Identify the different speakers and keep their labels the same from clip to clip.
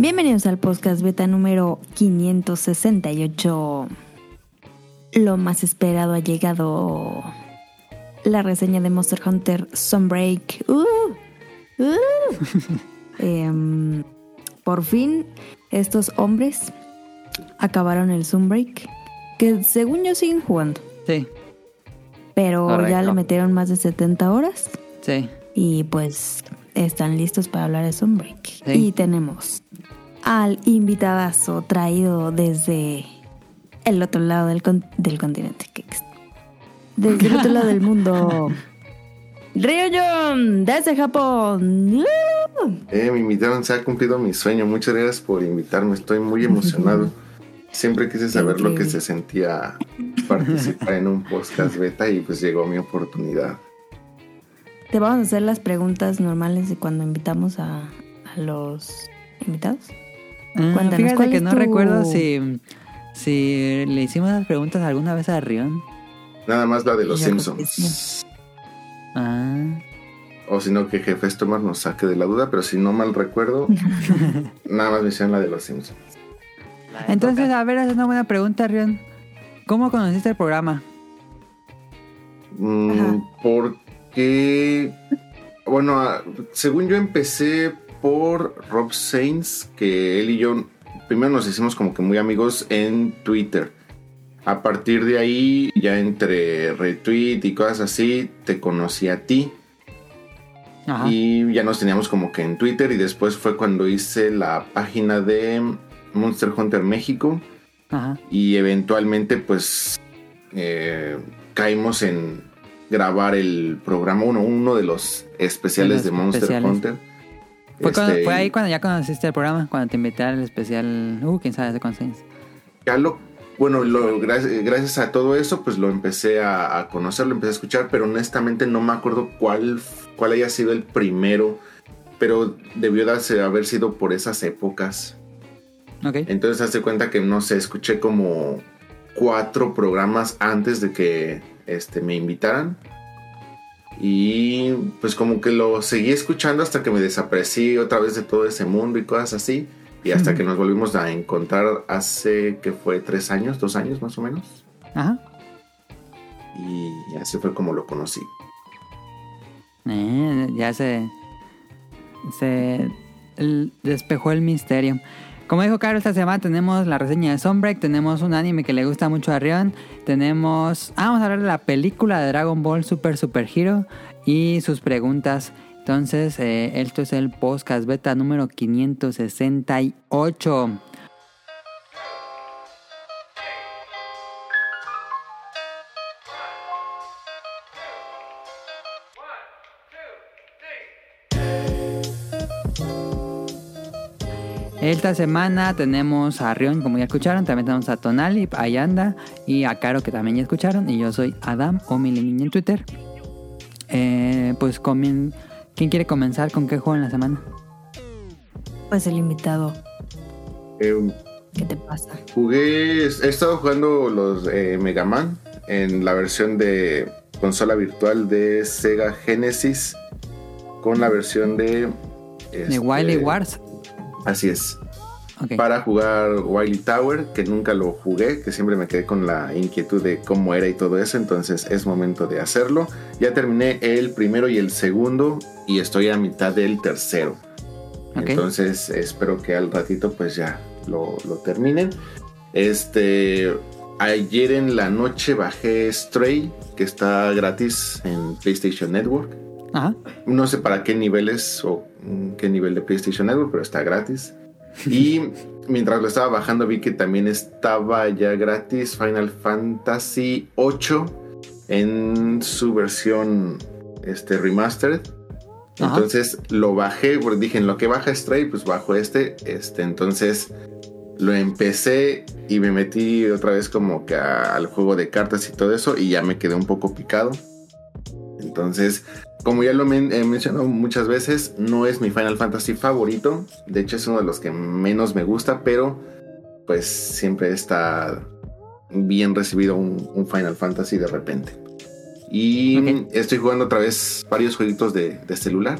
Speaker 1: Bienvenidos al podcast beta número 568. Lo más esperado ha llegado. La reseña de Monster Hunter Sunbreak. Uh, uh. Em, por fin, estos hombres acabaron el Sunbreak. Que según yo siguen jugando.
Speaker 2: Sí,
Speaker 1: Pero ya le metieron más de 70 horas.
Speaker 2: sí.
Speaker 1: Y pues están listos para hablar de Sunbreak.
Speaker 2: Sí.
Speaker 1: Y tenemos al invitadazo traído desde el otro lado del, con- del continente. ¿qué ex- Desde el otro lado del mundo. Ryoyon, desde Japón.
Speaker 3: Eh, me invitaron, se ha cumplido mi sueño. Muchas gracias por invitarme, estoy muy emocionado. Siempre quise saber lo que se sentía participar en un podcast beta y pues llegó mi oportunidad.
Speaker 1: Te vamos a hacer las preguntas normales de cuando invitamos a, a los invitados.
Speaker 2: Ah,
Speaker 1: Cuéntanos,
Speaker 2: fíjate
Speaker 1: ¿cuál
Speaker 2: que
Speaker 1: es
Speaker 2: no
Speaker 1: tu-
Speaker 2: recuerdo si, si le hicimos las preguntas alguna vez a Rion.
Speaker 3: Nada más la de los Simpsons.
Speaker 2: Ah,
Speaker 3: O si no, que Jefe Estomar nos saque de la duda, pero si no mal recuerdo, nada más me hicieron la de los Simpsons.
Speaker 2: entonces, a ver, es una buena pregunta, Rion. ¿Cómo conociste el programa?
Speaker 3: Mm, porque, bueno, según yo empecé por Rob Sainz, que él y yo primero nos hicimos como que muy amigos en Twitter. A partir de ahí, ya entre retweet y cosas así, te conocí a ti.
Speaker 2: Ajá.
Speaker 3: Y ya nos teníamos como que en Twitter y después fue cuando hice la página de Monster Hunter México
Speaker 2: Ajá.
Speaker 3: y eventualmente pues eh, caímos en grabar el programa uno, uno de los especiales
Speaker 2: De
Speaker 3: Monster
Speaker 2: especiales.
Speaker 3: Hunter.
Speaker 2: Fue, cuando-
Speaker 3: Este,
Speaker 2: fue ahí cuando ya conociste el programa, cuando te invité al especial. Uh, quién sabe hace cuántos años.
Speaker 3: ya lo, bueno, lo, gracias, gracias a todo eso pues lo empecé a, a conocer, lo empecé a escuchar, pero honestamente no me acuerdo cuál, cuál haya sido el primero, pero debió de haber sido por esas épocas.
Speaker 2: Ok.
Speaker 3: Entonces hace cuenta que no sé, escuché como cuatro programas antes de que este, me invitaran. Y pues como que lo seguí escuchando hasta que me desaparecí otra vez de todo ese mundo y cosas así. Y hasta que nos volvimos a encontrar hace que fue tres años, dos años más o menos.
Speaker 2: Ajá.
Speaker 3: Y así fue como lo conocí.
Speaker 2: Eh, ya se. Se despejó el misterio. Como dijo Caro, esta semana tenemos la reseña de Sunbreak, tenemos un anime que le gusta mucho a Rion, tenemos... Ah, vamos a hablar de la película de Dragon Ball Super Super Hero y sus preguntas. Entonces, eh, esto es el podcast beta número 568. Esta semana tenemos a Rion, como ya escucharon, también tenemos a Tonali, a Yanda y a Caro, que también ya escucharon, y yo soy Adam o Mileniño en Twitter. Eh, pues, comien- ¿quién quiere comenzar con qué juego en la semana?
Speaker 1: Pues el invitado.
Speaker 3: Eh,
Speaker 1: ¿Qué te pasa?
Speaker 3: Jugué, he estado jugando los eh, Mega Man en la versión de consola virtual de Sega Genesis con la versión de...
Speaker 2: De
Speaker 3: este,
Speaker 2: Wily Wars.
Speaker 3: Así es. Para jugar Wily Tower, que nunca lo jugué, que siempre me quedé con la inquietud de cómo era y todo eso, entonces es momento de hacerlo. Ya terminé el primero y el segundo y estoy a mitad del tercero. Entonces espero que al ratito pues ya lo, lo terminen. Este, ayer en la noche bajé Stray, que está gratis en PlayStation Network.
Speaker 2: Ajá.
Speaker 3: No sé para qué niveles o mm, qué nivel de PlayStation Network, pero está gratis. Y mientras lo estaba bajando vi que también estaba ya gratis Final Fantasy VIII en su versión este, remastered.
Speaker 2: Ajá.
Speaker 3: Entonces lo bajé, porque dije, en lo que baja Stray, pues bajo este. este entonces lo empecé y me metí otra vez como que a- al juego de cartas y todo eso y ya me quedé un poco picado. Entonces, como ya lo men- he mencionado muchas veces, no es mi Final Fantasy favorito. De hecho, es uno de los que menos me gusta, pero pues siempre está bien recibido un, un Final Fantasy de repente. Y estoy jugando otra vez varios jueguitos de, de celular.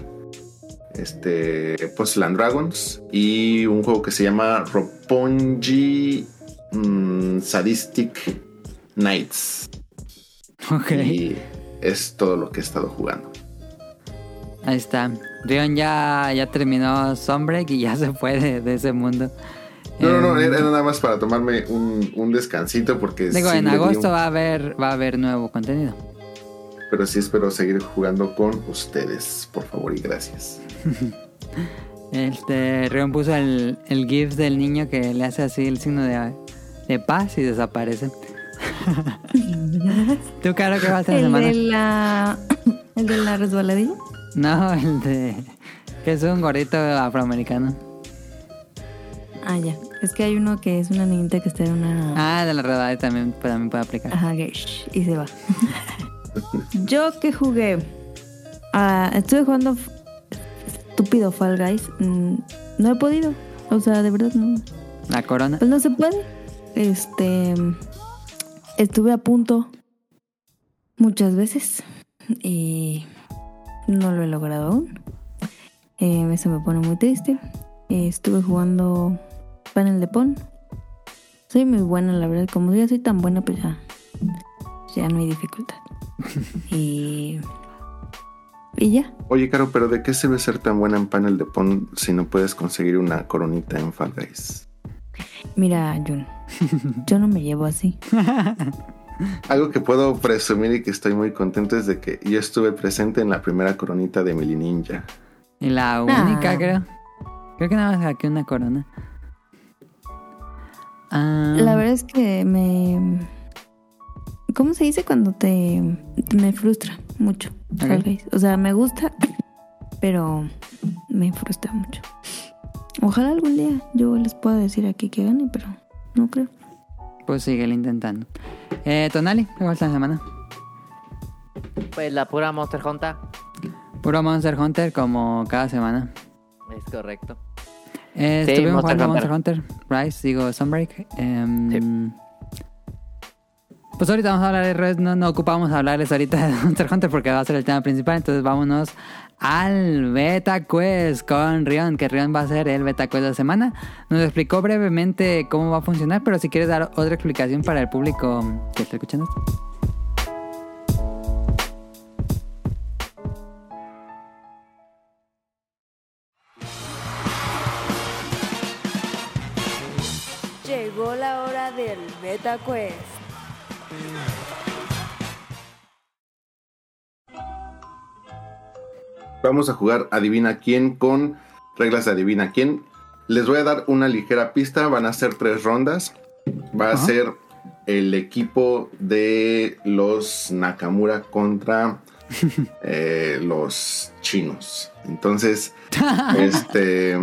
Speaker 3: este, Postland Dragons y un juego que se llama Roppongi mm, Sadistic Nights.
Speaker 2: Ok.
Speaker 3: Y es todo lo que he estado jugando.
Speaker 2: Ahí está. Rion ya, ya terminó Sunbreak y ya se fue de, de ese mundo.
Speaker 3: No, no, no,
Speaker 2: Eh,
Speaker 3: era nada más para tomarme un, un descansito porque
Speaker 2: Digo,
Speaker 3: sí
Speaker 2: en agosto
Speaker 3: un-
Speaker 2: va a haber, va a haber nuevo contenido.
Speaker 3: pero sí espero seguir jugando con ustedes, por favor y gracias.
Speaker 2: Este, Rion puso el, el GIF del niño que le hace así el signo de, de paz y desaparece. ¿Tú, Caro, qué vas a hacer
Speaker 1: El
Speaker 2: semana?
Speaker 1: de la. El de la resbaladilla.
Speaker 2: No, el de... Que es un gordito afroamericano.
Speaker 1: Ah, ya. Es que hay uno que es una niñita que está en una.
Speaker 2: Ah, de la redada también, también puede aplicar.
Speaker 1: Ajá, que shh, y se va. Yo que jugué. Ah, estuve jugando estúpido Fall Guys. Mm, no he podido. O sea, de verdad no.
Speaker 2: La corona.
Speaker 1: Pues no se puede. Este. Estuve a punto muchas veces. Y no lo he logrado aún. Eh, eso me pone muy triste. Eh, estuve jugando panel de pon. Soy muy buena, la verdad. Como ya soy tan buena, pues ya. Ya no hay dificultad. y. Y ya.
Speaker 3: Oye, Caro, pero ¿de qué sirve ser tan buena en panel de pon si no puedes conseguir una coronita en Fall Guys?
Speaker 1: Mira, Jun. Yo no me llevo así.
Speaker 3: Algo que puedo presumir y que estoy muy contento es de que yo estuve presente en la primera coronita de Mili Ninja.
Speaker 2: Y la única,
Speaker 1: Ah.
Speaker 2: creo. Creo que nada más aquí una corona. Ah,
Speaker 1: La verdad es que me. ¿Cómo se dice cuando te. Me frustra mucho? O sea, me gusta, pero me frustra mucho. Ojalá algún día yo les pueda decir aquí que gane, pero no creo.
Speaker 2: Pues sigue intentando. Eh, Tonali, ¿qué va esta semana?
Speaker 4: Pues la pura Monster Hunter.
Speaker 2: Puro Monster Hunter como cada semana.
Speaker 4: Es correcto.
Speaker 2: Eh,
Speaker 4: Sí,
Speaker 2: estuvimos
Speaker 4: Monster
Speaker 2: jugando Monster Hunter, Rise, digo Sunbreak. Em, Pues ahorita vamos a hablar de Red, no, no ocupamos hablarles ahorita de Monster Hunter porque va a ser el tema principal, entonces vámonos al Beta Quest con Rion, que Rion va a ser el Beta Quest de la semana. Nos explicó brevemente cómo va a funcionar, pero si quieres dar otra explicación para el público que está escuchando esto.
Speaker 5: Llegó la hora del Beta Quest.
Speaker 3: Vamos a jugar Adivina quién con reglas de Adivina quién. Les voy a dar una ligera pista. Van a ser tres rondas. Va a
Speaker 2: Ajá.
Speaker 3: ser el equipo de los Nakamura contra eh, los chinos. Entonces, este.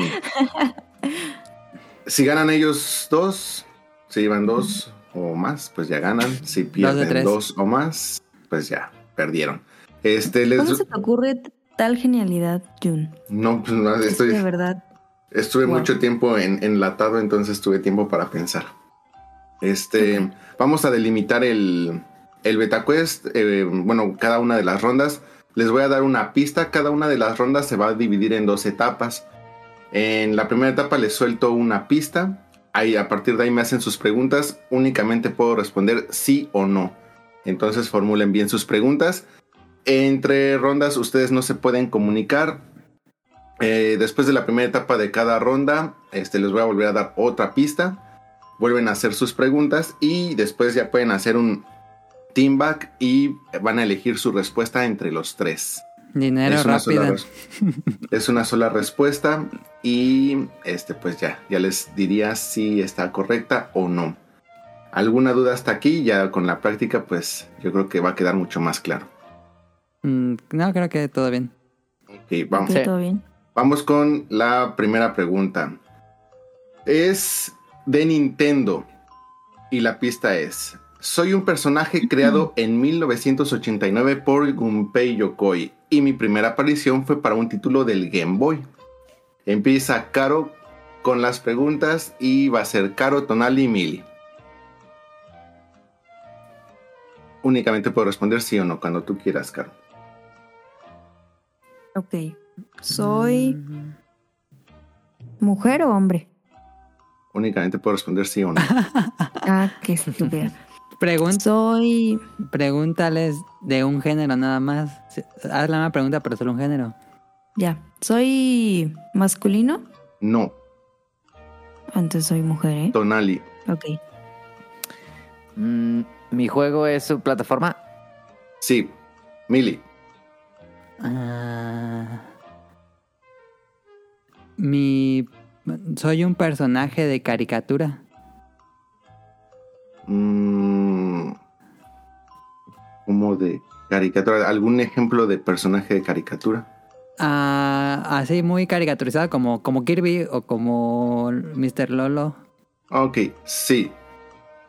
Speaker 3: Si ganan ellos dos, si llevan dos o más, pues ya ganan. Si pierden dos o más, pues ya perdieron. Este les
Speaker 1: ¿Cómo se te ocurre tal genialidad, Jun?
Speaker 3: no, pues no,
Speaker 1: Es
Speaker 3: estoy,
Speaker 1: de verdad.
Speaker 3: Estuve
Speaker 1: Wow.
Speaker 3: mucho tiempo en, enlatado, entonces tuve tiempo para pensar. Este, vamos a delimitar el, el beta quest. eh, bueno, cada una de las rondas. Les voy a dar una pista. Cada una de las rondas se va a dividir en dos etapas. En la primera etapa les suelto una pista. Ahí, a partir de ahí me hacen sus preguntas. Únicamente puedo responder sí o no. Entonces formulen bien sus preguntas. Entre rondas ustedes no se pueden comunicar. Eh, después de la primera etapa de cada ronda, este, les voy a volver a dar otra pista. Vuelven a hacer sus preguntas y después ya pueden hacer un team back y van a elegir su respuesta entre los tres.
Speaker 2: Dinero
Speaker 3: es, una sola es una sola respuesta y este pues ya, ya les diría si está correcta o no. ¿Alguna duda hasta aquí? Ya con la práctica pues yo creo que va a quedar mucho más claro.
Speaker 2: Mm, no, creo que todo bien.
Speaker 3: Ok, vamos.
Speaker 1: ¿Ok,
Speaker 4: Sí.
Speaker 1: ¿Todo bien?
Speaker 3: Vamos con la primera pregunta. Es de Nintendo y la pista es: Soy un personaje creado en 1989 por Gunpei Yokoi y mi primera aparición fue para un título del Game Boy. Empieza Caro con las preguntas y va a ser Caro, Tonali y Mili. Únicamente puedo responder sí o no cuando tú quieras, Caro.
Speaker 1: Ok. Soy mujer o hombre.
Speaker 3: Únicamente puedo responder sí o no.
Speaker 1: Ah, qué estúpida.
Speaker 2: Pregun-
Speaker 1: Soy
Speaker 2: pregúntales de un género nada más. Haz la misma pregunta, pero solo un género.
Speaker 1: ya. Soy masculino.
Speaker 3: No.
Speaker 1: Antes soy mujer, ¿eh?
Speaker 3: Tonali.
Speaker 1: Ok.
Speaker 4: Mm, Mi juego es su plataforma.
Speaker 3: Sí. Mili.
Speaker 2: Ah, mi. Soy un personaje de caricatura.
Speaker 3: Mm, como de caricatura. ¿Algún ejemplo de personaje de caricatura?
Speaker 2: Ah, así muy caricaturizado, como, como Kirby o como Mr. Lolo.
Speaker 3: Ok, sí.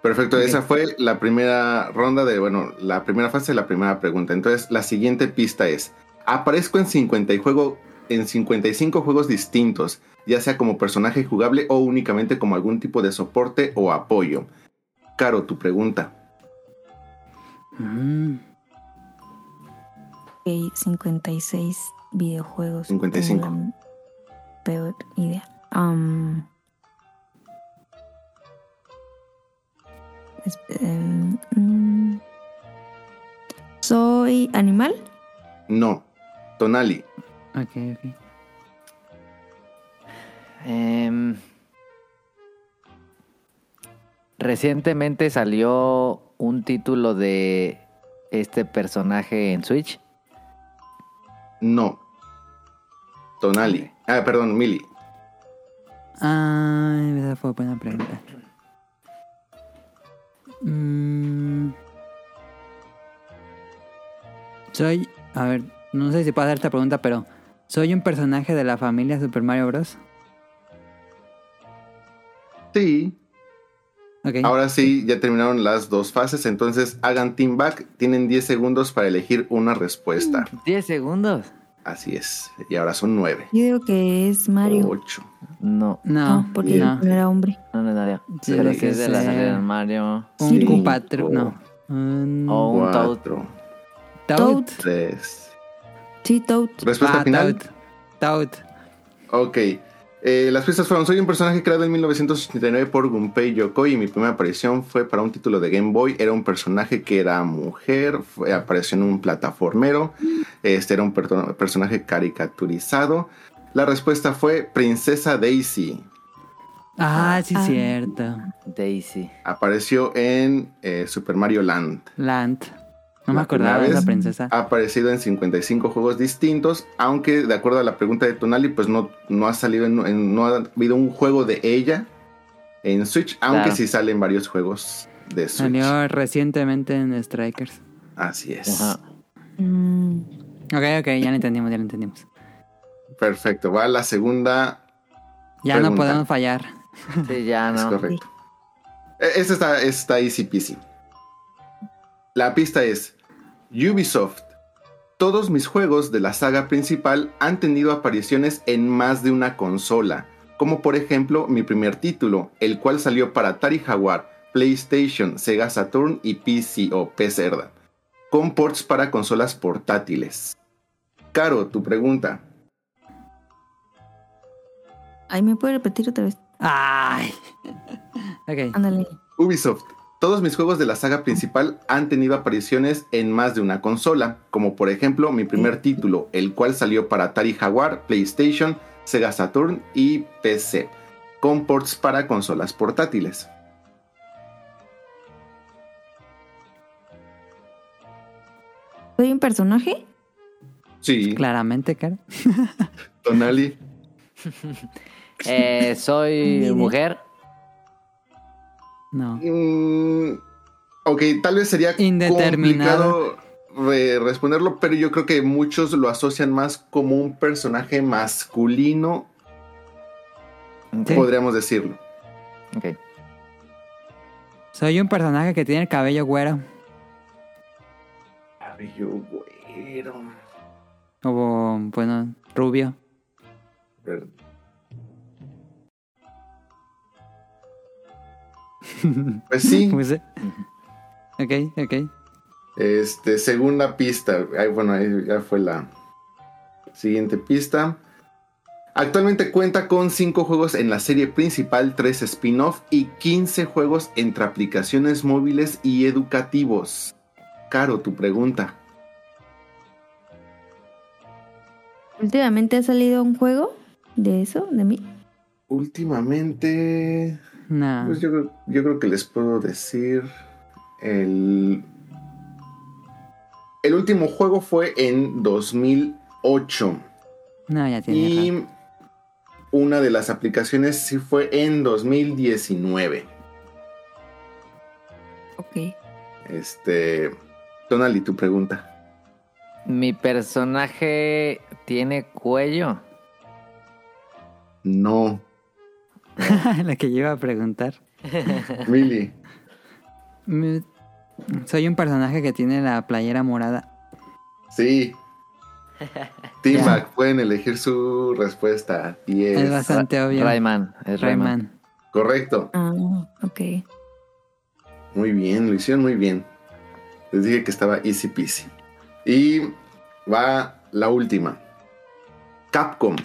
Speaker 3: Perfecto, esa fue la primera ronda de, bueno, la primera fase de la primera pregunta. Entonces, la siguiente pista es, aparezco en 50 y juego en 55 juegos distintos, ya sea como personaje jugable o únicamente como algún tipo de soporte o apoyo. Caro, tu pregunta.
Speaker 2: Mm,
Speaker 1: Ok, 56 videojuegos.
Speaker 3: 55.
Speaker 1: Tengo la Peor idea. Es- em, mm, Soy animal.
Speaker 3: No. Tonali.
Speaker 2: ok, ok.
Speaker 4: Em, recientemente salió un título de este personaje en Switch.
Speaker 3: No. Tonali. Ah, perdón, Mili.
Speaker 2: Ay, esa fue buena pregunta. Mm, soy. A ver, no sé si puedo hacer esta pregunta, pero. ¿Soy un personaje de la familia Super Mario Bros?
Speaker 3: Sí.
Speaker 2: Ok.
Speaker 3: Ahora sí, ya terminaron las dos fases, entonces hagan team back. Tienen 10 segundos para elegir una respuesta.
Speaker 4: 10 segundos.
Speaker 3: Así es. Y ahora son 9.
Speaker 1: Yo digo que es Mario.
Speaker 3: 8.
Speaker 4: No,
Speaker 2: No,
Speaker 1: No, porque
Speaker 2: no.
Speaker 1: no era hombre.
Speaker 4: no, no, no.
Speaker 2: Sí,
Speaker 4: Pero
Speaker 2: que
Speaker 4: es de la
Speaker 2: ser
Speaker 4: serie de Mario.
Speaker 2: Un
Speaker 1: Sí.
Speaker 2: Cupatro. No. Un
Speaker 4: O un Toad.
Speaker 3: 4.
Speaker 2: Toad.
Speaker 3: 3.
Speaker 1: Sí, Toad.
Speaker 3: Respuesta
Speaker 2: Ah,
Speaker 3: final.
Speaker 2: Toad. Toad.
Speaker 3: Ok. Eh, las pistas fueron: Soy un personaje creado en 1989 por Gunpei Yokoi. Y mi primera aparición fue para un título de Game Boy. Era un personaje que era mujer. fue- apareció en un plataformero. Este era un personaje caricaturizado. La respuesta fue Princesa Daisy.
Speaker 2: Ah, sí,
Speaker 1: Ah.
Speaker 2: cierto.
Speaker 4: Daisy.
Speaker 3: Apareció en eh, Super Mario Land.
Speaker 2: Land. No me
Speaker 3: La
Speaker 2: acordaba de
Speaker 3: vez
Speaker 2: princesa.
Speaker 3: Ha aparecido en 55 juegos distintos, aunque de acuerdo a la pregunta de Tonali, pues no, no ha salido, en, en- no ha habido un juego de ella en Switch, aunque
Speaker 4: Claro.
Speaker 3: sí salen varios juegos de Switch.
Speaker 2: Salió recientemente en Strikers.
Speaker 3: Así es.
Speaker 4: Ajá.
Speaker 1: Mm,
Speaker 2: Ok, ok, ya lo entendimos, ya lo entendimos.
Speaker 3: Perfecto. Va la segunda.
Speaker 2: Ya no podemos fallar.
Speaker 4: Sí, ya
Speaker 3: Es
Speaker 4: no.
Speaker 3: correcto. E- Esta está, está easy peasy. La pista es Ubisoft. Todos mis juegos de la saga principal han tenido apariciones en más de una consola, como por ejemplo mi primer título, el cual salió para Atari Jaguar, PlayStation, Sega Saturn y PC o PC, con ports para consolas portátiles. Caro, tu pregunta.
Speaker 1: Ay, ¿me puede repetir otra vez?
Speaker 2: Ay. Ok.
Speaker 1: Ándale.
Speaker 3: Ubisoft. Todos mis juegos de la saga principal han tenido apariciones en más de una consola, como por ejemplo mi primer título, el cual salió para Atari Jaguar, PlayStation, Sega Saturn y PC, con ports para consolas portátiles.
Speaker 1: ¿Soy un personaje?
Speaker 3: Sí,
Speaker 2: Claramente, cara.
Speaker 3: Tonali.
Speaker 4: Eh, soy mujer.
Speaker 2: No.
Speaker 3: Mm, ok, tal vez sería
Speaker 2: Indeterminado.
Speaker 3: complicado re- responderlo, pero yo creo que muchos lo asocian más como un personaje masculino,
Speaker 2: Sí.
Speaker 3: podríamos decirlo.
Speaker 4: Ok.
Speaker 2: Soy un personaje que tiene el cabello güero.
Speaker 3: Cabello güero.
Speaker 2: O, bueno, rubio.
Speaker 3: Pues sí,
Speaker 2: Pues, eh. ok, ok.
Speaker 3: este, segunda pista. Ay, bueno, ahí ya fue la Siguiente pista. Actualmente cuenta con 5 juegos en la serie principal, 3 spin-off y 15 juegos entre aplicaciones móviles y educativos. Caro, tu pregunta.
Speaker 1: ¿Últimamente ha salido un juego de eso, de mí?
Speaker 3: Últimamente,
Speaker 2: No.
Speaker 3: pues yo, creo- yo creo que les puedo decir el... El último juego fue en 2008
Speaker 2: No, ya tiene.
Speaker 3: y
Speaker 2: rato.
Speaker 3: una de las aplicaciones sí fue en 2019.
Speaker 1: Ok.
Speaker 3: Este, Tonali, tu pregunta.
Speaker 4: Mi personaje tiene cuello.
Speaker 3: No,
Speaker 2: Lo que yo iba a preguntar. Mm, Soy un personaje que tiene la playera morada.
Speaker 3: Sí. Team Mac, pueden elegir su respuesta. Y es
Speaker 2: Es bastante obvio.
Speaker 4: Rayman. Es Rayman.
Speaker 2: Rayman.
Speaker 3: correcto.
Speaker 1: Ah, ok.
Speaker 3: Muy bien, lo hicieron muy bien. Les dije que estaba easy peasy. Y va la última. Capcom.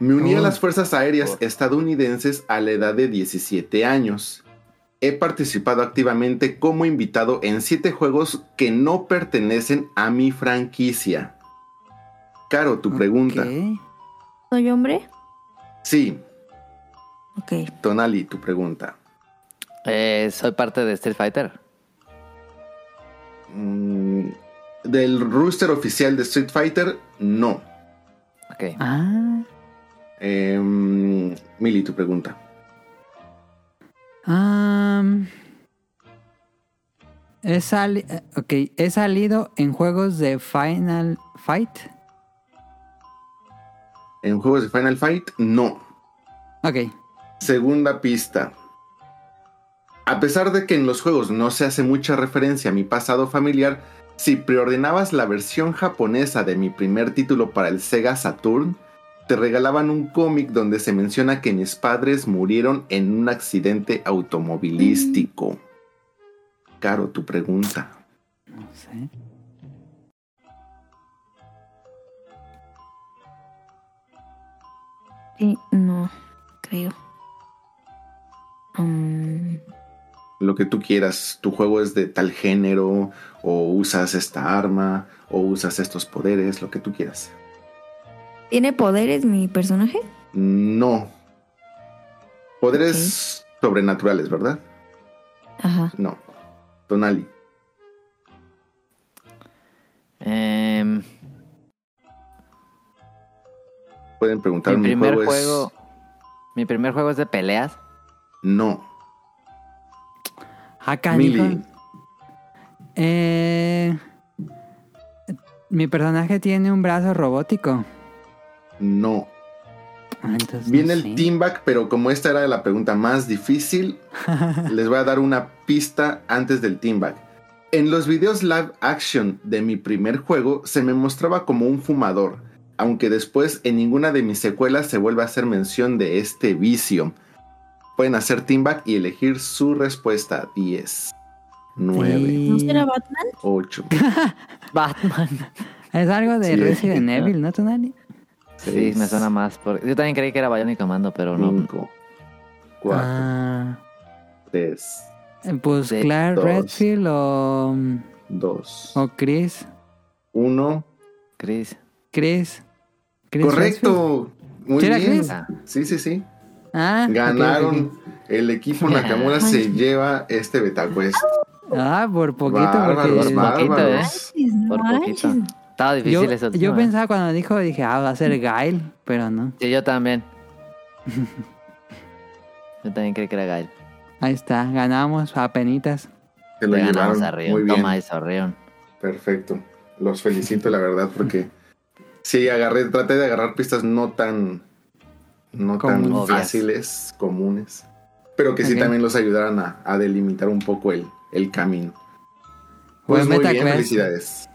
Speaker 3: Me uní a las Fuerzas Aéreas
Speaker 4: Oh.
Speaker 3: estadounidenses a la edad de 17 años. He participado activamente como invitado en 7 juegos que no pertenecen a mi franquicia. Caro, tu pregunta.
Speaker 1: ¿Soy hombre?
Speaker 3: Sí,
Speaker 1: Ok.
Speaker 3: Tonali, tu pregunta.
Speaker 4: Eh, soy parte de Street Fighter.
Speaker 3: Mm, del rooster oficial de Street Fighter, no.
Speaker 4: Ok.
Speaker 2: Ah.
Speaker 3: Em, Mili, tu pregunta.
Speaker 2: He, sali- eh, ok, he salido en juegos de Final Fight.
Speaker 3: En juegos de Final Fight, no.
Speaker 2: Ok.
Speaker 3: Segunda pista. A pesar de que en los juegos no se hace mucha referencia a mi pasado familiar, si preordenabas la versión japonesa de mi primer título para el Sega Saturn, te regalaban un cómic donde se menciona que mis padres murieron en un accidente automovilístico. Caro, tu pregunta.
Speaker 2: No sé.
Speaker 1: Sí, no, creo. Mm,
Speaker 3: Lo que tú quieras, tu juego es de tal género, o usas esta arma, o usas estos poderes, lo que tú quieras.
Speaker 1: ¿Tiene poderes mi personaje?
Speaker 3: No. Poderes sobrenaturales, ¿verdad?
Speaker 1: Ajá.
Speaker 3: No. Tonali.
Speaker 4: Em,
Speaker 3: Pueden preguntar.
Speaker 4: mi
Speaker 3: Mi
Speaker 4: primer
Speaker 3: juego,
Speaker 4: juego.
Speaker 3: es...
Speaker 4: Mi primer juego es de peleas.
Speaker 3: No.
Speaker 2: Acá,
Speaker 3: Mili.
Speaker 2: Eh, mi personaje tiene un brazo robótico.
Speaker 3: No.
Speaker 2: Ah, no
Speaker 3: Viene el
Speaker 2: sé.
Speaker 3: team back, pero como esta era la pregunta más difícil, les voy a dar una pista antes del team back. En los videos live action de mi primer juego se me mostraba como un fumador, aunque después en ninguna de mis secuelas se vuelve a hacer mención de este vicio. Pueden hacer team back y elegir su respuesta. 10, 9,
Speaker 2: Sí.
Speaker 1: ¿No será Batman?
Speaker 3: 8,
Speaker 4: Batman.
Speaker 2: Es algo de
Speaker 3: Sí.
Speaker 2: Resident Evil, ¿no, Tonali?
Speaker 4: Sí, me suena más. por- Yo también creí que era Bionic Commando, pero no.
Speaker 3: 5, 4,
Speaker 2: Ah,
Speaker 3: 3,
Speaker 2: eh, pues Claire
Speaker 3: dos.
Speaker 2: Redfield o,
Speaker 3: 2,
Speaker 2: o Chris.
Speaker 3: 1.
Speaker 4: Chris.
Speaker 2: Chris. Chris Redfield.
Speaker 3: Correcto. Muy
Speaker 2: ¿Sí era
Speaker 3: bien.
Speaker 2: Chris?
Speaker 3: Sí, sí, sí.
Speaker 2: Ah,
Speaker 3: Ganaron. El equipo Nakamura se lleva este BetaQuest.
Speaker 2: Ah, por poquito.
Speaker 3: Bárbaros,
Speaker 2: porque
Speaker 3: bárbaros.
Speaker 1: No
Speaker 4: Por poquito. Estaba difícil
Speaker 2: yo,
Speaker 4: eso.
Speaker 2: yo
Speaker 4: ¿no?
Speaker 2: pensaba cuando dijo, dije, ah, va a ser Gail, pero no.
Speaker 4: Sí, yo también. yo también creí que era Gail.
Speaker 2: Ahí está, ganamos a penitas.
Speaker 3: Se lo
Speaker 4: ganamos a Rion.
Speaker 3: Muy bien.
Speaker 4: Toma eso, Rion.
Speaker 3: Perfecto. Los felicito, la verdad, porque sí, agarré, traté de agarrar pistas no tan, no tan
Speaker 2: Comunes.
Speaker 3: Fáciles, comunes, pero que sí también los ayudaran a, a delimitar un poco el, el camino. Pues
Speaker 2: Buen
Speaker 3: muy bien, felicidades.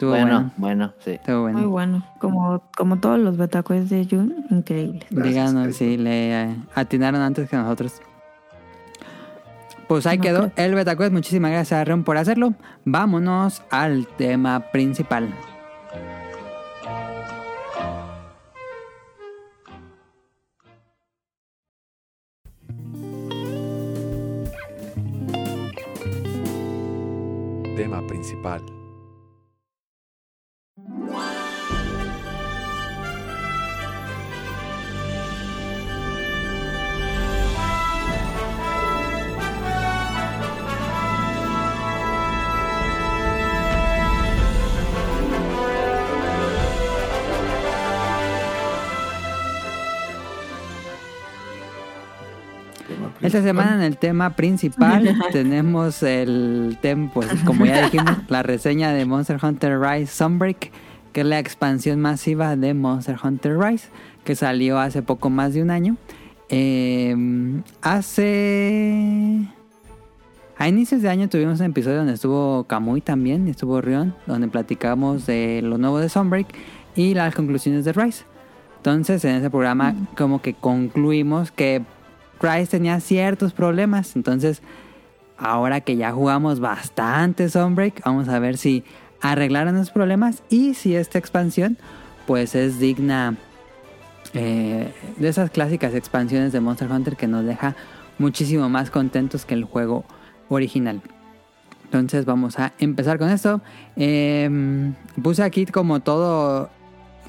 Speaker 4: Bueno,
Speaker 2: bueno,
Speaker 4: sí.
Speaker 1: Muy
Speaker 2: bueno.
Speaker 1: Como, como todos los betacues de Jun,
Speaker 3: increíble.
Speaker 2: Díganos si le eh, atinaron antes que nosotros. Pues ahí quedó el betacues. Muchísimas gracias a Ron por hacerlo. Vámonos al tema principal.
Speaker 6: Tema principal.
Speaker 2: Esta semana en el tema principal tenemos el tema, pues como ya dijimos, la reseña de Monster Hunter Rise Sunbreak, que es la expansión masiva de Monster Hunter Rise, que salió hace poco más de un año. Eh, hace... A inicios de año tuvimos un episodio donde estuvo Kamui también, y estuvo Rion, donde platicamos de lo nuevo de Sunbreak y las conclusiones de Rise. Entonces en ese programa como que concluimos que Rise tenía ciertos problemas. Entonces, ahora que ya jugamos bastante Sunbreak, vamos a ver si arreglaron los problemas y si esta expansión pues es digna eh, de esas clásicas expansiones de Monster Hunter que nos deja muchísimo más contentos que el juego original. Entonces vamos a empezar con esto. Eh, puse aquí como todo,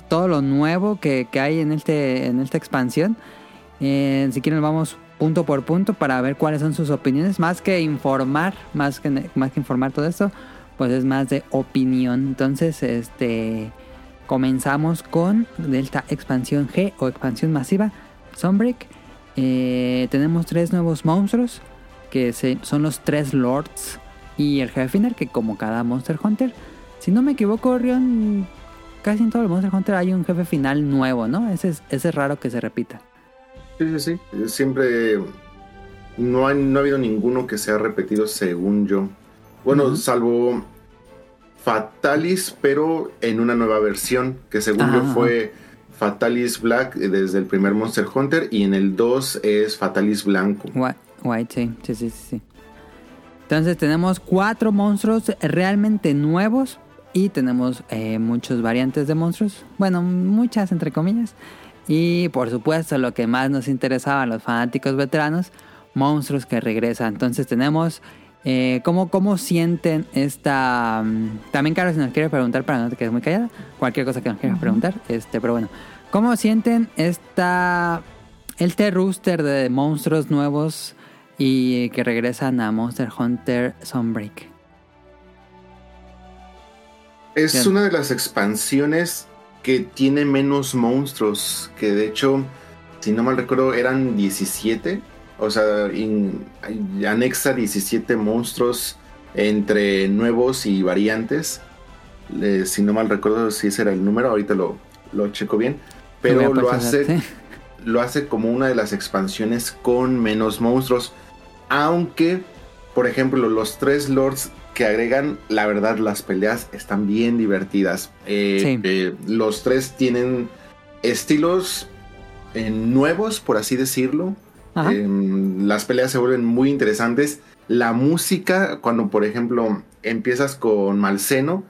Speaker 2: todo lo nuevo que, que hay en, este, en esta expansión. Eh, si quieren vamos punto por punto para ver cuáles son sus opiniones. Más que informar, más que, más que informar todo esto, pues es más de opinión. Entonces, este comenzamos con Delta Expansión G o Expansión Masiva, Sunbreak. Eh, tenemos tres nuevos monstruos, que son los tres Lords y el jefe final, que como cada Monster Hunter, si no me equivoco, Rion, casi en todo el Monster Hunter hay un jefe final nuevo, ¿no? Ese es, ese es raro que se repita.
Speaker 3: Sí, sí, sí. Siempre no, hay, no ha habido ninguno que se ha repetido según yo. Bueno, salvo Fatalis, pero en una nueva versión, que según yo fue Fatalis Black desde el primer Monster Hunter y en el 2 es Fatalis Blanco.
Speaker 2: Whi- White, sí, sí, sí, sí. Entonces tenemos cuatro monstruos realmente nuevos y tenemos eh, muchos variantes de monstruos. Bueno, muchas entre comillas. Y por supuesto lo que más nos interesaba a los fanáticos veteranos, monstruos que regresan. Entonces tenemos eh, ¿cómo, cómo sienten esta... mm, También Carlos si nos quiere preguntar para no te quedes muy callada. Cualquier cosa que nos quieras preguntar. este Pero bueno, ¿cómo sienten esta... Este rooster de monstruos nuevos y que regresan a Monster Hunter Sunbreak?
Speaker 3: Es una de las expansiones que tiene menos monstruos, que de hecho, si no mal recuerdo, eran 17. O sea, in- anexa 17 monstruos entre nuevos y variantes. Eh, si no mal recuerdo si ese era el número, ahorita lo, lo checo bien. Pero lo hace, lo hace como una de las expansiones con menos monstruos. Aunque, por ejemplo, los tres lords que agregan, la verdad, las peleas están bien divertidas. Eh,
Speaker 2: Sí.
Speaker 3: eh, los tres tienen estilos eh, nuevos, por así decirlo. Las peleas se vuelven muy interesantes. La música, cuando por ejemplo empiezas con Malseno,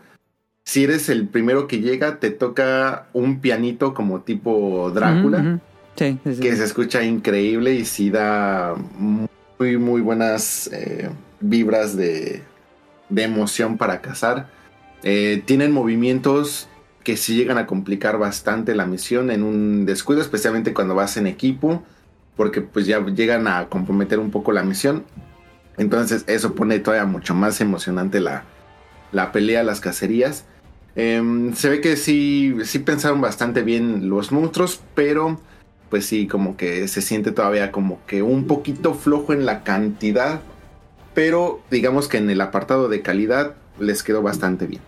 Speaker 3: si eres el primero que llega, te toca un pianito como tipo Drácula.
Speaker 2: Sí, sí, sí.
Speaker 3: que se escucha increíble y sí da muy, muy buenas eh, vibras de, de emoción para cazar. Eh, tienen movimientos que sí llegan a complicar bastante la misión en un descuido, especialmente cuando vas en equipo, porque pues ya llegan a comprometer un poco la misión. Entonces eso pone todavía mucho más emocionante la, la pelea, las cacerías. Em, se ve que sí, sí pensaron bastante bien los monstruos, pero pues sí, como que se siente todavía como que un poquito flojo en la cantidad, pero digamos que en el apartado de calidad les quedó bastante bien.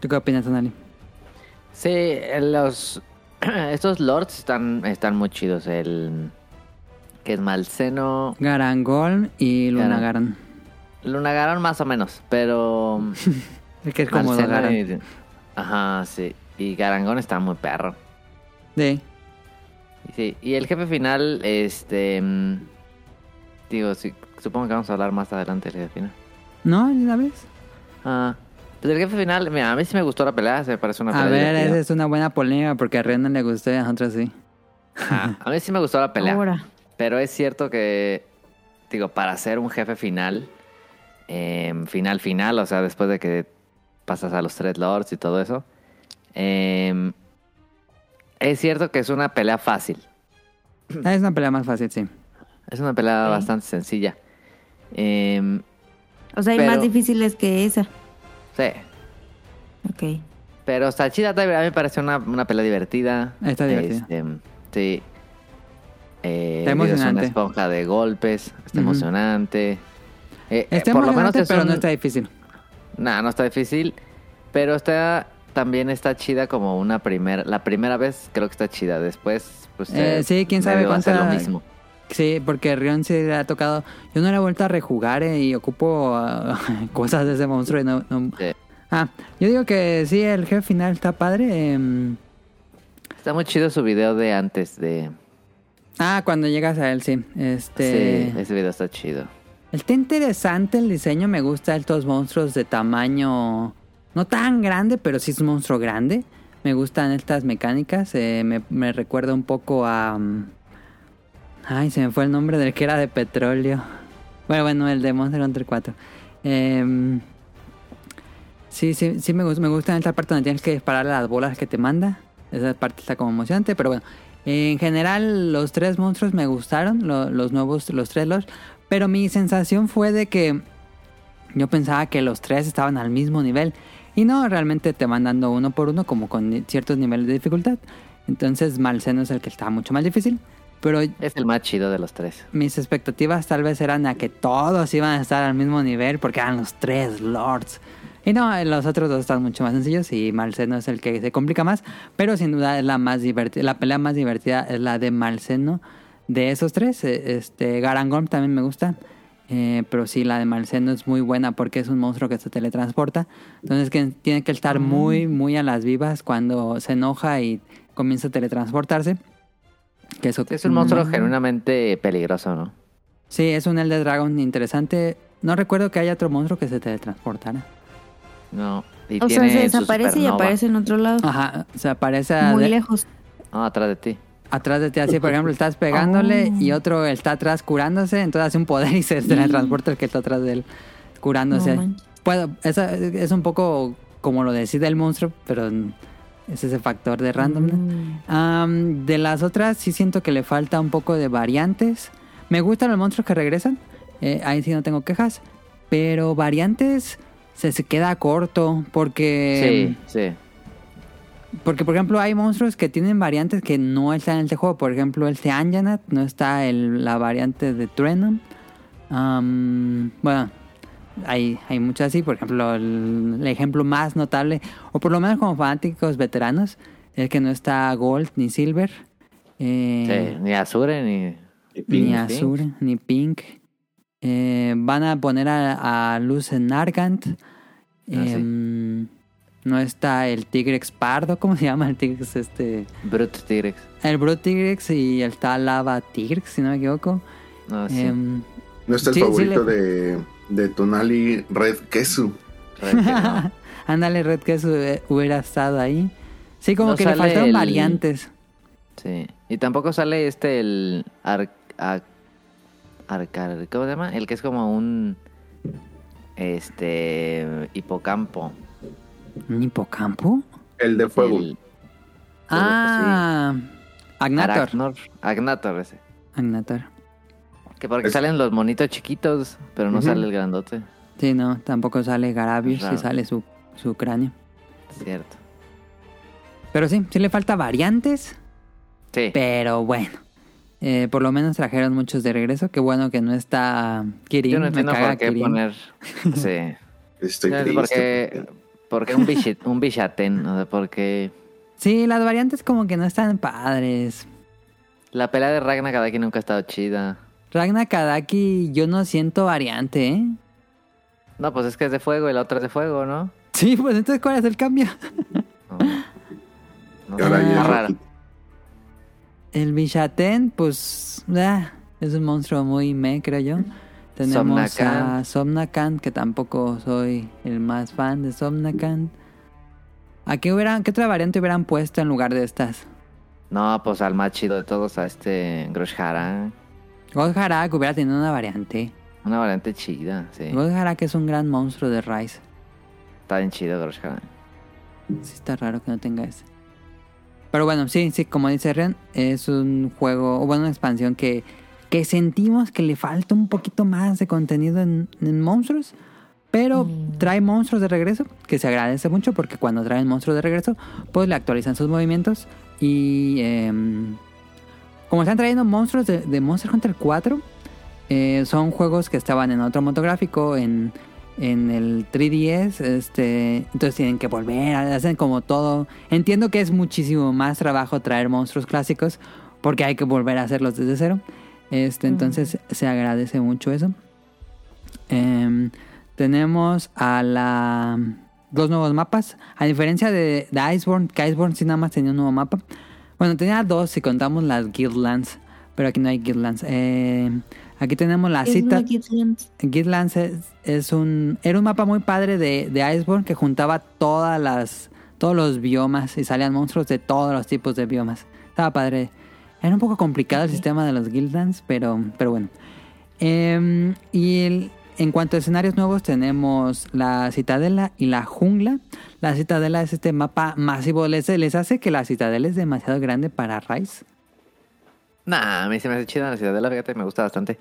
Speaker 2: ¿Tú qué opinas, Tonali?
Speaker 4: Sí, los estos lords están están muy chidos. El que es Malseno,
Speaker 2: Garangol y Lunagaran.
Speaker 4: Lunagaron más o menos, pero
Speaker 2: El que es como
Speaker 4: y- ajá, sí. Y Garangón está muy perro.
Speaker 2: Sí.
Speaker 4: Sí, y el jefe final, este. mm, Digo, sí, supongo que vamos a hablar más adelante del jefe final.
Speaker 2: ¿No? ¿De una vez?
Speaker 4: Ah, pues el jefe final, mira, a mí sí me gustó la pelea, se me parece una pelea.
Speaker 2: A ver, esa es una buena polémica porque a Ren no le gustó y a nosotros sí.
Speaker 4: Ajá, A mí sí me gustó la pelea.
Speaker 1: Ahora.
Speaker 4: Pero es cierto que, digo, para hacer un jefe final, em, final final, o sea, después de que pasas a los tres lords y todo eso. Em, es cierto que es una pelea fácil.
Speaker 2: Ah, Es una pelea más fácil, sí.
Speaker 4: Es una pelea bastante sencilla. Em,
Speaker 1: O sea, hay
Speaker 4: Pero-
Speaker 1: más difíciles que esa.
Speaker 4: sí.
Speaker 1: Ok.
Speaker 4: Pero está chida, a mí me parece una, una pelea divertida.
Speaker 2: Está divertida.
Speaker 4: Este, sí. Eh,
Speaker 2: Está
Speaker 4: Es
Speaker 2: emocionante.
Speaker 4: una esponja de golpes. Está emocionante. Eh, eh,
Speaker 2: Está
Speaker 4: por lo menos
Speaker 2: pero
Speaker 4: un-
Speaker 2: no está difícil.
Speaker 4: Nah, no está difícil. Pero está también está chida como una primera. La primera vez creo que está chida. Después, pues.
Speaker 2: Eh,
Speaker 4: eh,
Speaker 2: sí, quién sabe
Speaker 4: medio va a ser
Speaker 2: cuánta-
Speaker 4: lo mismo.
Speaker 2: Sí, porque Rion sí le ha tocado. Yo no le he vuelto a rejugar eh, y ocupo ah, cosas de ese monstruo y no, no-
Speaker 4: Sí.
Speaker 2: Ah, yo digo que sí, el jefe final está padre. em,
Speaker 4: Está muy chido su video de antes de.
Speaker 2: Ah, cuando llegas a él, sí. Este.
Speaker 4: Sí, ese video está chido.
Speaker 2: Está interesante el diseño, me gusta estos monstruos de tamaño no tan grande, pero sí es un monstruo grande. Me gustan estas mecánicas, eh, me, me recuerda un poco a... mm, Ay, se me fue el nombre del que era de petróleo. Bueno, bueno, el de Monster Hunter 4. Em, sí, sí, sí me gusta, me gusta esta parte donde tienes que disparar las bolas que te manda. Esa parte está como emocionante, pero bueno. En general, los tres monstruos me gustaron, lo- los nuevos, los tres los. Pero mi sensación fue de que yo pensaba que los tres estaban al mismo nivel. Y no, realmente te van dando uno por uno, como con ciertos niveles de dificultad. Entonces, Malseno es el que está mucho más difícil. Pero
Speaker 4: Es el más chido de los tres.
Speaker 2: mis expectativas tal vez eran a que todos iban a estar al mismo nivel porque eran los tres lords. Y no, los otros dos están mucho más sencillos y Malseno es el que se complica más. Pero sin duda es la más divertida. La pelea más divertida es la de Malseno de esos tres. Eh, Este, Garangorm también me gusta. Eh, pero sí, la de Malseno es muy buena porque es un monstruo que se teletransporta. Entonces que tiene que estar muy, muy a las vivas cuando se enoja y comienza a teletransportarse. Que eso
Speaker 4: Es un monstruo
Speaker 2: Mm.
Speaker 4: genuinamente peligroso, ¿no?
Speaker 2: Sí, es un Elder Dragon interesante. No recuerdo que haya otro monstruo que se teletransportara.
Speaker 4: No. Y
Speaker 1: O sea, se desaparece y aparece en otro lado.
Speaker 2: Ajá, se aparece a-
Speaker 1: Muy
Speaker 2: de-
Speaker 1: lejos.
Speaker 4: No, atrás de ti.
Speaker 2: atrás de ti. Así, por ejemplo, estás pegándole
Speaker 1: Oh.
Speaker 2: y otro está atrás curándose. Entonces hace un poder y se teletransporta el que está atrás de él curándose.
Speaker 1: No.
Speaker 2: Puedo, esa- es un poco como lo decide el monstruo, pero es ese factor de randomness.
Speaker 1: Mm.
Speaker 2: Am, de las otras sí siento que le falta un poco de variantes. Me gustan los monstruos que regresan. eh, ahí sí no tengo quejas. Pero variantes se, se queda corto porque...
Speaker 4: sí, sí.
Speaker 2: Porque, por ejemplo, hay monstruos que tienen variantes que no están en este juego. Por ejemplo, este Anjanat no está el, la variante de Trenom. Am, bueno, hay, hay muchas así. Por ejemplo, el, el ejemplo más notable, o por lo menos como fanáticos veteranos, es que no está Gold ni Silver. eh,
Speaker 4: Sí, Ni Azure ni.
Speaker 3: Y
Speaker 2: ni
Speaker 3: Pink.
Speaker 2: Azure, ni Pink. Eh, van a poner a, a Luz en Argant.
Speaker 4: Ah, sí.
Speaker 2: Em, No está el Tigrex Pardo, ¿cómo se llama el Tigrex? Este,
Speaker 4: Brute T-Rex.
Speaker 2: el Brute Tigrex y está Lava Tigrex, si no me equivoco.
Speaker 4: No, sí.
Speaker 2: Em,
Speaker 3: No está el
Speaker 2: Sí, sí
Speaker 3: favorito
Speaker 2: le-
Speaker 3: de, de Tonali Red Queso.
Speaker 4: Red que no.
Speaker 2: ándale, Red que su- eh, hubiera estado ahí. Sí, como
Speaker 4: No
Speaker 2: que le faltaron
Speaker 4: el-
Speaker 2: variantes.
Speaker 4: Sí. Y tampoco sale este, el. Ar, ar- ¿Cómo se llama? El que es como un. Este. Hipocampo.
Speaker 2: ¿Un hipocampo?
Speaker 3: El de fuego.
Speaker 4: El
Speaker 2: Ah, Agnator.
Speaker 4: Arachnor. Agnator ese.
Speaker 2: Agnator.
Speaker 4: Que porque
Speaker 3: Es-
Speaker 4: salen los monitos chiquitos, pero no sale el grandote.
Speaker 2: Sí, no, tampoco sale Garabius, sí sale su, su cráneo.
Speaker 4: Cierto.
Speaker 2: Pero sí, sí le falta variantes,
Speaker 4: Sí.
Speaker 2: pero bueno. Eh, por lo menos trajeron muchos de regreso. Qué bueno que no está Kirin.
Speaker 4: Yo no
Speaker 2: me
Speaker 4: entiendo
Speaker 2: caga
Speaker 4: por qué
Speaker 2: Kirin.
Speaker 4: poner. Sí.
Speaker 3: Estoy triste.
Speaker 4: por qué, por qué un, bichi- un bichaten. O sea, porque
Speaker 2: Sí, las variantes como que no están padres.
Speaker 4: la pelea de Ragnar Kadaki nunca ha estado chida.
Speaker 2: Ragna Kadaki yo no siento variante, ¿eh?
Speaker 4: No, pues es que es de fuego y la otra es de fuego, ¿no?
Speaker 2: Sí, pues entonces ¿cuál es el cambio?
Speaker 4: No, no
Speaker 3: Y ahora
Speaker 4: sé,
Speaker 3: ya
Speaker 4: está
Speaker 3: es
Speaker 4: raro.
Speaker 3: rojito.
Speaker 2: El Bichaten, pues ah, es un monstruo muy me, creo yo. Tenemos
Speaker 4: Somnacan.
Speaker 2: a Somnacan, que tampoco soy el más fan de Somnacan. ¿A qué, hubieran, qué otra variante hubieran puesto en lugar de estas?
Speaker 4: No, pues al más chido de todos, a este Groshara.
Speaker 2: God Harak hubiera tenido una variante.
Speaker 4: Una variante chida, sí.
Speaker 2: Harak es un gran monstruo de Rise.
Speaker 4: Está bien chido, Harak.
Speaker 2: Sí está raro que no tenga ese. Pero bueno, sí, sí, como dice Ren, es un juego, o bueno, una expansión que, que sentimos que le falta un poquito más de contenido en, en monstruos. Pero trae monstruos de regreso, que se agradece mucho porque cuando traen monstruos de regreso, pues le actualizan sus movimientos. Y em, como están trayendo monstruos de, de Monster Hunter 4, eh, son juegos que estaban en otro motográfico, en, en el 3DS, este, entonces tienen que volver, hacen como todo. Entiendo que es muchísimo más trabajo traer monstruos clásicos porque hay que volver a hacerlos desde cero. Este, entonces se agradece mucho eso. Em, tenemos a la dos nuevos mapas. A diferencia de, de Iceborne, que Iceborne sí nada más tenía un nuevo mapa. Bueno, tenía dos si contamos las Guildlands, pero aquí no hay Guildlands. Eh, aquí tenemos la cita. Guildlands es, es un era un mapa muy padre de, de Iceborne que juntaba todas las todos los biomas y salían monstruos de todos los tipos de biomas. Estaba padre. Era un poco complicado el sistema de los Guildlands, pero pero bueno. Em, y el- en cuanto a escenarios nuevos tenemos la Citadela y la Jungla. La Citadela es este mapa masivo. ¿Les, les hace que la Citadela es demasiado grande para Rise?
Speaker 4: Nah, a mí se me hace chida la ciudad de la fíjate, me gusta bastante.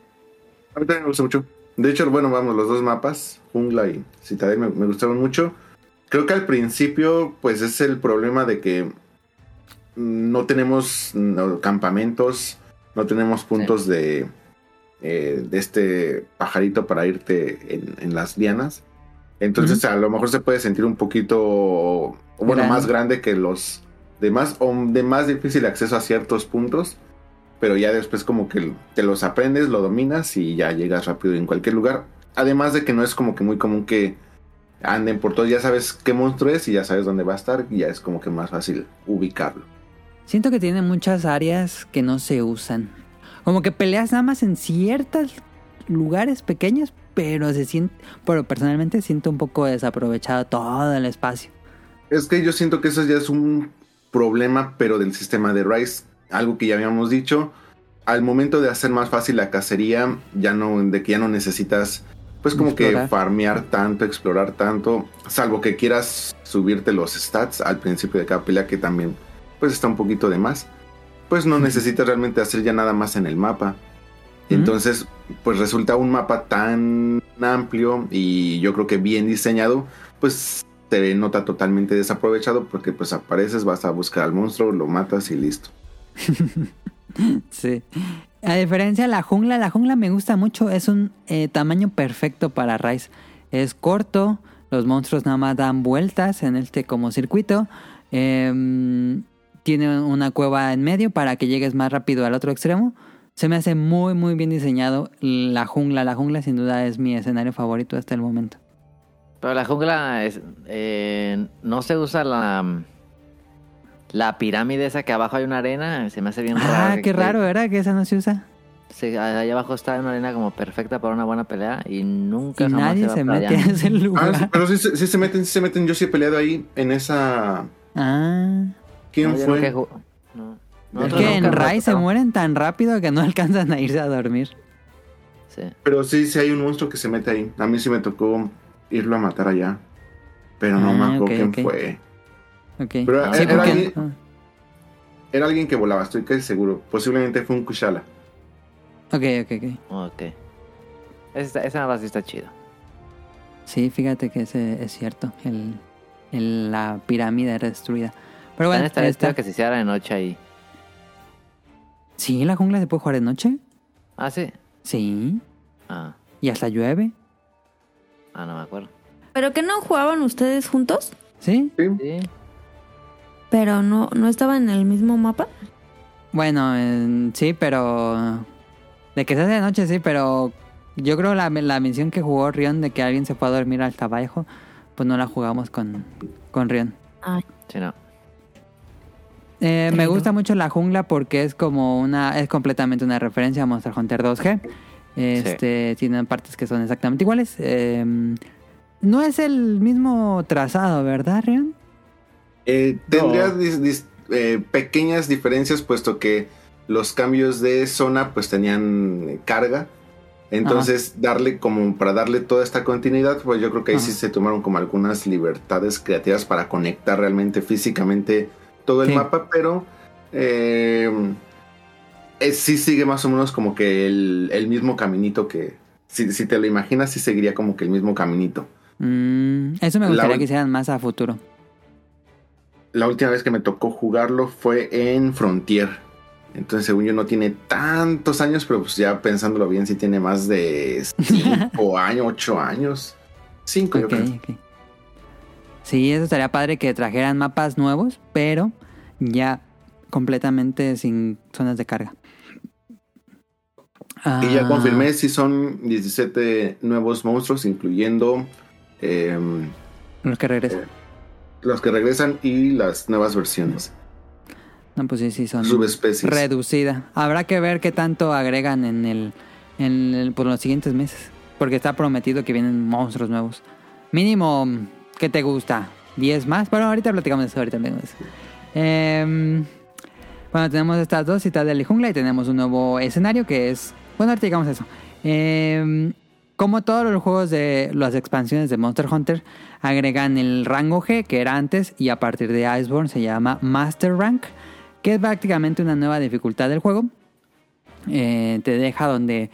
Speaker 3: A mí también me gusta mucho. De hecho, bueno, vamos, los dos mapas, Jungla y Citadel, me, me gustaron mucho. Creo que al principio, pues es el problema de que no tenemos no, campamentos, no tenemos puntos de, eh, de este pajarito para irte en, en las lianas. Entonces, a lo mejor se puede sentir un poquito, bueno,
Speaker 2: Grande.
Speaker 3: más grande que los demás, o de más difícil acceso a ciertos puntos pero ya después como que te los aprendes, lo dominas y ya llegas rápido en cualquier lugar. Además de que no es como que muy común que anden por todo, ya sabes qué monstruo es y ya sabes dónde va a estar y ya es como que más fácil ubicarlo.
Speaker 2: Siento que tiene muchas áreas que no se usan. Como que peleas nada más en ciertos lugares pequeños, pero se siente, pero personalmente siento un poco desaprovechado todo el espacio.
Speaker 3: Es que yo siento que eso ya es un problema, pero del sistema de Rise, algo que ya habíamos dicho. Al momento de hacer más fácil la cacería, ya no, de que ya no necesitas, pues como
Speaker 2: Explorar.
Speaker 3: que farmear tanto, explorar tanto, salvo que quieras subirte los stats al principio de cada pelea, que también, pues está un poquito de más. Pues no necesitas realmente hacer ya nada más en el mapa. Entonces, pues resulta un mapa tan amplio y yo creo que bien diseñado, pues te nota totalmente desaprovechado porque pues apareces, vas a buscar al monstruo, lo matas y listo.
Speaker 2: Sí. A diferencia de la jungla, la jungla me gusta mucho. Es un eh, tamaño perfecto para Rise. Es corto, los monstruos nada más dan vueltas en este como circuito. Em, tiene una cueva en medio para que llegues más rápido al otro extremo. Se me hace muy, muy bien diseñado la jungla. La jungla sin duda es mi escenario favorito hasta el momento.
Speaker 4: Pero la jungla es, eh, no se usa la la pirámide esa que abajo hay una arena, se me hace bien raro.
Speaker 2: Ah,
Speaker 4: que-
Speaker 2: qué raro, ¿verdad? Que esa no se usa.
Speaker 4: Sí, ahí abajo está una arena como perfecta para una buena pelea y nunca
Speaker 2: Y
Speaker 4: jamás
Speaker 2: nadie
Speaker 4: va
Speaker 2: se mete
Speaker 4: allá.
Speaker 2: a ese
Speaker 3: Ah,
Speaker 2: lugar.
Speaker 3: pero sí, se- sí se meten, sí se meten. Yo sí he peleado ahí en esa.
Speaker 2: Ah.
Speaker 3: ¿Quién
Speaker 4: No,
Speaker 3: fue?
Speaker 4: no.
Speaker 2: Es que en Rise se mueren tan rápido que no alcanzan a irse a dormir.
Speaker 4: Sí.
Speaker 3: Pero sí, sí hay un monstruo que se mete ahí. A mí sí me tocó irlo a matar allá. Pero no
Speaker 2: Ah,
Speaker 3: me acuerdo quién fue.
Speaker 2: Ok.
Speaker 3: Pero
Speaker 2: sí,
Speaker 3: era
Speaker 2: porque...
Speaker 3: alguien-
Speaker 2: ah,
Speaker 3: Era alguien que volaba, estoy casi seguro. Posiblemente fue un Kushala.
Speaker 2: Ok, ok, ok.
Speaker 4: Ok. Esa, esa base está chida.
Speaker 2: Sí, fíjate que ese es cierto. El, el- la pirámide destruida. Pero bueno,
Speaker 4: chido que se hiciera de noche ahí.
Speaker 2: Sí, la jungla se puede jugar de noche.
Speaker 4: Ah, sí.
Speaker 2: Sí.
Speaker 4: Ah,
Speaker 2: Y hasta llueve.
Speaker 4: ah, no me acuerdo.
Speaker 1: ¿Pero que no jugaban ustedes juntos?
Speaker 2: Sí.
Speaker 3: Sí.
Speaker 4: Sí.
Speaker 1: Pero no, no estaban en el mismo mapa.
Speaker 2: Bueno, en- sí, pero... De que se hace de noche, sí, pero... Yo creo la, la misión que jugó Rion de que alguien se pueda dormir hasta abajo, pues no la jugamos con, con Rion.
Speaker 4: Sí, no.
Speaker 2: Eh, me gusta mucho la jungla porque es como una, es completamente una referencia a Monster Hunter 2G. Este, tienen partes que son exactamente iguales. Eh, no es el mismo trazado, ¿verdad, Rion?
Speaker 3: Eh, tendría dis- dis- eh, pequeñas diferencias puesto que los cambios de zona pues tenían eh, carga Entonces, darle como para darle toda esta continuidad, pues yo creo que ahí sí se tomaron como algunas libertades creativas para conectar realmente físicamente todo el
Speaker 2: Sí.
Speaker 3: mapa, pero eh, eh, sí sigue más o menos como que el, el mismo caminito que, si, si te lo imaginas, sí seguiría como que el mismo caminito.
Speaker 2: Mm, eso me gustaría que hicieran más a futuro.
Speaker 3: La última vez que me tocó jugarlo fue en Frontier. Entonces, según yo, no tiene tantos años, pero pues ya pensándolo bien, sí tiene más de 5 años, 8 años. 5, yo
Speaker 2: Ok,
Speaker 3: creo.
Speaker 2: ok. Sí, eso estaría padre que trajeran mapas nuevos, pero ya completamente sin zonas de carga.
Speaker 3: Y ya
Speaker 2: Ah,
Speaker 3: confirmé si son 17 nuevos monstruos, incluyendo em,
Speaker 2: Los que regresan.
Speaker 3: los que regresan y las nuevas versiones.
Speaker 2: No, pues sí, sí, son
Speaker 3: Subespecies.
Speaker 2: reducida. Habrá que ver qué tanto agregan en el, en el- por los siguientes meses. Porque está prometido que vienen monstruos nuevos. Mínimo, ¿qué te gusta? ¿10 más? Bueno, ahorita platicamos de eso, ahorita platicamos de eso. Em, bueno, tenemos estas dos Citadel y Jungla y tenemos un nuevo escenario que es... Bueno, ahorita llegamos a eso. Em, como todos los juegos de las expansiones de Monster Hunter, agregan el rango G, que era antes, y a partir de Iceborne se llama Master Rank, que es prácticamente una nueva dificultad del juego. Eh, te deja donde,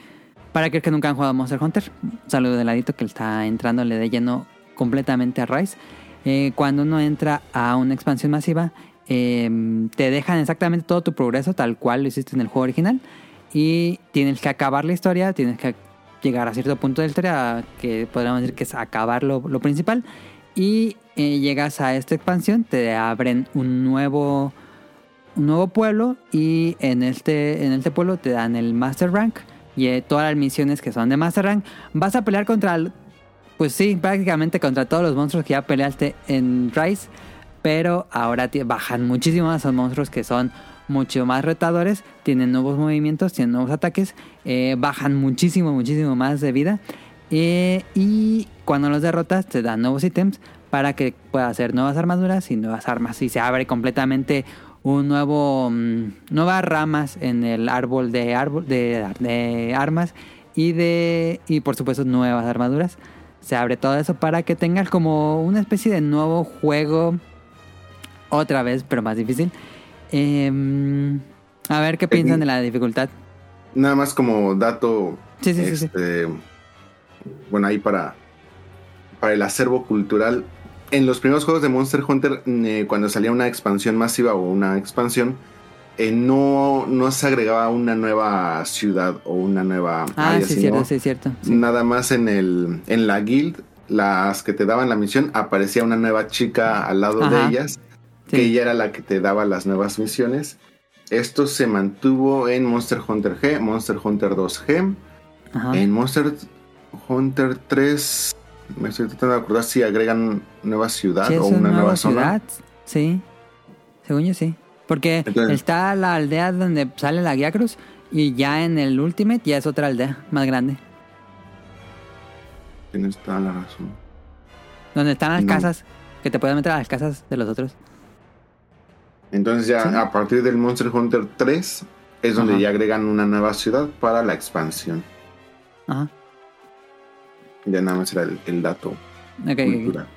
Speaker 2: para aquellos que nunca han jugado Monster Hunter, un saludo de ladito que está entrándole de lleno completamente a Rise. Eh, cuando uno entra a una expansión masiva, eh, te dejan exactamente todo tu progreso tal cual lo hiciste en el juego original. Y tienes que acabar la historia, tienes que llegar a cierto punto de la historia, que podríamos decir que es acabar lo, principal. Y eh, llegas a esta expansión, te abren un nuevo, un nuevo pueblo y en este, en este pueblo te dan el Master Rank y eh, todas las misiones que son de Master Rank. Vas a pelear contra, pues sí, prácticamente contra todos los monstruos que ya peleaste en Rise, pero ahora bajan muchísimo más, son monstruos que son mucho más retadores, tienen nuevos movimientos, tienen nuevos ataques, eh, bajan muchísimo, muchísimo más de vida. Eh, y cuando los derrotas te dan nuevos ítems para que puedas hacer nuevas armaduras y nuevas armas. Y se abre completamente un nuevo mm, nuevas ramas en el árbol de árbol de armas y de y por supuesto nuevas armaduras. Se abre todo eso para que tengas como una especie de nuevo juego otra vez, pero más difícil. Em, a ver qué piensan de la dificultad.
Speaker 3: Nada más como dato,
Speaker 2: Sí, sí, sí, sí.
Speaker 3: este, bueno, ahí para, para el acervo cultural. En los primeros juegos de Monster Hunter, eh, cuando salía una expansión masiva o una expansión, eh, no, no se agregaba una nueva ciudad o una nueva
Speaker 2: Ah,
Speaker 3: área,
Speaker 2: sí,
Speaker 3: sino
Speaker 2: cierto, sí, cierto. sí.
Speaker 3: nada más en el en la guild, las que te daban la misión, aparecía una nueva chica al lado
Speaker 2: Ajá.
Speaker 3: de ellas, que ella era la que te daba las nuevas misiones. Esto se mantuvo en Monster Hunter G, Monster Hunter 2G,
Speaker 2: Ajá.
Speaker 3: en Monster Hunter 3. Me estoy tratando de acordar si agregan nueva ciudad
Speaker 2: Sí,
Speaker 3: o
Speaker 2: una
Speaker 3: una nueva
Speaker 2: nueva
Speaker 3: zona.
Speaker 2: ciudad. Sí. Según yo sí. Porque
Speaker 3: Entonces-
Speaker 2: está la aldea donde sale la guía cruz y ya en el Ultimate ya es otra aldea más grande.
Speaker 3: Tienes toda la razón.
Speaker 2: Donde están las
Speaker 3: No.
Speaker 2: casas. Que te puedes meter a las casas de los otros.
Speaker 3: Entonces ya
Speaker 2: Sí.
Speaker 3: a partir del Monster Hunter 3 es donde
Speaker 2: Ajá.
Speaker 3: ya agregan una nueva ciudad para la expansión.
Speaker 2: Ajá.
Speaker 3: Ya nada más era el, el dato
Speaker 2: Ok, ok, ok.
Speaker 3: cultural.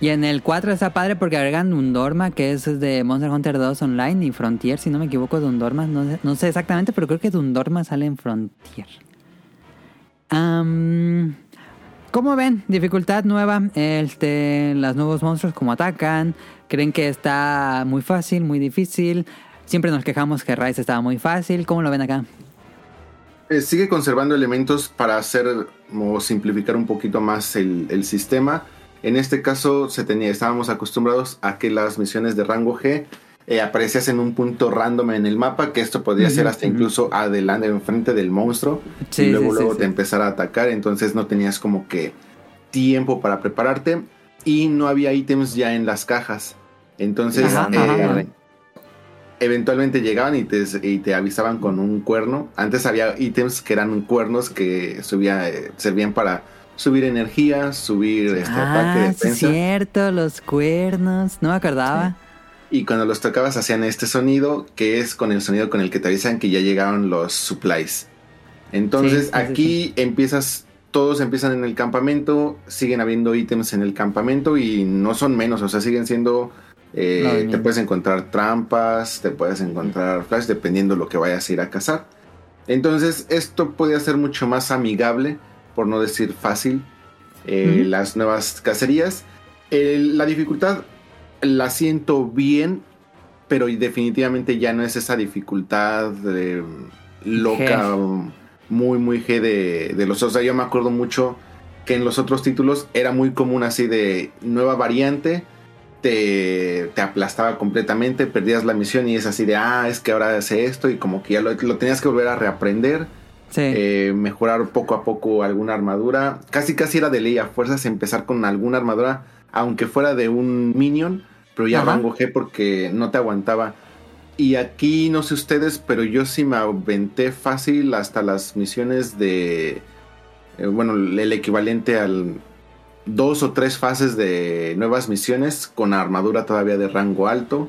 Speaker 2: Y en el 4 está padre porque agregan Undorma, que es de Monster Hunter 2 Online y Frontier, si no me equivoco, Dundorma. No sé, no sé exactamente, pero creo que Dundorma sale en Frontier. Am, ¿Cómo ven? Dificultad nueva. Este, los nuevos monstruos, cómo atacan. ¿Creen que está muy fácil, muy difícil? Siempre nos quejamos que Rise estaba muy fácil. ¿Cómo lo ven acá?
Speaker 3: Eh, sigue conservando elementos para hacer o simplificar un poquito más el, el sistema. En este caso se tenía, estábamos acostumbrados a que las misiones de rango G eh, aparecías en un punto random en el mapa, que esto podría ser hasta incluso adelante, enfrente del monstruo,
Speaker 2: Sí,
Speaker 3: y luego
Speaker 2: sí,
Speaker 3: luego
Speaker 2: sí.
Speaker 3: te empezara a atacar, entonces no tenías como que tiempo para prepararte y no había ítems ya en las cajas. Entonces,
Speaker 2: Ajá,
Speaker 3: eh,
Speaker 2: ajá,
Speaker 3: eventualmente llegaban y te, y te avisaban con un cuerno. Antes había ítems que eran cuernos que subía, eh, servían para subir energía, subir este,
Speaker 2: Ah,
Speaker 3: defensa.
Speaker 2: cierto, los cuernos. No me acordaba.
Speaker 3: Y cuando los tocabas hacían este sonido, que es con el sonido con el que te avisan que ya llegaron los supplies. Entonces
Speaker 2: Sí, sí, sí,
Speaker 3: aquí empiezas, todos empiezan en el campamento, siguen habiendo ítems en el campamento y no son menos, o sea, siguen siendo... eh,
Speaker 2: No,
Speaker 3: te puedes encontrar trampas, te puedes encontrar flash, dependiendo lo que vayas a ir a cazar. Entonces, esto puede hacer mucho más amigable, por no decir fácil, eh, las nuevas cacerías. El- la dificultad la siento bien, pero definitivamente ya no es esa dificultad eh, loca, muy, muy G de, de los... O sea, yo me acuerdo mucho que en los otros títulos era muy común así de nueva variante, te, te aplastaba completamente, perdías la misión y es así de, ah, es que ahora hace esto y como que ya lo, lo tenías que volver a reaprender,
Speaker 2: Sí.
Speaker 3: eh, mejorar poco a poco alguna armadura. Casi casi era de ley a fuerzas empezar con alguna armadura, aunque fuera de un minion, pero ya
Speaker 2: Ajá.
Speaker 3: rango G porque no te aguantaba. Y aquí no sé ustedes, pero yo sí me aventé fácil hasta las misiones de, eh, bueno, el equivalente al dos o tres fases de nuevas misiones con armadura todavía de rango alto,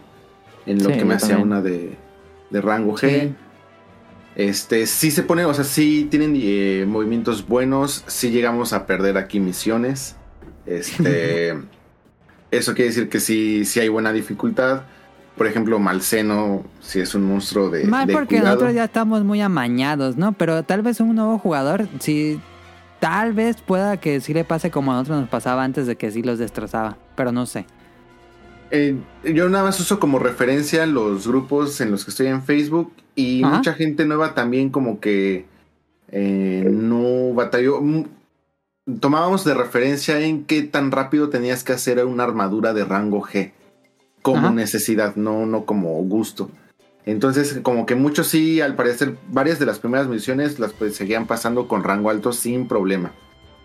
Speaker 3: en lo
Speaker 4: Sí,
Speaker 3: que me hacía una de, de rango G.
Speaker 2: Sí.
Speaker 3: Este, sí se pone, o sea, sí tienen eh, movimientos buenos, sí llegamos a perder aquí misiones. Este, eso quiere decir que sí, sí hay buena dificultad. Por ejemplo, Malseno, si es un monstruo de, de
Speaker 2: porque
Speaker 3: cuidado.
Speaker 2: nosotros ya estamos muy amañados, ¿no? Pero tal vez un nuevo jugador, sí, tal vez pueda que sí le pase como a nosotros nos pasaba antes de que sí los destrozaba, pero no sé.
Speaker 3: Eh, yo nada más uso como referencia los grupos en los que estoy en Facebook y
Speaker 2: Ajá.
Speaker 3: mucha gente nueva también como que eh, no batalló. Tomábamos de referencia en qué tan rápido tenías que hacer una armadura de rango G. Como
Speaker 2: Ajá.
Speaker 3: necesidad, no, no como gusto. Entonces, como que muchos sí, al parecer, varias de las primeras misiones las pues, seguían pasando con rango alto sin problema.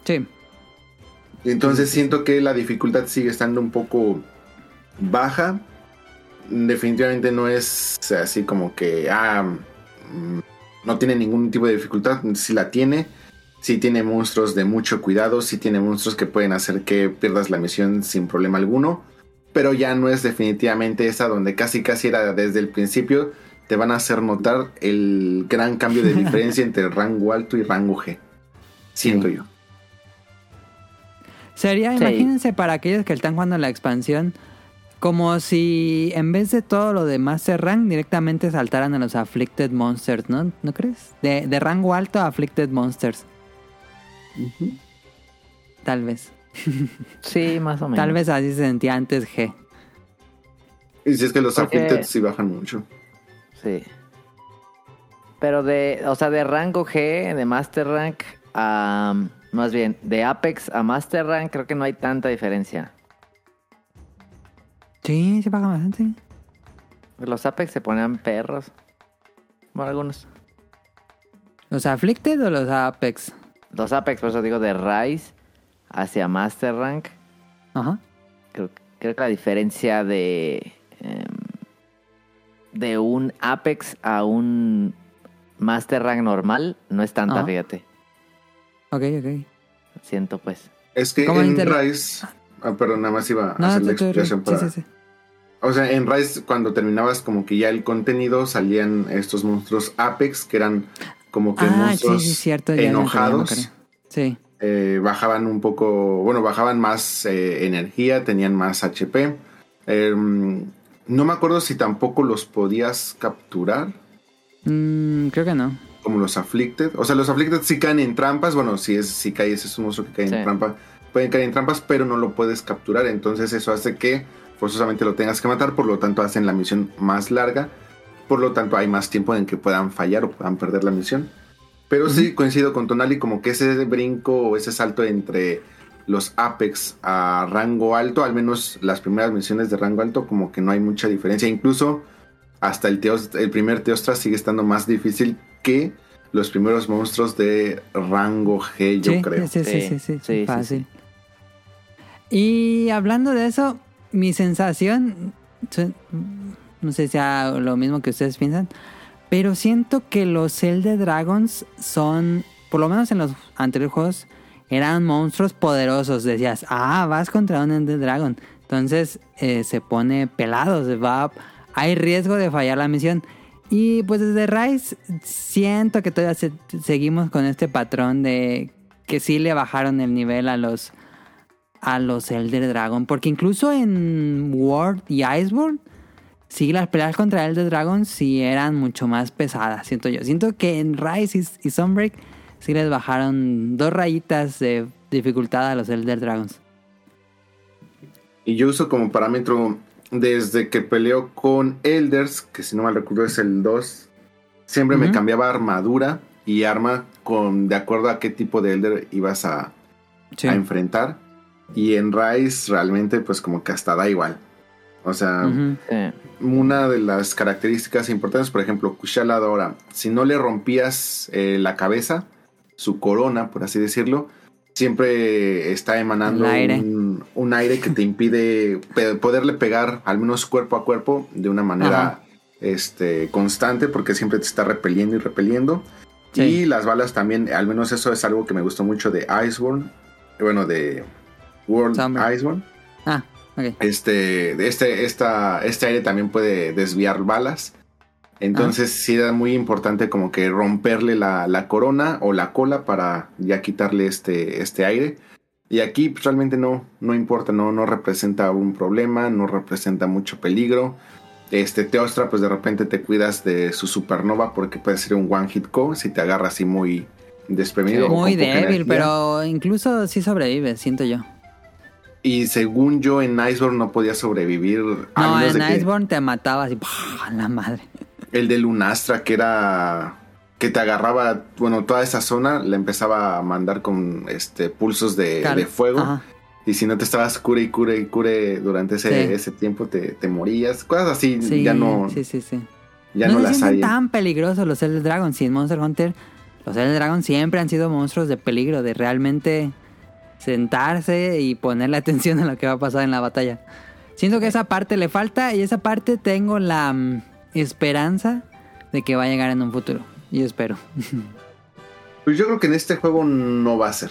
Speaker 2: Sí.
Speaker 3: Entonces
Speaker 2: Sí, sí, sí.
Speaker 3: siento que la dificultad sigue estando un poco baja. Definitivamente no es así como que ah, mm, no tiene ningún tipo de dificultad. Si la tiene, si tiene monstruos de mucho cuidado, si tiene monstruos que pueden hacer que pierdas la misión sin problema alguno. Pero ya no es definitivamente esa donde casi casi era desde el principio. Te van a hacer notar el gran cambio de diferencia entre rango alto y rango G. Siento
Speaker 2: Sí.
Speaker 3: yo.
Speaker 2: Sería,
Speaker 4: Sí.
Speaker 2: imagínense para aquellos que están jugando la expansión, como si en vez de todo lo de Master Rank directamente saltaran a los Afflicted Monsters, ¿no? ¿No crees? De, de rango alto a Afflicted Monsters. Tal vez.
Speaker 4: Sí, más o menos.
Speaker 2: Tal vez así se sentía antes G.
Speaker 3: Y si es que los
Speaker 4: Porque-
Speaker 3: afflicted sí bajan mucho.
Speaker 4: Sí. Pero de, o sea, de rango G, de Master Rank, a, más bien, de Apex a Master Rank, creo que no hay tanta diferencia.
Speaker 2: Sí, se baja bastante.
Speaker 4: Los Apex se ponían perros. Bueno, algunos.
Speaker 2: ¿Los Afflicted o los Apex?
Speaker 4: Los Apex, por eso digo, de Rise hacia Master Rank,
Speaker 2: Ajá.
Speaker 4: creo, creo que la diferencia de, em, de un Apex a un Master Rank normal no es tanta,
Speaker 2: Ajá.
Speaker 4: fíjate.
Speaker 2: Ok, ok.
Speaker 4: Siento pues.
Speaker 3: Es que
Speaker 2: ¿Cómo
Speaker 3: en
Speaker 2: inter-
Speaker 3: Rise. Ah, perdón, nada más iba a
Speaker 2: No,
Speaker 3: hacer la explicación
Speaker 2: sí,
Speaker 3: para.
Speaker 2: sí, sí.
Speaker 3: O sea, en Rise, cuando terminabas como que ya el contenido, salían estos monstruos Apex, que eran como que
Speaker 2: Ah,
Speaker 3: monstruos
Speaker 2: sí, cierto. ya me acordé, ya me
Speaker 3: enojados.
Speaker 2: Sí.
Speaker 3: eh, bajaban un poco, bueno, bajaban más eh, energía, tenían más HP. Eh, no me acuerdo si tampoco los podías capturar,
Speaker 2: Mm, creo que no.
Speaker 3: como los Afflicted. O sea, los Afflicted sí caen en trampas, bueno, si es si caes, es un monstruo que cae
Speaker 4: Sí.
Speaker 3: en trampa, pueden caer en trampas, pero no lo puedes capturar. Entonces eso hace que forzosamente lo tengas que matar, por lo tanto hacen la misión más larga. Por lo tanto, hay más tiempo en que puedan fallar o puedan perder la misión. Pero sí, coincido con Tonali, como que ese brinco o ese salto entre los Apex a rango alto, al menos las primeras misiones de rango alto, como que no hay mucha diferencia. Incluso hasta el, Teos- el primer Teostra sigue estando más difícil que los primeros monstruos de rango G, yo
Speaker 2: sí,
Speaker 3: creo.
Speaker 2: Sí, sí, sí,
Speaker 4: Sí,
Speaker 2: sí, sí,
Speaker 4: sí, sí,
Speaker 2: fácil. Y hablando de eso, mi sensación, no sé si sea lo mismo que ustedes piensan, pero siento que los Elder Dragons son, por lo menos en los anteriores juegos, eran monstruos poderosos. Decías, ah, vas contra un Elder Dragon. Entonces eh, se pone pelado, va, hay riesgo de fallar la misión. Y pues desde Rise siento que todavía se- seguimos con este patrón de que sí le bajaron el nivel a los a los Elder Dragon, porque incluso en World y Iceborne sí las peleas contra Elder Dragon sí eran mucho más pesadas, siento yo. Siento que en Rise y, Sunbreak sí les bajaron dos rayitas de dificultad a los Elder Dragons.
Speaker 3: Y yo uso como parámetro desde que peleo con Elders, que si no mal recuerdo es el 2, siempre me cambiaba armadura y arma con de acuerdo a qué tipo de Elder ibas a,
Speaker 2: Sí.
Speaker 3: a enfrentar. Y en Rise realmente pues como que hasta da igual. O sea.
Speaker 4: Sí.
Speaker 3: una de las características importantes, por ejemplo, Kushala Dora, si no le rompías eh, la cabeza, su corona, por así decirlo, siempre está emanando
Speaker 2: aire.
Speaker 3: Un, un aire que te impide pe- poderle pegar al menos cuerpo a cuerpo de una manera
Speaker 2: Ajá.
Speaker 3: este, constante, porque siempre te está repeliendo y repeliendo.
Speaker 2: Sí.
Speaker 3: Y las balas también, al menos eso es algo que me gustó mucho de Iceborne, bueno, de World
Speaker 2: Summer.
Speaker 3: Iceborne
Speaker 2: Ah,
Speaker 3: este, este, esta, este aire también puede desviar balas. Entonces sí era muy importante como que romperle la, la corona o la cola para ya quitarle este, este aire. Y aquí pues, realmente no, no importa, no, no representa un problema, no representa mucho peligro. Este Teostra, pues de repente te cuidas de su supernova porque puede ser un one hit co si te agarra así muy desprevenido. o con
Speaker 2: Muy débil, pero incluso sí sobrevive, siento yo.
Speaker 3: Y según yo en Iceborne no podía sobrevivir. a
Speaker 2: No, en
Speaker 3: de que-
Speaker 2: Iceborne te mataba así, ¡pah! la madre.
Speaker 3: El de Lunastra, que era. que te agarraba. Bueno, toda esa zona la empezaba a mandar con este pulsos de,
Speaker 2: Cal-
Speaker 3: de fuego.
Speaker 2: Ajá.
Speaker 3: Y si no te estabas cure y cure y cure durante ese,
Speaker 2: Sí.
Speaker 3: ese tiempo, te, te morías. Cosas así
Speaker 2: Sí,
Speaker 3: ya no,
Speaker 2: sí, sí, sí.
Speaker 3: ya
Speaker 2: no
Speaker 3: no,
Speaker 2: se
Speaker 3: las hay.
Speaker 2: tan peligrosos los Elder Dragons. Y en Monster Hunter, los Elder Dragons siempre han sido monstruos de peligro, de realmente sentarse y ponerle atención a lo que va a pasar en la batalla. Siento que esa parte le falta y esa parte tengo la mm, esperanza de que va a llegar en un futuro. Y espero.
Speaker 3: Pues yo creo que en este juego no va a ser.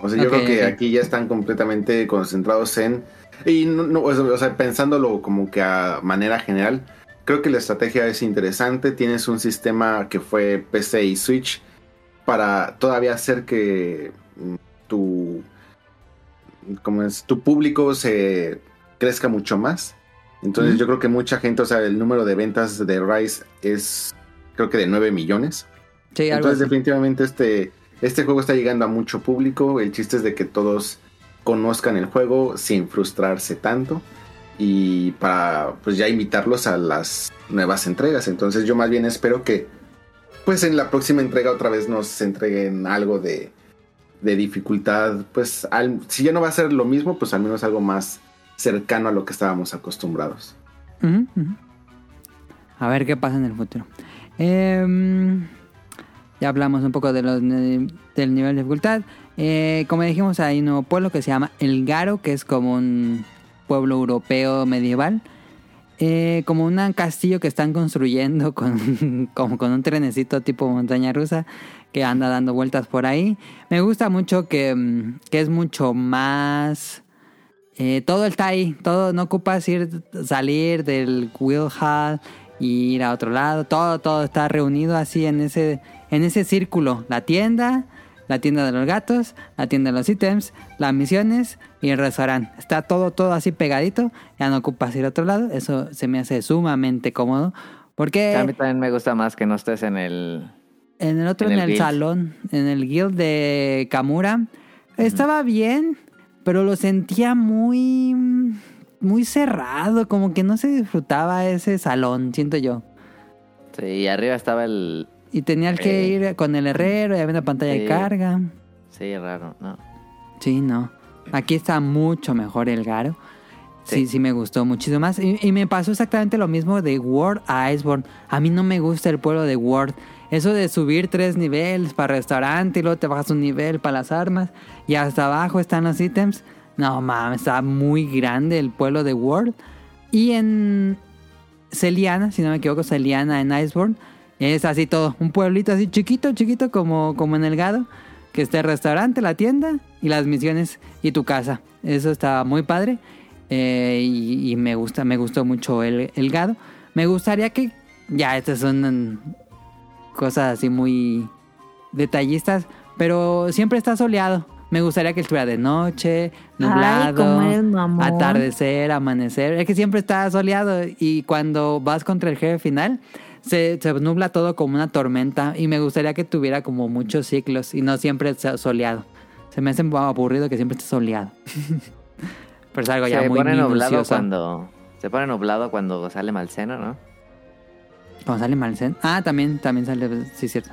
Speaker 3: O sea, yo creo que aquí ya están completamente concentrados en. Y no, no, o sea, o sea, pensándolo como que a manera general, creo que la estrategia es interesante. Tienes un sistema que fue PC y Switch para todavía hacer que mm, tu. Como es? Tu público se crezca mucho más. Entonces, yo creo que mucha gente, o sea, el número de ventas de Rise es, creo que de 9 millones.
Speaker 2: Sí,
Speaker 3: Entonces definitivamente este, este juego está llegando a mucho público. El chiste es de que todos conozcan el juego sin frustrarse tanto. Y para pues ya invitarlos a las nuevas entregas. Entonces yo más bien espero que pues en la próxima entrega otra vez nos entreguen algo de, de dificultad. Pues al- si ya no va a ser lo mismo, pues al menos algo más cercano a lo que estábamos acostumbrados.
Speaker 2: A ver qué pasa en el futuro. Em, ya hablamos un poco de los, del nivel de dificultad. Eh, como dijimos, hay un nuevo pueblo que se llama El Garo, que es como un pueblo europeo medieval. Eh, como un castillo que están construyendo con, como con un trenecito tipo montaña rusa que anda dando vueltas por ahí. Me gusta mucho que, mm, que es mucho más... Eh, todo está ahí, todo no ocupas ir, salir del Will Hall y ir a otro lado, todo, todo está reunido así en ese, en ese círculo, la tienda, la tienda de los gatos, la tienda de los ítems, las misiones y el restaurante, está todo, todo así pegadito, ya no ocupas ir a otro lado, eso se me hace sumamente cómodo, porque
Speaker 4: A mí también me gusta más que no estés en el...
Speaker 2: en el otro,
Speaker 4: En
Speaker 2: en
Speaker 4: el
Speaker 2: salón, en el guild de Kamura, estaba bien, pero lo sentía muy, muy cerrado, como que no se disfrutaba ese salón, siento yo.
Speaker 4: Sí, y arriba estaba el...
Speaker 2: Y tenías que ir con el herrero y había una pantalla de carga.
Speaker 4: Sí, raro, ¿no?
Speaker 2: Sí, no. Aquí está mucho mejor el Garo. Sí, sí,
Speaker 4: Sí.
Speaker 2: me gustó muchísimo más. Y, y me pasó exactamente lo mismo de World a Iceborne. A mí no me gusta el pueblo de World. Eso de subir tres niveles para restaurante y luego te bajas un nivel para las armas y hasta abajo están los ítems. No mames, está muy grande el pueblo de World. Y en Celiana, si no me equivoco, Celiana en Iceborne, es así todo. Un pueblito así chiquito, chiquito como, como en el Gado. Que esté el restaurante, la tienda y las misiones y tu casa. Eso está muy padre. Eh, y, me gusta, me gustó mucho el, el Gado. Me gustaría que Ya, estas son mm, cosas así muy detallistas, pero siempre está soleado. Me gustaría que estuviera de noche, nublado,
Speaker 1: eres
Speaker 2: atardecer, amanecer. Es que siempre está soleado y cuando vas contra el jefe final se, se nubla todo como una tormenta y me gustaría que tuviera como muchos ciclos y no siempre sea soleado. Se me hace aburrido que siempre esté soleado. Pero es algo ya
Speaker 4: se
Speaker 2: muy
Speaker 4: pone nublado cuando... Se pone nublado cuando sale Malceno, ¿no?
Speaker 2: Cuando sale Malsen. Ah, también, también sale, sí, cierto.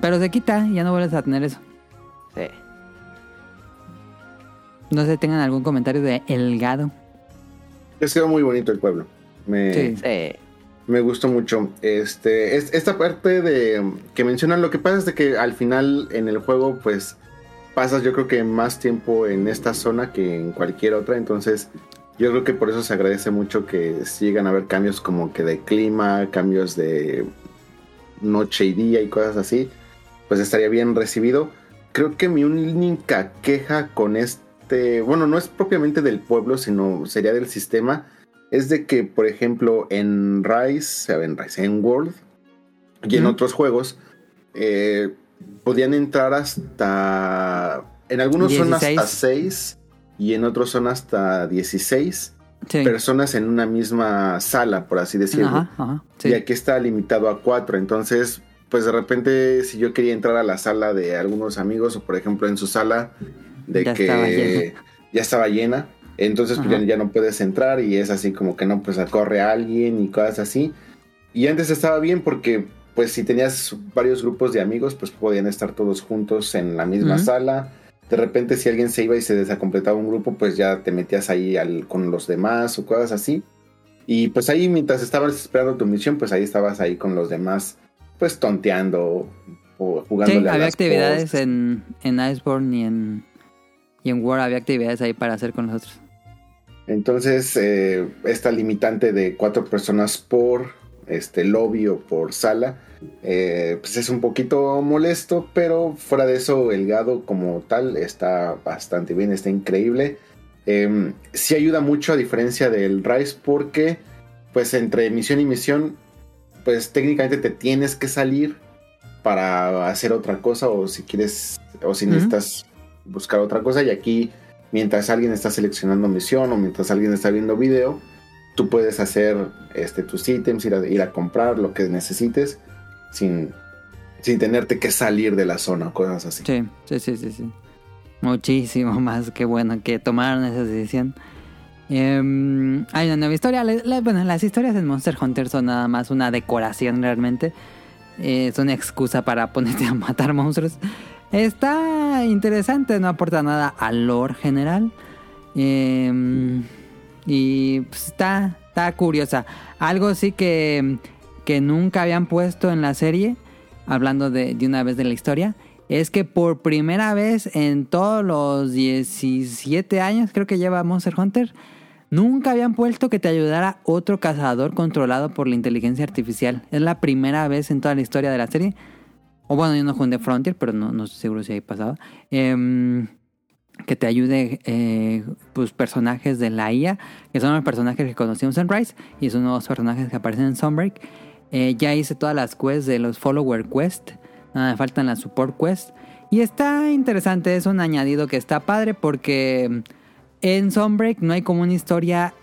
Speaker 2: Pero se quita y ya no vuelves a tener eso.
Speaker 4: Sí.
Speaker 2: No sé, tengan algún comentario de El Gado.
Speaker 3: Es que era muy bonito el pueblo. Me,
Speaker 2: Sí.
Speaker 4: Sí.
Speaker 3: me gustó mucho. Este, es- esta parte de que mencionan, lo que pasa es de que al final en el juego, pues pasas yo creo que más tiempo en esta zona que en cualquier otra. Entonces, yo creo que por eso se agradece mucho que si llegan a haber cambios como que de clima, cambios de noche y día y cosas así. Pues estaría bien recibido. Creo que mi única queja con este, bueno, no es propiamente del pueblo, sino sería del sistema es de que, por ejemplo, en Rise, en Rise, en World y en otros juegos, eh, podían entrar hasta. En algunos son hasta
Speaker 2: 16.
Speaker 3: 6 y en otros son hasta 16
Speaker 2: Sí.
Speaker 3: personas en una misma sala, por así decirlo.
Speaker 2: Ajá, ajá. Sí.
Speaker 3: Y aquí está limitado a 4. Entonces, pues de repente, si yo quería entrar a la sala de algunos amigos, o por ejemplo en su sala, de
Speaker 2: Ya
Speaker 3: que
Speaker 2: estaba
Speaker 3: ya estaba llena, entonces pues, ya, ya no puedes entrar y es así como que no, pues corre alguien y cosas así. Y antes estaba bien porque, pues si tenías varios grupos de amigos, pues podían estar todos juntos en la misma
Speaker 2: Ujú.
Speaker 3: sala. De repente, si alguien se iba y se desacompletaba un grupo, pues ya te metías ahí al- con los demás o cosas así. Y pues ahí, mientras estabas esperando tu misión, pues ahí estabas ahí con los demás, pues tonteando o jugando.
Speaker 2: Sí, había actividades en, en Iceborne y en, y en War había actividades ahí para hacer con los otros.
Speaker 3: Entonces, eh, esta limitante de cuatro personas por este lobby o por sala, eh, pues es un poquito molesto, pero fuera de eso, el gado como tal está bastante bien, está increíble. Eh, sí ayuda mucho a diferencia del Rise porque, pues entre misión y misión, pues técnicamente te tienes que salir para hacer otra cosa o si quieres o si necesitas buscar otra cosa. Y aquí mientras alguien está seleccionando misión o mientras alguien está viendo video tú puedes hacer este tus ítems ir a, ir a comprar lo que necesites sin sin tenerte que salir de la zona o cosas así
Speaker 2: Sí, sí, sí, sí, sí. Muchísimo más que bueno que tomaron esa decisión. Em, hay una nueva historia. Bueno, las historias en Monster Hunter son nada más una decoración realmente. Es una excusa para ponerte a matar monstruos. Está interesante, no aporta nada al lore general. Em, y pues, está, está curiosa. Algo sí que, que nunca habían puesto en la serie, hablando de, una vez de la historia, es que por primera vez en todos los 17 años, creo que lleva Monster Hunter, nunca habían puesto que te ayudara otro cazador controlado por la inteligencia artificial. Es la primera vez en toda la historia de la serie. O bueno, yo no jugué Frontier, pero no, no estoy seguro si ahí pasaba. Em, que te ayude eh, pues personajes de la IA, que son los personajes que conocimos en Rise y son nuevos personajes que aparecen en Sunbreak. Eh, ya hice todas las quests de los Follower Quest, nada faltan las Support Quest. Y está interesante, es un añadido que está padre porque en Sunbreak no hay como una historia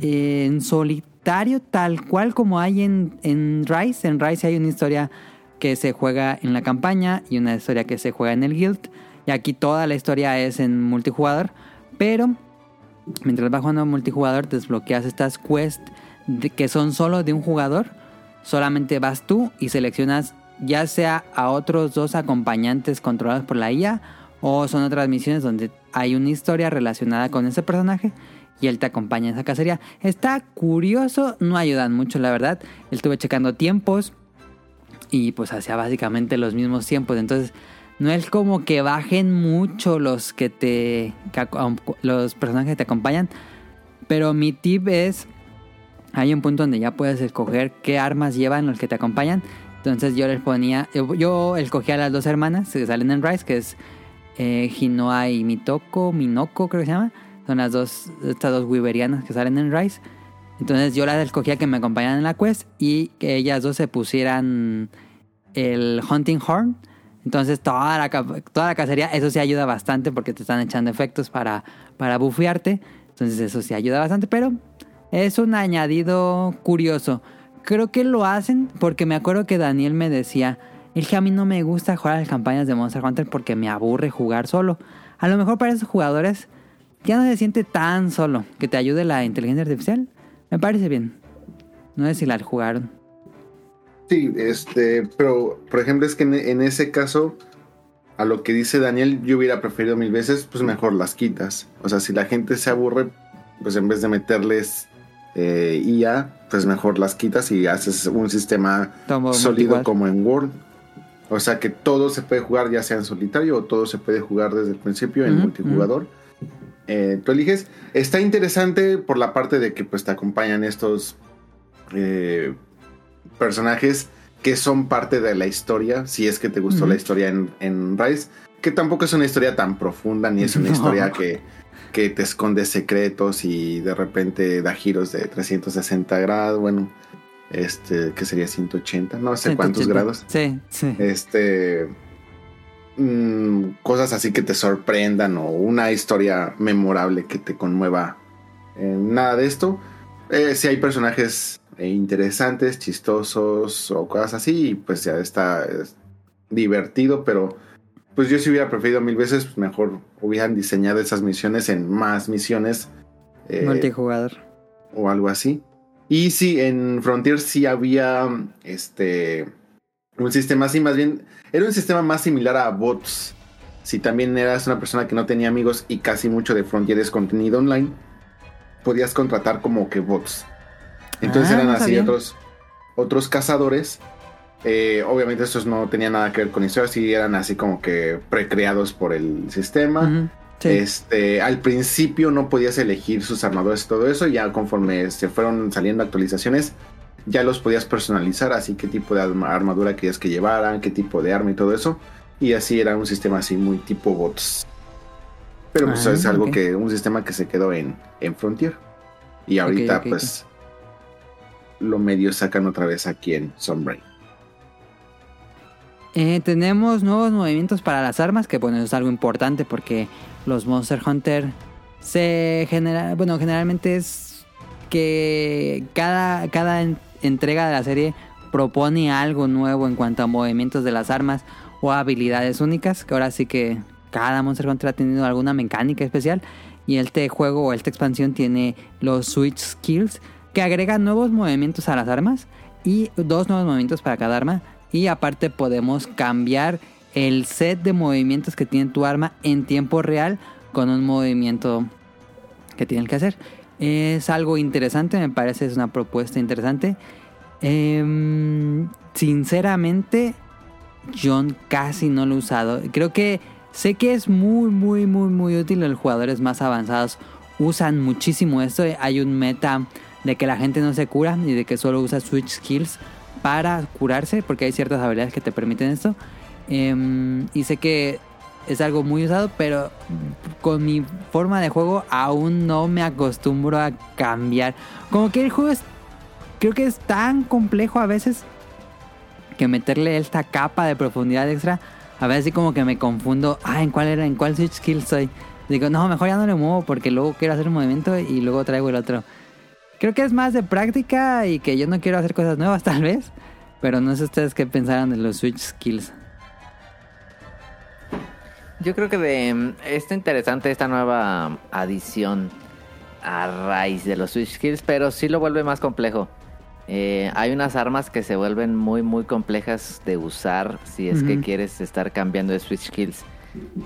Speaker 2: eh, en solitario tal cual como hay en, en Rise. En Rise hay una historia que se juega en la campaña y una historia que se juega en el guild. Y aquí toda la historia es en multijugador. Pero mientras vas jugando multijugador desbloqueas estas quests que son solo de un jugador. Solamente vas tú y seleccionas ya sea a otros dos acompañantes controlados por la IA o son otras misiones donde hay una historia relacionada con ese personaje y él te acompaña en esa cacería. Está curioso, no ayudan mucho la verdad. Estuve checando tiempos y pues hacía básicamente los mismos tiempos. Entonces no es como que bajen mucho los que te los personajes que te acompañan. Pero mi tip es hay un punto donde ya puedes escoger qué armas llevan los que te acompañan. Entonces yo les ponía, yo, yo escogí a las dos hermanas que salen en Rise, que es eh, Hinoa y Mitoko, Minoko creo que se llama. Son las dos, estas dos Wiberianas que salen en Rise. Entonces yo las escogía que me acompañaran en la quest y que ellas dos se pusieran el Hunting Horn. Entonces toda la, toda la cacería, eso sí ayuda bastante porque te están echando efectos para, para bufearte. Entonces eso sí ayuda bastante, pero es un añadido curioso. Creo que lo hacen porque me acuerdo que Daniel me decía, es que a mí no me gusta jugar a las campañas de Monster Hunter porque me aburre jugar solo. A lo mejor para esos jugadores ya no se siente tan solo que te ayude la inteligencia artificial. Me parece bien. No sé si la jugaron.
Speaker 3: Sí, este, pero por ejemplo es que en, en ese caso, a lo que dice Daniel, yo hubiera preferido mil veces, pues mejor las quitas. O sea, si la gente se aburre, pues en vez de meterles eh, IA, pues mejor las quitas y haces un sistema sólido como en Word. O sea que todo se puede jugar ya sea en solitario o todo se puede jugar desde el principio en multijugador. Eh, tú eliges. Está interesante por la parte de que pues te acompañan estos eh, personajes que son parte de la historia. Si es que te gustó la historia en, en Rise. Que tampoco es una historia tan profunda ni es una
Speaker 2: No.
Speaker 3: historia que, que te esconde secretos y de repente da giros de 360 grados. Bueno, este, que sería 180, no sé cuántos
Speaker 2: 180.
Speaker 3: grados.
Speaker 2: Sí, sí.
Speaker 3: Este. mm, cosas así que te sorprendan o una historia memorable que te conmueva. Eh, nada de esto. Eh, si hay personajes eh, interesantes, chistosos o cosas así, pues ya está es divertido, pero pues yo si hubiera preferido mil veces, pues mejor hubieran diseñado esas misiones en más misiones. eh,
Speaker 2: Multijugador.
Speaker 3: o algo así. Y sí, en Frontier sí había este un sistema así, más bien, era un sistema más similar a bots. Si también eras una persona que no tenía amigos y casi mucho de Frontier es contenido online, podías contratar como que bots. Entonces
Speaker 2: Ah,
Speaker 3: eran
Speaker 2: no
Speaker 3: así otros, otros cazadores. Eh, obviamente estos no tenían nada que ver con historia, sí eran así como que precreados por el sistema.
Speaker 2: Sí.
Speaker 3: Este, al principio no podías elegir sus armadores y todo eso, ya conforme se fueron saliendo actualizaciones, ya los podías personalizar, así qué tipo de arma- armadura querías que llevaran, qué tipo de arma y todo eso. Y así era un sistema así muy tipo bots. Pero pues
Speaker 2: Ah,
Speaker 3: es algo que, un sistema que se quedó en, en Frontier. Y ahorita pues lo medio sacan otra vez aquí en Sunbreak.
Speaker 2: Eh, tenemos nuevos movimientos para las armas, que bueno, eso es algo importante porque los Monster Hunter se genera, bueno, generalmente es que cada, cada en- entrega de la serie propone algo nuevo en cuanto a movimientos de las armas o habilidades únicas, que ahora sí que cada Monster Hunter ha tenido alguna mecánica especial y este juego o esta expansión tiene los Switch Skills que agregan nuevos movimientos a las armas y dos nuevos movimientos para cada arma y aparte podemos cambiar el set de movimientos que tiene tu arma en tiempo real con un movimiento que tienen que hacer. Es algo interesante, me parece, es una propuesta interesante. Em, sinceramente, yo casi no lo he usado. Creo que sé que es muy, muy, muy, muy útil. Los jugadores más avanzados usan muchísimo esto. Hay un meta de que la gente no se cura y de que solo usa Switch Skills para curarse, porque hay ciertas habilidades que te permiten esto. Em, y sé que es algo muy usado, pero con mi forma de juego aún no me acostumbro a cambiar. Como que el juego es, creo que es tan complejo a veces que meterle esta capa de profundidad extra, a veces como que me confundo, ah, ¿en cuál era? ¿En cuál switch skill soy? Digo, no, mejor ya no le muevo porque luego quiero hacer un movimiento y luego traigo el otro. Creo que es más de práctica y que yo no quiero hacer cosas nuevas tal vez, pero no sé ustedes qué pensaron de los switch skills.
Speaker 4: Yo creo que de mm, está interesante esta nueva adición a raíz de los Switch Skills, pero sí lo vuelve más complejo. Eh, hay unas armas que se vuelven muy muy complejas de usar si es que quieres estar cambiando de Switch Skills.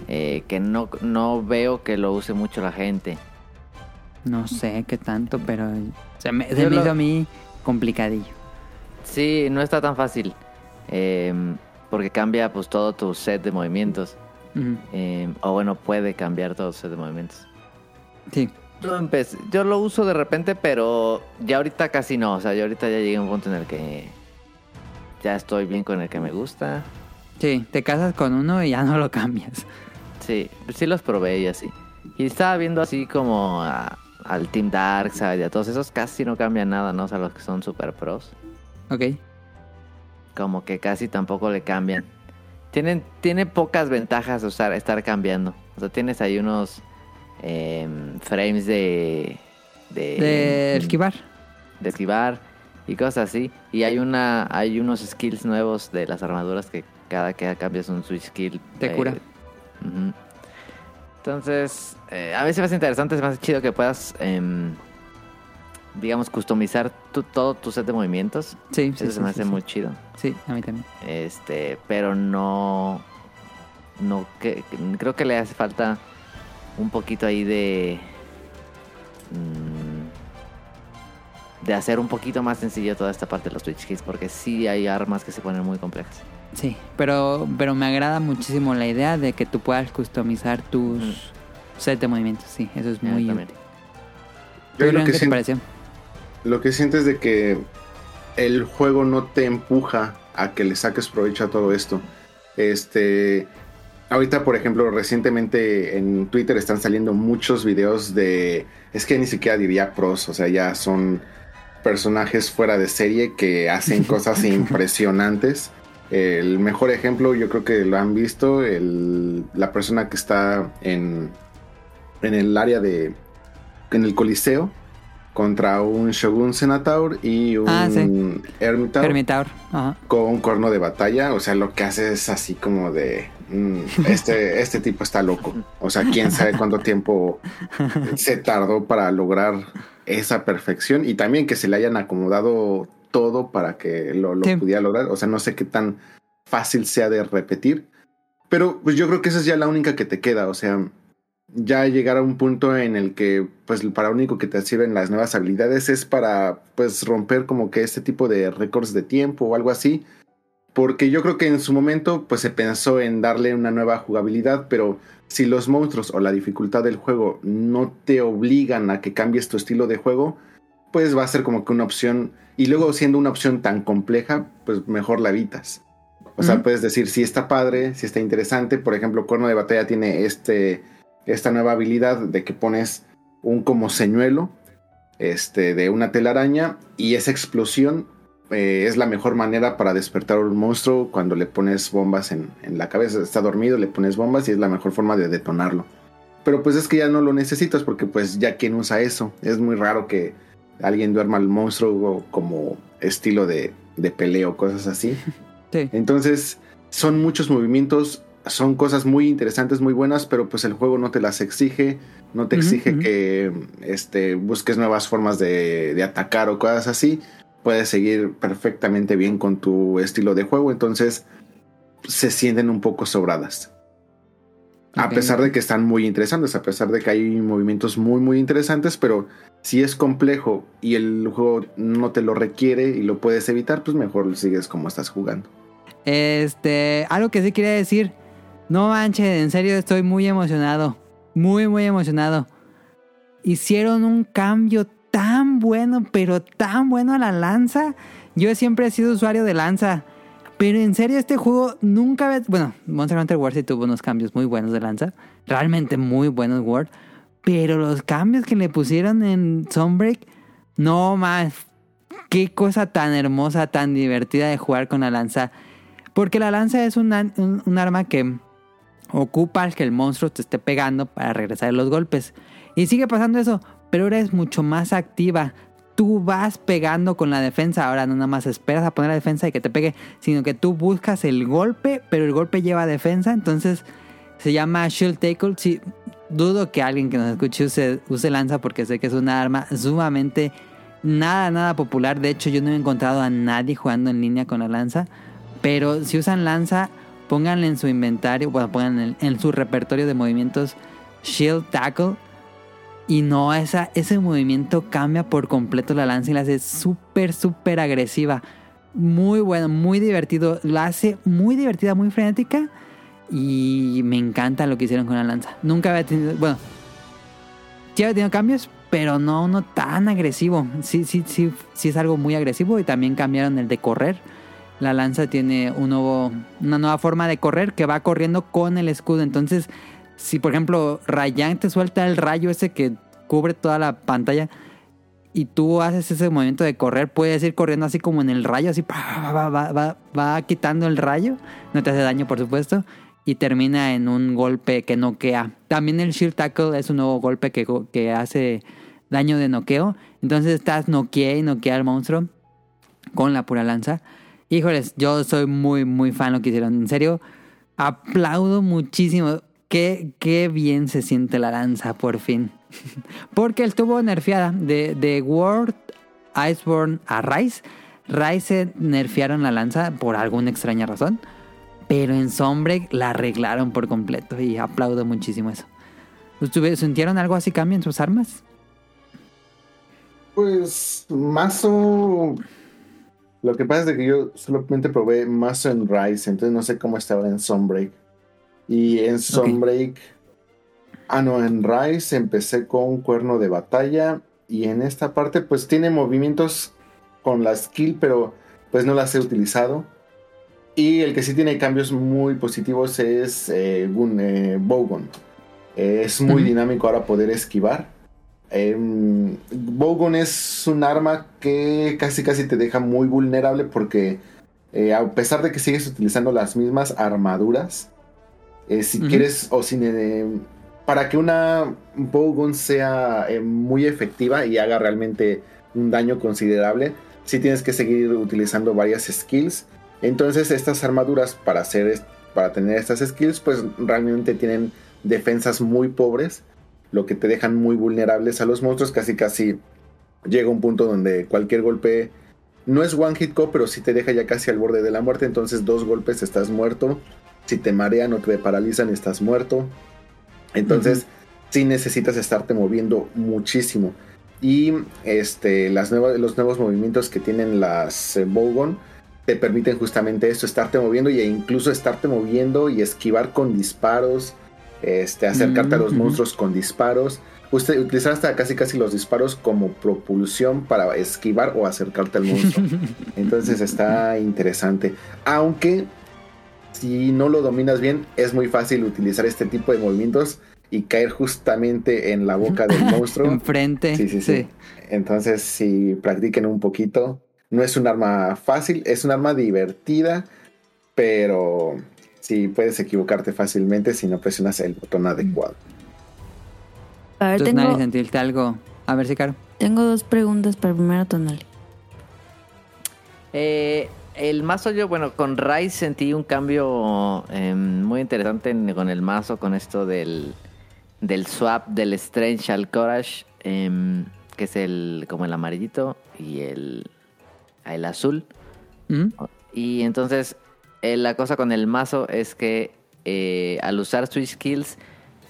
Speaker 4: eh, que no, no veo que lo use mucho la gente.
Speaker 2: No sé qué tanto, pero se me, se me
Speaker 4: lo-
Speaker 2: hizo a mí complicadillo.
Speaker 4: Sí, no está tan fácil. eh, porque cambia pues todo tu set de movimientos. Eh, o bueno, puede cambiar todo tu set de movimientos.
Speaker 2: Sí.
Speaker 4: Yo, empecé- yo lo uso de repente, pero ya ahorita casi no. O sea, yo ahorita ya llegué a un punto en el que ya estoy bien con el que me gusta.
Speaker 2: Sí, te casas con uno y ya no lo cambias.
Speaker 4: Sí, sí los probé y así. Y estaba viendo así como a, al Team Darkseid y a todos esos casi no cambian nada, ¿no? O sea, los que son super pros.
Speaker 2: Ok.
Speaker 4: Como que casi tampoco le cambian. Tienen, tiene pocas ventajas usar, estar cambiando. O sea, tienes ahí unos em, frames de, de.
Speaker 2: De esquivar.
Speaker 4: de esquivar y cosas así. Y hay una hay unos skills nuevos de las armaduras que cada que cambias un switch skill
Speaker 2: Te cura.
Speaker 4: ujú. Entonces, eh, a veces es interesante, es más chido que puedas, em, digamos, customizar tu- todo tu set de movimientos.
Speaker 2: Sí, sí,
Speaker 4: Eso
Speaker 2: sí,
Speaker 4: se me hace
Speaker 2: sí.
Speaker 4: muy chido.
Speaker 2: Sí, a mí también.
Speaker 4: Este, pero no. No, que, creo que le hace falta un poquito ahí de. mm, de hacer un poquito más sencillo toda esta parte de los Twitch Keys, porque sí hay armas que se ponen muy complejas.
Speaker 2: Sí, pero, pero me agrada muchísimo la idea de que tú puedas customizar tus. Set de movimientos. Sí, eso es muy útil.
Speaker 3: Yo
Speaker 2: ¿Tú,
Speaker 3: lo que
Speaker 2: qué te
Speaker 3: siento-
Speaker 2: pareció?
Speaker 3: Lo que siento es de que el juego no te empuja a que le saques provecho a todo esto. Este, ahorita, por ejemplo, recientemente en Twitter están saliendo muchos videos de, es que ni siquiera diría pros, o sea, ya son personajes fuera de serie que hacen cosas impresionantes. El mejor ejemplo, yo creo que lo han visto, el- la persona que está en, en el área de, en el Coliseo, contra un Shogun Senataur y un
Speaker 2: Ah, sí.
Speaker 3: Hermitaur
Speaker 2: Hermitaur. Ajá.
Speaker 3: con un corno de batalla. O sea, lo que hace es así como de. mm, este, este tipo está loco. O sea, quién sabe cuánto tiempo se tardó para lograr esa perfección y también que se le hayan acomodado todo para que lo, lo
Speaker 2: Sí.
Speaker 3: pudiera lograr. O sea, no sé qué tan fácil sea de repetir. Pero pues yo creo que esa es ya la única que te queda. O sea, ya llegar a un punto en el que pues para único que te sirven las nuevas habilidades es para pues romper como que este tipo de récords de tiempo o algo así. Porque yo creo que en su momento pues se pensó en darle una nueva jugabilidad, pero si los monstruos o la dificultad del juego no te obligan a que cambies tu estilo de juego, pues va a ser como que una opción y luego siendo una opción tan compleja, pues mejor la evitas. O sea, puedes decir si está padre, si está interesante. Por ejemplo, Corno de Batalla tiene este, esta nueva habilidad de que pones un como señuelo este, de una telaraña y esa explosión eh, es la mejor manera para despertar a un monstruo cuando le pones bombas en, en la cabeza. Está dormido, le pones bombas y es la mejor forma de detonarlo. Pero pues es que ya no lo necesitas porque pues ya quien usa eso. Es muy raro que alguien duerma al monstruo como estilo de, de peleo, cosas así.
Speaker 2: Sí.
Speaker 3: Entonces, son muchos movimientos, son cosas muy interesantes, muy buenas, pero pues el juego no te las exige, no te exige que este, busques nuevas formas de, de atacar o cosas así. Puedes seguir perfectamente bien con tu estilo de juego, entonces se sienten un poco sobradas. A pesar de que están muy interesantes, a pesar de que hay movimientos muy, muy interesantes, pero si es complejo y el juego no te lo requiere y lo puedes evitar, pues mejor sigues como estás jugando.
Speaker 2: Este, algo que sí quería decir. No manches, en serio estoy muy emocionado. Muy, muy emocionado. Hicieron un cambio tan bueno, pero tan bueno a la lanza. Yo siempre he sido usuario de lanza. Pero en serio, este juego nunca. Bueno, Monster Hunter World sí tuvo unos cambios muy buenos de lanza. Realmente muy buenos World. Pero los cambios que le pusieron en Sunbreak... No más. Qué cosa tan hermosa, tan divertida de jugar con la lanza. Porque la lanza es un arma que ocupa que el monstruo te esté pegando para regresar los golpes. Y sigue pasando eso, pero ahora es mucho más activa. Tú vas pegando con la defensa, ahora no nada más esperas a poner la defensa y que te pegue, sino que tú buscas el golpe, pero el golpe lleva defensa, entonces se llama Shield Tackle. Sí, dudo que alguien que nos escuche use, use lanza porque sé que es una arma sumamente nada, nada popular. De hecho, yo no he encontrado a nadie jugando en línea con la lanza. Pero si usan lanza, pónganle en su inventario, bueno, pónganle en, su repertorio de movimientos Shield Tackle. Y no, esa, ese movimiento cambia por completo la lanza y la hace súper, súper agresiva. Muy bueno, muy divertido. La hace muy divertida, muy frenética. Y me encanta lo que hicieron con la lanza. Nunca había tenido, bueno, sí había tenido cambios, pero no uno tan agresivo. Sí, sí, sí, sí es algo muy agresivo. Y también cambiaron el de correr. La lanza tiene una nueva forma de correr que va corriendo con el escudo. Entonces, si por ejemplo Rayan te suelta el rayo ese que cubre toda la pantalla y tú haces ese movimiento de correr, puedes ir corriendo así como en el rayo, así va, quitando el rayo, no te hace daño por supuesto, y termina en un golpe que noquea. También el Shield Tackle es un nuevo golpe que, que hace daño de noqueo, entonces estás noquea y noquea al monstruo con la pura lanza. Híjoles, yo soy muy, muy fan lo que hicieron. En serio, aplaudo muchísimo. Qué, qué bien se siente la lanza, por fin. Porque estuvo nerfeada. De, de World Iceborne a Rise. Rise nerfearon la lanza por alguna extraña razón. Pero en Sombre la arreglaron por completo. Y aplaudo muchísimo eso. ¿Sintieron algo así cambio en sus armas?
Speaker 3: Pues mazo. Lo que pasa es que yo solamente probé mazo en Rise, entonces no sé cómo estaba en Sunbreak. Y en Sunbreak. Ah, no, en Rise empecé con cuerno de batalla. Y en esta parte, pues tiene movimientos con la skill, pero pues no las he utilizado. Y el que sí tiene cambios muy positivos es eh, eh Bogon. es muy dinámico ahora poder esquivar. Eh, Bogon es un arma que casi casi te deja muy vulnerable porque eh, a pesar de que sigues utilizando las mismas armaduras, eh, si quieres o si para que una Bogon sea muy efectiva y haga realmente un daño considerable, si tienes que seguir utilizando varias skills. Entonces estas armaduras para hacer para tener estas skills pues realmente tienen defensas muy pobres lo que te dejan muy vulnerables a los monstruos. Casi casi llega un punto donde cualquier golpe no es one hit co, pero si te deja ya casi al borde de la muerte. Entonces dos golpes estás muerto. Si te marean o te paralizan estás muerto. Entonces sí necesitas estarte moviendo muchísimo. Y este, las nuevas, los nuevos movimientos que tienen las eh, Bogon te permiten justamente esto, estarte moviendo e incluso estarte moviendo y esquivar con disparos este, acercarte a los mm, monstruos con disparos. Usted utilizar hasta casi casi los disparos como propulsión para esquivar o acercarte al monstruo. Entonces está interesante. Aunque si no lo dominas bien, es muy fácil utilizar este tipo de movimientos y caer justamente en la boca del monstruo.
Speaker 2: Enfrente.
Speaker 3: Sí, sí, sí, Entonces, si practiquen un poquito, no es un arma fácil, es un arma divertida, pero sí puedes equivocarte fácilmente si no presionas el botón adecuado.
Speaker 2: A ver, tengo... sentirte algo. A ver si caro.
Speaker 1: Tengo dos preguntas para primero Tonali.
Speaker 4: Eh, el mazo yo, bueno, con Rise sentí un cambio em, muy interesante con el mazo, con esto del, del swap del Strange al Courage, em, que es el como el amarillito y el, el azul. ¿Mm? Y entonces eh, la cosa con el mazo es que eh, al usar Switch Skills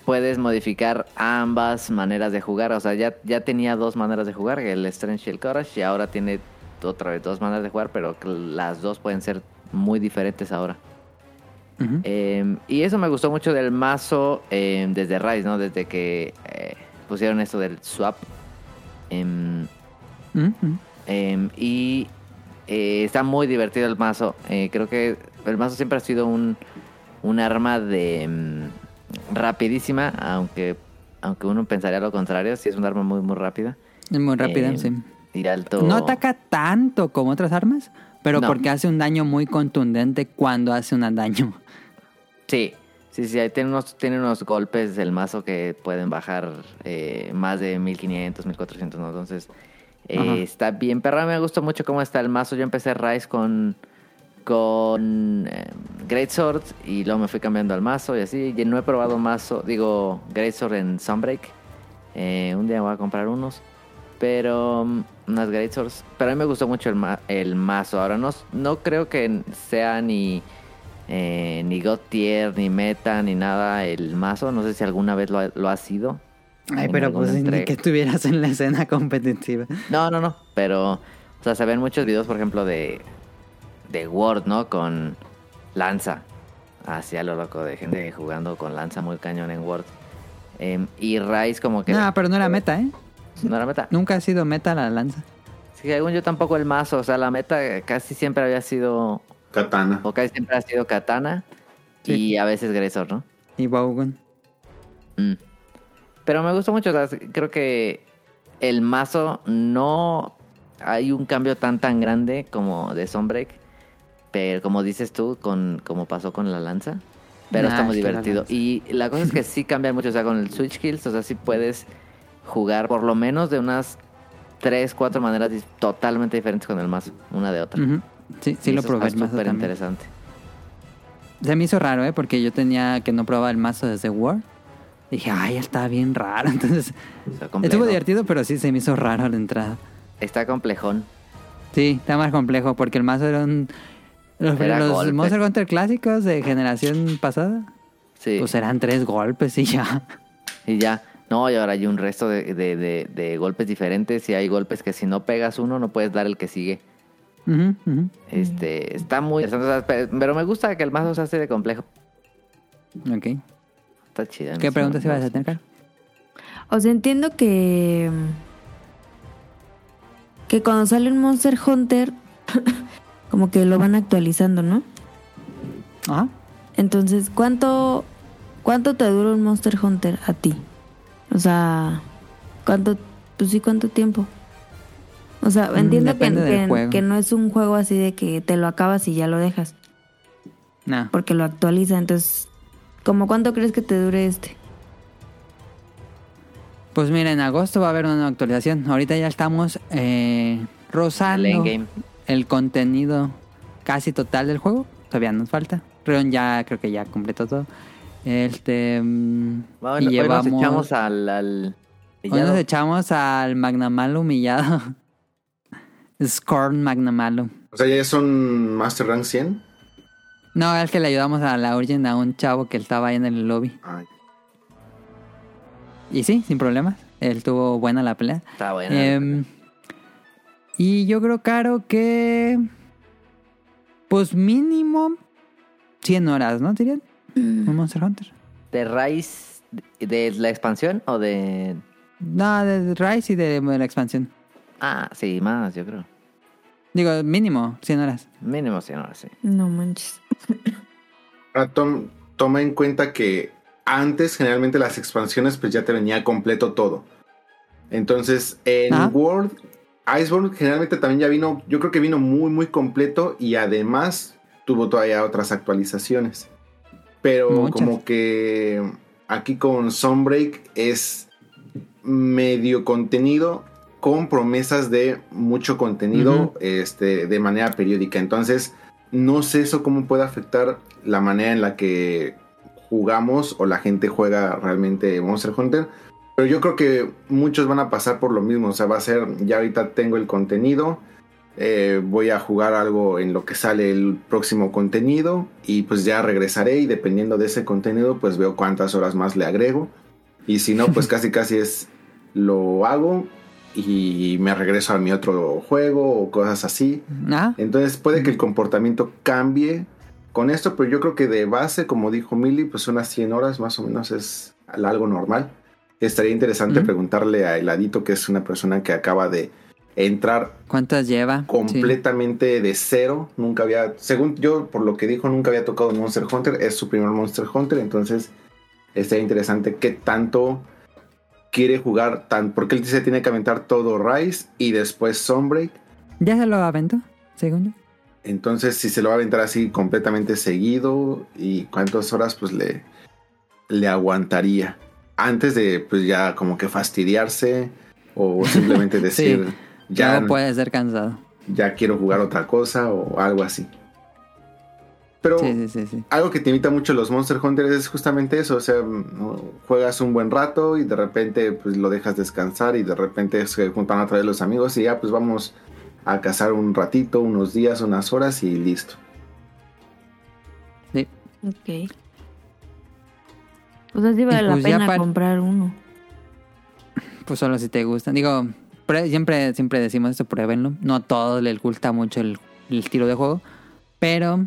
Speaker 4: puedes modificar ambas maneras de jugar. O sea, ya, ya tenía dos maneras de jugar, el Strange y el Courage, y ahora tiene otra vez dos maneras de jugar, pero las dos pueden ser muy diferentes ahora. Em, y eso me gustó mucho del mazo em, desde Rise, ¿no? Desde que eh, pusieron esto del swap. Em, y está muy divertido el mazo. creo que el mazo siempre ha sido un, un arma de mm, rapidísima, aunque aunque uno pensaría lo contrario, si es un arma muy muy rápida.
Speaker 2: Es muy rápida, eh, sí.
Speaker 4: Tira alto.
Speaker 2: No ataca tanto como otras armas, pero porque hace un daño muy contundente cuando hace un daño.
Speaker 4: Sí, sí, sí, ahí tiene unos, tiene unos golpes del mazo que pueden bajar eh, más de 1500, 1400, ¿no? Entonces, eh, está bien. Pero me gustó mucho cómo está el mazo. Yo empecé Rise con con eh, Great Sword y luego me fui cambiando al mazo y así. Y no he probado mazo, digo, Great Sword en Sunbreak. Eh, un día voy a comprar unos, pero um, unas Great Swords. Pero a mí me gustó mucho el, el mazo. Ahora no, no creo que sea ni, eh, ni God Tier, ni Meta, ni nada el mazo. No sé si alguna vez lo, lo ha sido.
Speaker 2: Ay, pero pues ni que estuvieras en la escena competitiva.
Speaker 4: No, no, no. Pero, o sea, se ven muchos videos, por ejemplo, de de Word, ¿no? Con lanza. Hacia lo loco de gente jugando con lanza muy cañón en Word. Em, y Rise como que...
Speaker 2: No, pero no era meta, ¿eh?
Speaker 4: No era meta.
Speaker 2: Nunca ha sido meta la lanza.
Speaker 4: Sí, según yo tampoco el mazo. O sea, la meta casi siempre había sido...
Speaker 3: Katana.
Speaker 4: O casi siempre ha sido Katana. Y a veces Gresor, ¿no?
Speaker 2: Y Bogun.
Speaker 4: Mm. Pero me gustó mucho. o sea, creo que el mazo no hay un cambio tan tan grande como de Sunbreak. Pero como dices tú, con como pasó con la lanza. Pero
Speaker 2: Nah,
Speaker 4: está muy
Speaker 2: la
Speaker 4: divertido. Y la cosa es que sí cambian mucho. O sea, con el Switch Kills, o sea, sí puedes jugar por lo menos de unas 3, 4 maneras totalmente diferentes con el mazo. Una de otra.
Speaker 2: Sí, sí
Speaker 4: Y
Speaker 2: lo probé
Speaker 4: súper interesante.
Speaker 2: Se me hizo raro, ¿eh? Porque yo tenía que no probaba el mazo desde War. Dije, ay, está bien raro. Entonces, estuvo divertido, pero sí se me hizo raro la entrada.
Speaker 4: Está complejón.
Speaker 2: Sí, está más complejo porque el mazo era un... Los. Monster Hunter clásicos de generación pasada,
Speaker 4: Sí.
Speaker 2: pues eran tres golpes y ya.
Speaker 4: Y ya. No, y ahora hay un resto de, de- de- de golpes diferentes. Y hay golpes que si no pegas uno, no puedes dar el que sigue. Este, está muy interesante. Pero me gusta que el mazo se hace de complejo.
Speaker 2: Ok.
Speaker 4: Está chido.
Speaker 2: ¿Qué preguntas ibas a tener, Caro?
Speaker 1: O sea, entiendo que. Que cuando sale un Monster Hunter, como que lo van actualizando, ¿no?
Speaker 2: Ajá.
Speaker 1: Entonces, ¿cuánto, cuánto te dura un Monster Hunter a ti? O sea, ¿cuánto, pues sí, cuánto tiempo? O sea, entiendo que, que- no es un juego así de que te lo acabas y ya lo dejas,
Speaker 2: No.
Speaker 1: porque lo actualiza. Entonces, ¿como cuánto crees que te dure este?
Speaker 2: Pues mira, en agosto va a haber una actualización. Ahorita ya estamos eh, rozando
Speaker 4: El
Speaker 2: contenido casi total del juego. Todavía nos falta. Rion ya creo que ya completó todo. Este mm,
Speaker 4: Bueno,
Speaker 2: y
Speaker 4: hoy
Speaker 2: llevamos
Speaker 4: nos echamos al... al
Speaker 2: hoy nos echamos al Magnamalo humillado. Scorn Magnamalo.
Speaker 3: O sea, ya es un Master Rank 100.
Speaker 2: No, es que le ayudamos a la Urgen a un chavo que estaba ahí en el lobby.
Speaker 3: Ay,
Speaker 2: Y sí, sin problemas. Él tuvo buena la pelea.
Speaker 4: Está bueno.
Speaker 2: Em, y yo creo, Caro, que. Pues mínimo 100 horas, ¿no? ¿Dirían? Un Monster Hunter.
Speaker 4: ¿De raíz de la expansión o de...?
Speaker 2: No, de Rise y de, la expansión.
Speaker 4: Ah, sí, más, yo creo.
Speaker 2: Digo, mínimo 100 horas.
Speaker 4: Mínimo 100 horas, sí.
Speaker 1: No manches.
Speaker 3: Ahora tom- toma en cuenta que antes generalmente las expansiones pues ya te venía completo todo. Entonces en
Speaker 2: Ah.
Speaker 3: World, Iceborne generalmente también ya vino, yo creo que vino muy muy completo y además tuvo todavía otras actualizaciones. Pero
Speaker 2: Muchas.
Speaker 3: como que aquí con Sunbreak es medio contenido con promesas de mucho contenido este, de manera periódica. Entonces, no sé eso cómo puede afectar la manera en la que jugamos o la gente juega realmente Monster Hunter. Pero yo creo que muchos van a pasar por lo mismo. O sea, va a ser, ya ahorita tengo el contenido. eh, voy a jugar algo en lo que sale el próximo contenido. Y pues ya regresaré. Y dependiendo de ese contenido, pues veo cuántas horas más le agrego. Y si no, pues casi casi es lo hago. Y me regreso a mi otro juego o cosas así.
Speaker 2: Ah,
Speaker 3: Entonces puede que el comportamiento cambie con esto, pero yo creo que de base, como dijo Milly, pues unas 100 horas más o menos es algo normal. Estaría interesante preguntarle a Heladito, que es una persona que acaba de entrar
Speaker 2: ¿cuántas lleva? Sí.
Speaker 3: completamente de cero. Nunca había, según yo, por lo que dijo, nunca había tocado Monster Hunter. Es su primer Monster Hunter, entonces estaría interesante qué tanto quiere jugar, tan, porque él se tiene que aventar todo Rise y después Sunbreak.
Speaker 2: ¿Ya se lo aventó? Según yo.
Speaker 3: Entonces, si se lo va a aventar así completamente seguido y cuántas horas pues le, le aguantaría antes de pues ya como que fastidiarse o simplemente decir
Speaker 2: Ya
Speaker 3: ya,
Speaker 2: puede ser cansado.
Speaker 3: ya quiero jugar otra cosa o algo así. Pero
Speaker 2: Sí, sí, sí, sí.
Speaker 3: algo que te invita mucho los Monster Hunters es justamente eso, o sea, ¿no? juegas un buen rato y de repente pues lo dejas descansar y de repente se juntan otra vez los amigos y ya pues vamos a cazar un ratito, unos días, unas horas y listo.
Speaker 2: Sí.
Speaker 1: Ok. Pues así vale la
Speaker 2: pues ya
Speaker 1: pena
Speaker 2: par-
Speaker 1: comprar uno.
Speaker 2: Pues solo si te gustan. Digo, pre- siempre, siempre decimos esto, pruébenlo. No a todos les gusta mucho el, el estilo de juego. Pero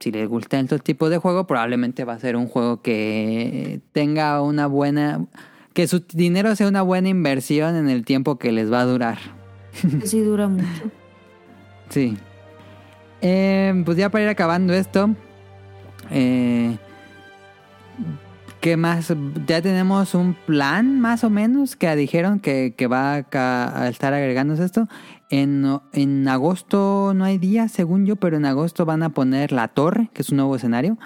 Speaker 2: si les gusta este tipo de juego, probablemente va a ser un juego que tenga una buena... Que su dinero sea una buena inversión en el tiempo que les va a durar.
Speaker 1: Sí dura mucho.
Speaker 2: Sí. Eh, pues ya para ir acabando esto. eh, ¿Qué más? Ya tenemos un plan más o menos que dijeron que, que va a, a estar agregándose esto. En, en agosto no hay día, según yo, pero en agosto van a poner La Torre, que es un nuevo escenario.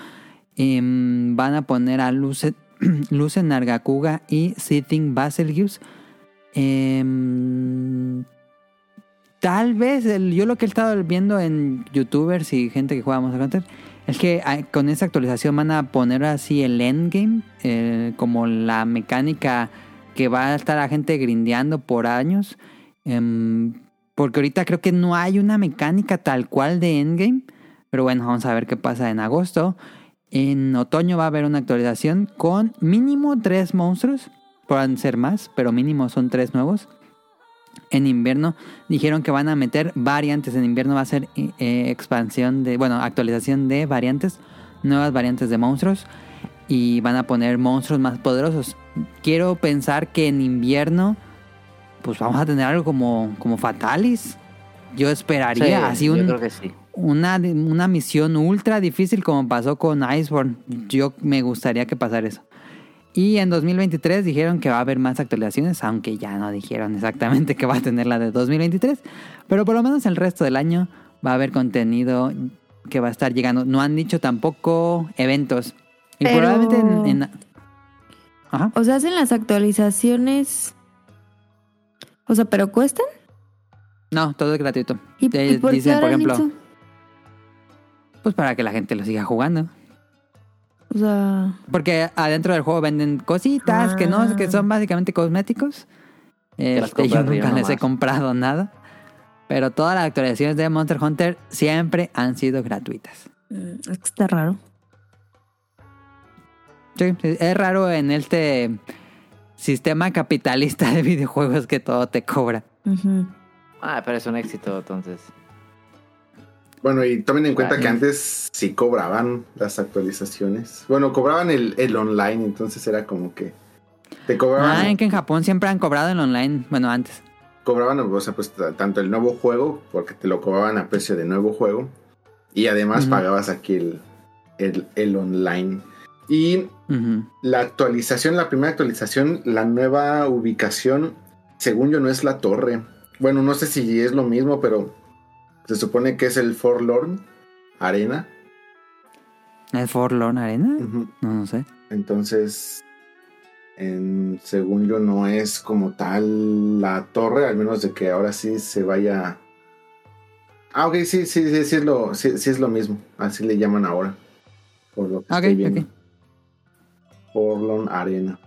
Speaker 2: Em, van a poner a Luce, Luce Nargacuga y Sitting Baselgius. Em, tal vez, el- yo lo que he estado viendo en youtubers y gente que juega Monster Hunter es que ah, con esta actualización van a poner así el endgame, eh, como la mecánica que va a estar la gente grindeando por años. Em, porque ahorita creo que no hay una mecánica tal cual de endgame. Pero bueno, vamos a ver qué pasa en agosto. En otoño va a haber una actualización con mínimo tres monstruos. Pueden ser más, pero mínimo son tres nuevos. En invierno dijeron que van a meter variantes. En invierno va a ser eh, expansión de, bueno, actualización de variantes, nuevas variantes de monstruos y van a poner monstruos más poderosos. Quiero pensar que en invierno, pues vamos a tener algo como, como Fatalis. Yo esperaría
Speaker 4: Sí,
Speaker 2: así
Speaker 4: yo
Speaker 2: un,
Speaker 4: creo que sí.
Speaker 2: una, una misión ultra difícil como pasó con Iceborne. Yo me gustaría que pasara eso. Y en 2023 dijeron que va a haber más actualizaciones, aunque ya no dijeron exactamente que va a tener la de 2023. Pero por lo menos el resto del año va a haber contenido que va a estar llegando. No han dicho tampoco eventos. Y
Speaker 1: Pero-
Speaker 2: probablemente en... en- Ajá.
Speaker 1: O sea, hacen las actualizaciones. O sea, pero cuestan.
Speaker 2: No, todo es gratuito.
Speaker 1: ¿Y,
Speaker 2: Eh,
Speaker 1: y por qué
Speaker 2: por ejemplo,
Speaker 1: eso?
Speaker 2: pues para que la gente lo siga jugando.
Speaker 1: O sea,
Speaker 2: Porque adentro del juego venden cositas que no,
Speaker 1: Ah.
Speaker 2: que son básicamente cosméticos. Este, yo nunca les he comprado nada. Pero todas las actualizaciones de Monster Hunter siempre han sido gratuitas.
Speaker 1: mm, es que está raro.
Speaker 2: Sí, es raro en este sistema capitalista de videojuegos que todo te cobra.
Speaker 4: Ah, pero es un éxito, entonces.
Speaker 3: Bueno, y tomen en cuenta que antes sí cobraban las actualizaciones. Bueno, cobraban el, el online, entonces era como que te cobraban,
Speaker 2: Ah, en que en Japón siempre han cobrado en online. Bueno, antes.
Speaker 3: cobraban, o sea, pues tanto el nuevo juego, porque te lo cobraban a precio de nuevo juego, y además pagabas aquí el, el, el online. Y la actualización, la primera actualización, la nueva ubicación, según yo no es la torre. Bueno, no sé si es lo mismo, pero se supone que es el Forlorn Arena.
Speaker 2: ¿Es Forlorn Arena? No, no sé.
Speaker 3: Entonces, en- según yo, no es como tal la torre, al menos de que ahora sí se vaya. Ah, ok, sí, sí, sí, sí es lo, sí, sí es lo mismo. Así le llaman ahora. Por lo que estoy viendo. Forlorn Arena.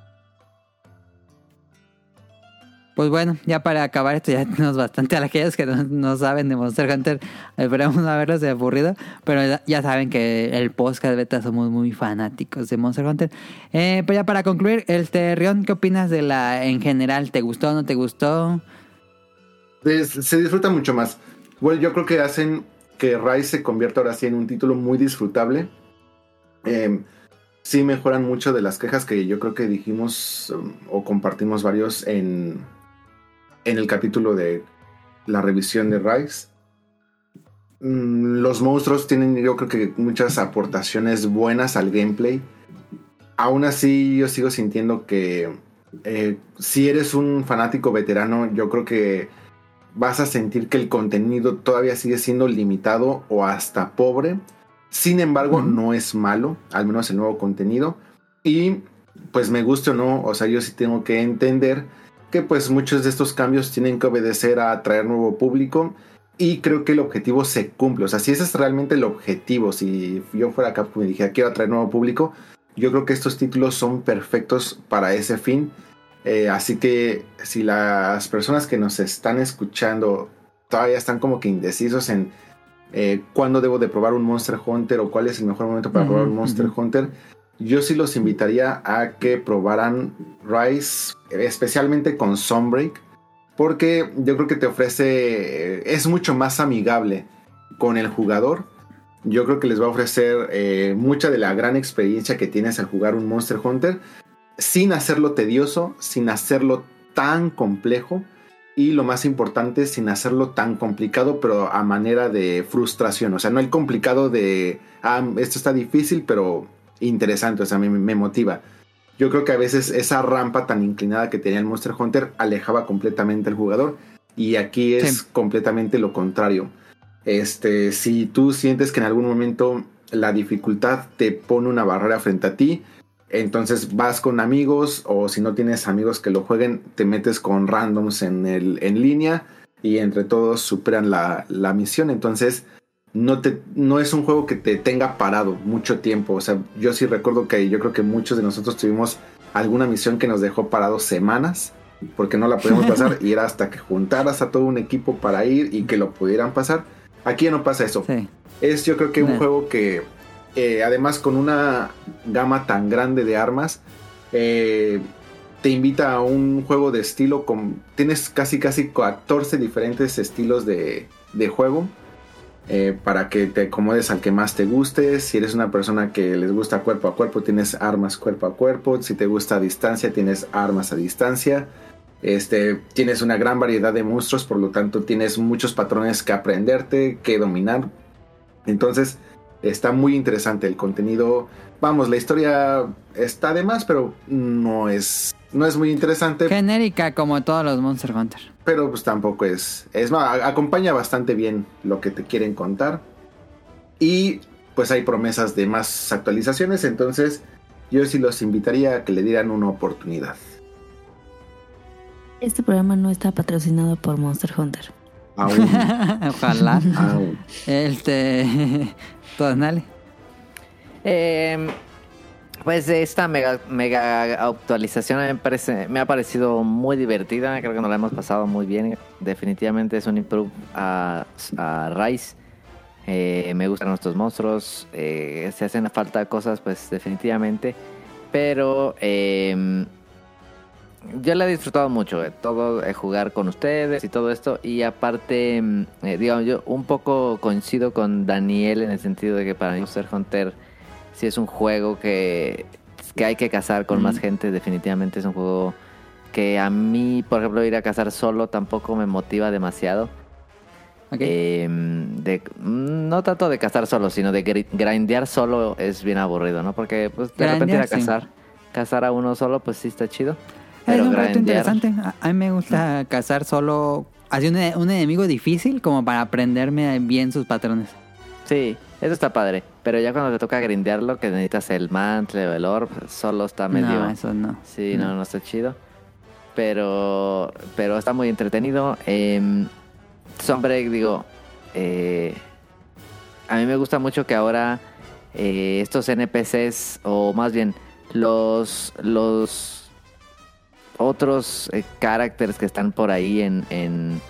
Speaker 2: Pues bueno, ya para acabar esto ya tenemos bastante a aquellos que no, no saben de Monster Hunter. Esperemos no haberlos aburrido. Pero ya, saben que el podcast beta somos muy fanáticos de Monster Hunter. Eh, pues ya para concluir, este Rion, ¿qué opinas de la en general? ¿Te gustó o no te gustó?
Speaker 3: Se disfruta mucho más. Bueno, yo creo que hacen que Rise se convierta ahora sí en un título muy disfrutable. Eh, sí mejoran mucho de las quejas que yo creo que dijimos um, o compartimos varios en, en el capítulo de la revisión de Rise. Mm, Los monstruos tienen yo creo que muchas aportaciones buenas al gameplay. Aún así yo sigo sintiendo que eh, si eres un fanático veterano, yo creo que vas a sentir que el contenido todavía sigue siendo limitado o hasta pobre. Sin embargo, no es malo, al menos el nuevo contenido. Y pues me guste o no, o sea, yo sí tengo que entender que pues muchos de estos cambios tienen que obedecer a atraer nuevo público y creo que el objetivo se cumple. O sea, si ese es realmente el objetivo, si yo fuera Capcom y dijera quiero atraer nuevo público, yo creo que estos títulos son perfectos para ese fin. Eh, así que si las personas que nos están escuchando todavía están como que indecisos en eh, cuándo debo de probar un Monster Hunter o cuál es el mejor momento para probar un Monster. Hunter, yo sí los invitaría a que probaran Rise, especialmente con Sunbreak, porque yo creo que te ofrece, eh, es mucho más amigable con el jugador. Yo creo que les va a ofrecer eh, mucha de la gran experiencia que tienes al jugar un Monster Hunter, sin hacerlo tedioso, sin hacerlo tan complejo y lo más importante, sin hacerlo tan complicado, pero a manera de frustración. O sea, no el complicado de, ah, esto está difícil, pero interesante, o sea, me, me motiva. Yo creo que a veces esa rampa tan inclinada que tenía el Monster Hunter alejaba completamente al jugador. Y aquí es
Speaker 2: Sí.
Speaker 3: completamente lo contrario. Este, si tú sientes que en algún momento la dificultad te pone una barrera frente a ti, entonces vas con amigos o si no tienes amigos que lo jueguen, te metes con randoms en, el, en línea y entre todos superan la, la misión. Entonces no, te, no es un juego que te tenga parado mucho tiempo. O sea, yo sí recuerdo que yo creo que muchos de nosotros tuvimos alguna misión que nos dejó parados semanas porque no la podíamos pasar y era hasta que juntaras a todo un equipo para ir y que lo pudieran pasar. Aquí ya no pasa eso.
Speaker 2: Sí.
Speaker 3: Es yo creo que un
Speaker 2: No.
Speaker 3: juego que eh, además con una gama tan grande de armas eh, te invita a un juego de estilo con tienes casi casi 14 diferentes estilos de, de juego eh, para que te acomodes al que más te guste. Si eres una persona que les gusta cuerpo a cuerpo, tienes armas cuerpo a cuerpo. Si te gusta a distancia, tienes armas a distancia. Este, tienes una gran variedad de monstruos, por lo tanto tienes muchos patrones que aprenderte, que dominar. Entonces, está muy interesante el contenido. Vamos, la historia está de más, pero no es, no es muy interesante.
Speaker 2: Genérica como todos los Monster Hunter.
Speaker 3: Pero pues tampoco es. Es más, acompaña bastante bien lo que te quieren contar. Y pues hay promesas de más actualizaciones. Entonces, yo sí los invitaría a que le dieran una oportunidad.
Speaker 1: Este programa no está patrocinado por Monster Hunter.
Speaker 3: Aún.
Speaker 2: Ojalá.
Speaker 3: aún.
Speaker 2: este. Tonale.
Speaker 4: Eh, pues esta mega, actualización me, ha parecido muy divertida. Creo que nos la hemos pasado muy bien. Definitivamente es un improve a, a Rise. Eh, me gustan nuestros monstruos. eh, se hacen falta cosas, pues definitivamente. Pero eh, yo la he disfrutado mucho. eh, todo eh, jugar con ustedes y todo esto. Y aparte, eh, digamos, yo un poco coincido con Daniel en el sentido de que para mí Monster Hunter si es un juego que, que hay que cazar con más
Speaker 2: Mm.
Speaker 4: gente, definitivamente es un juego que a mí, por ejemplo, ir a cazar solo tampoco me motiva demasiado.
Speaker 2: Ok.
Speaker 4: Eh, de, no tanto de cazar solo, sino de gri- grindear solo es bien aburrido, ¿no? Porque pues de repente ir a
Speaker 2: Grindear, sí.
Speaker 4: cazar, cazar a uno solo, pues sí está chido.
Speaker 2: es
Speaker 4: Pero
Speaker 2: un reto interesante. A, a mí me gusta cazar solo. Así un, un enemigo difícil como para aprenderme bien sus patrones.
Speaker 4: sí, eso está padre. Pero ya cuando te toca grindearlo, que necesitas el mantle o el orb, solo está medio...
Speaker 2: No, eso no.
Speaker 4: Sí, no, no está chido. Pero, pero está muy entretenido. Eh, Sunbreak, digo, eh, a mí me gusta mucho que ahora eh, estos NPCs, o más bien los, los otros eh, characters que están por ahí en, en,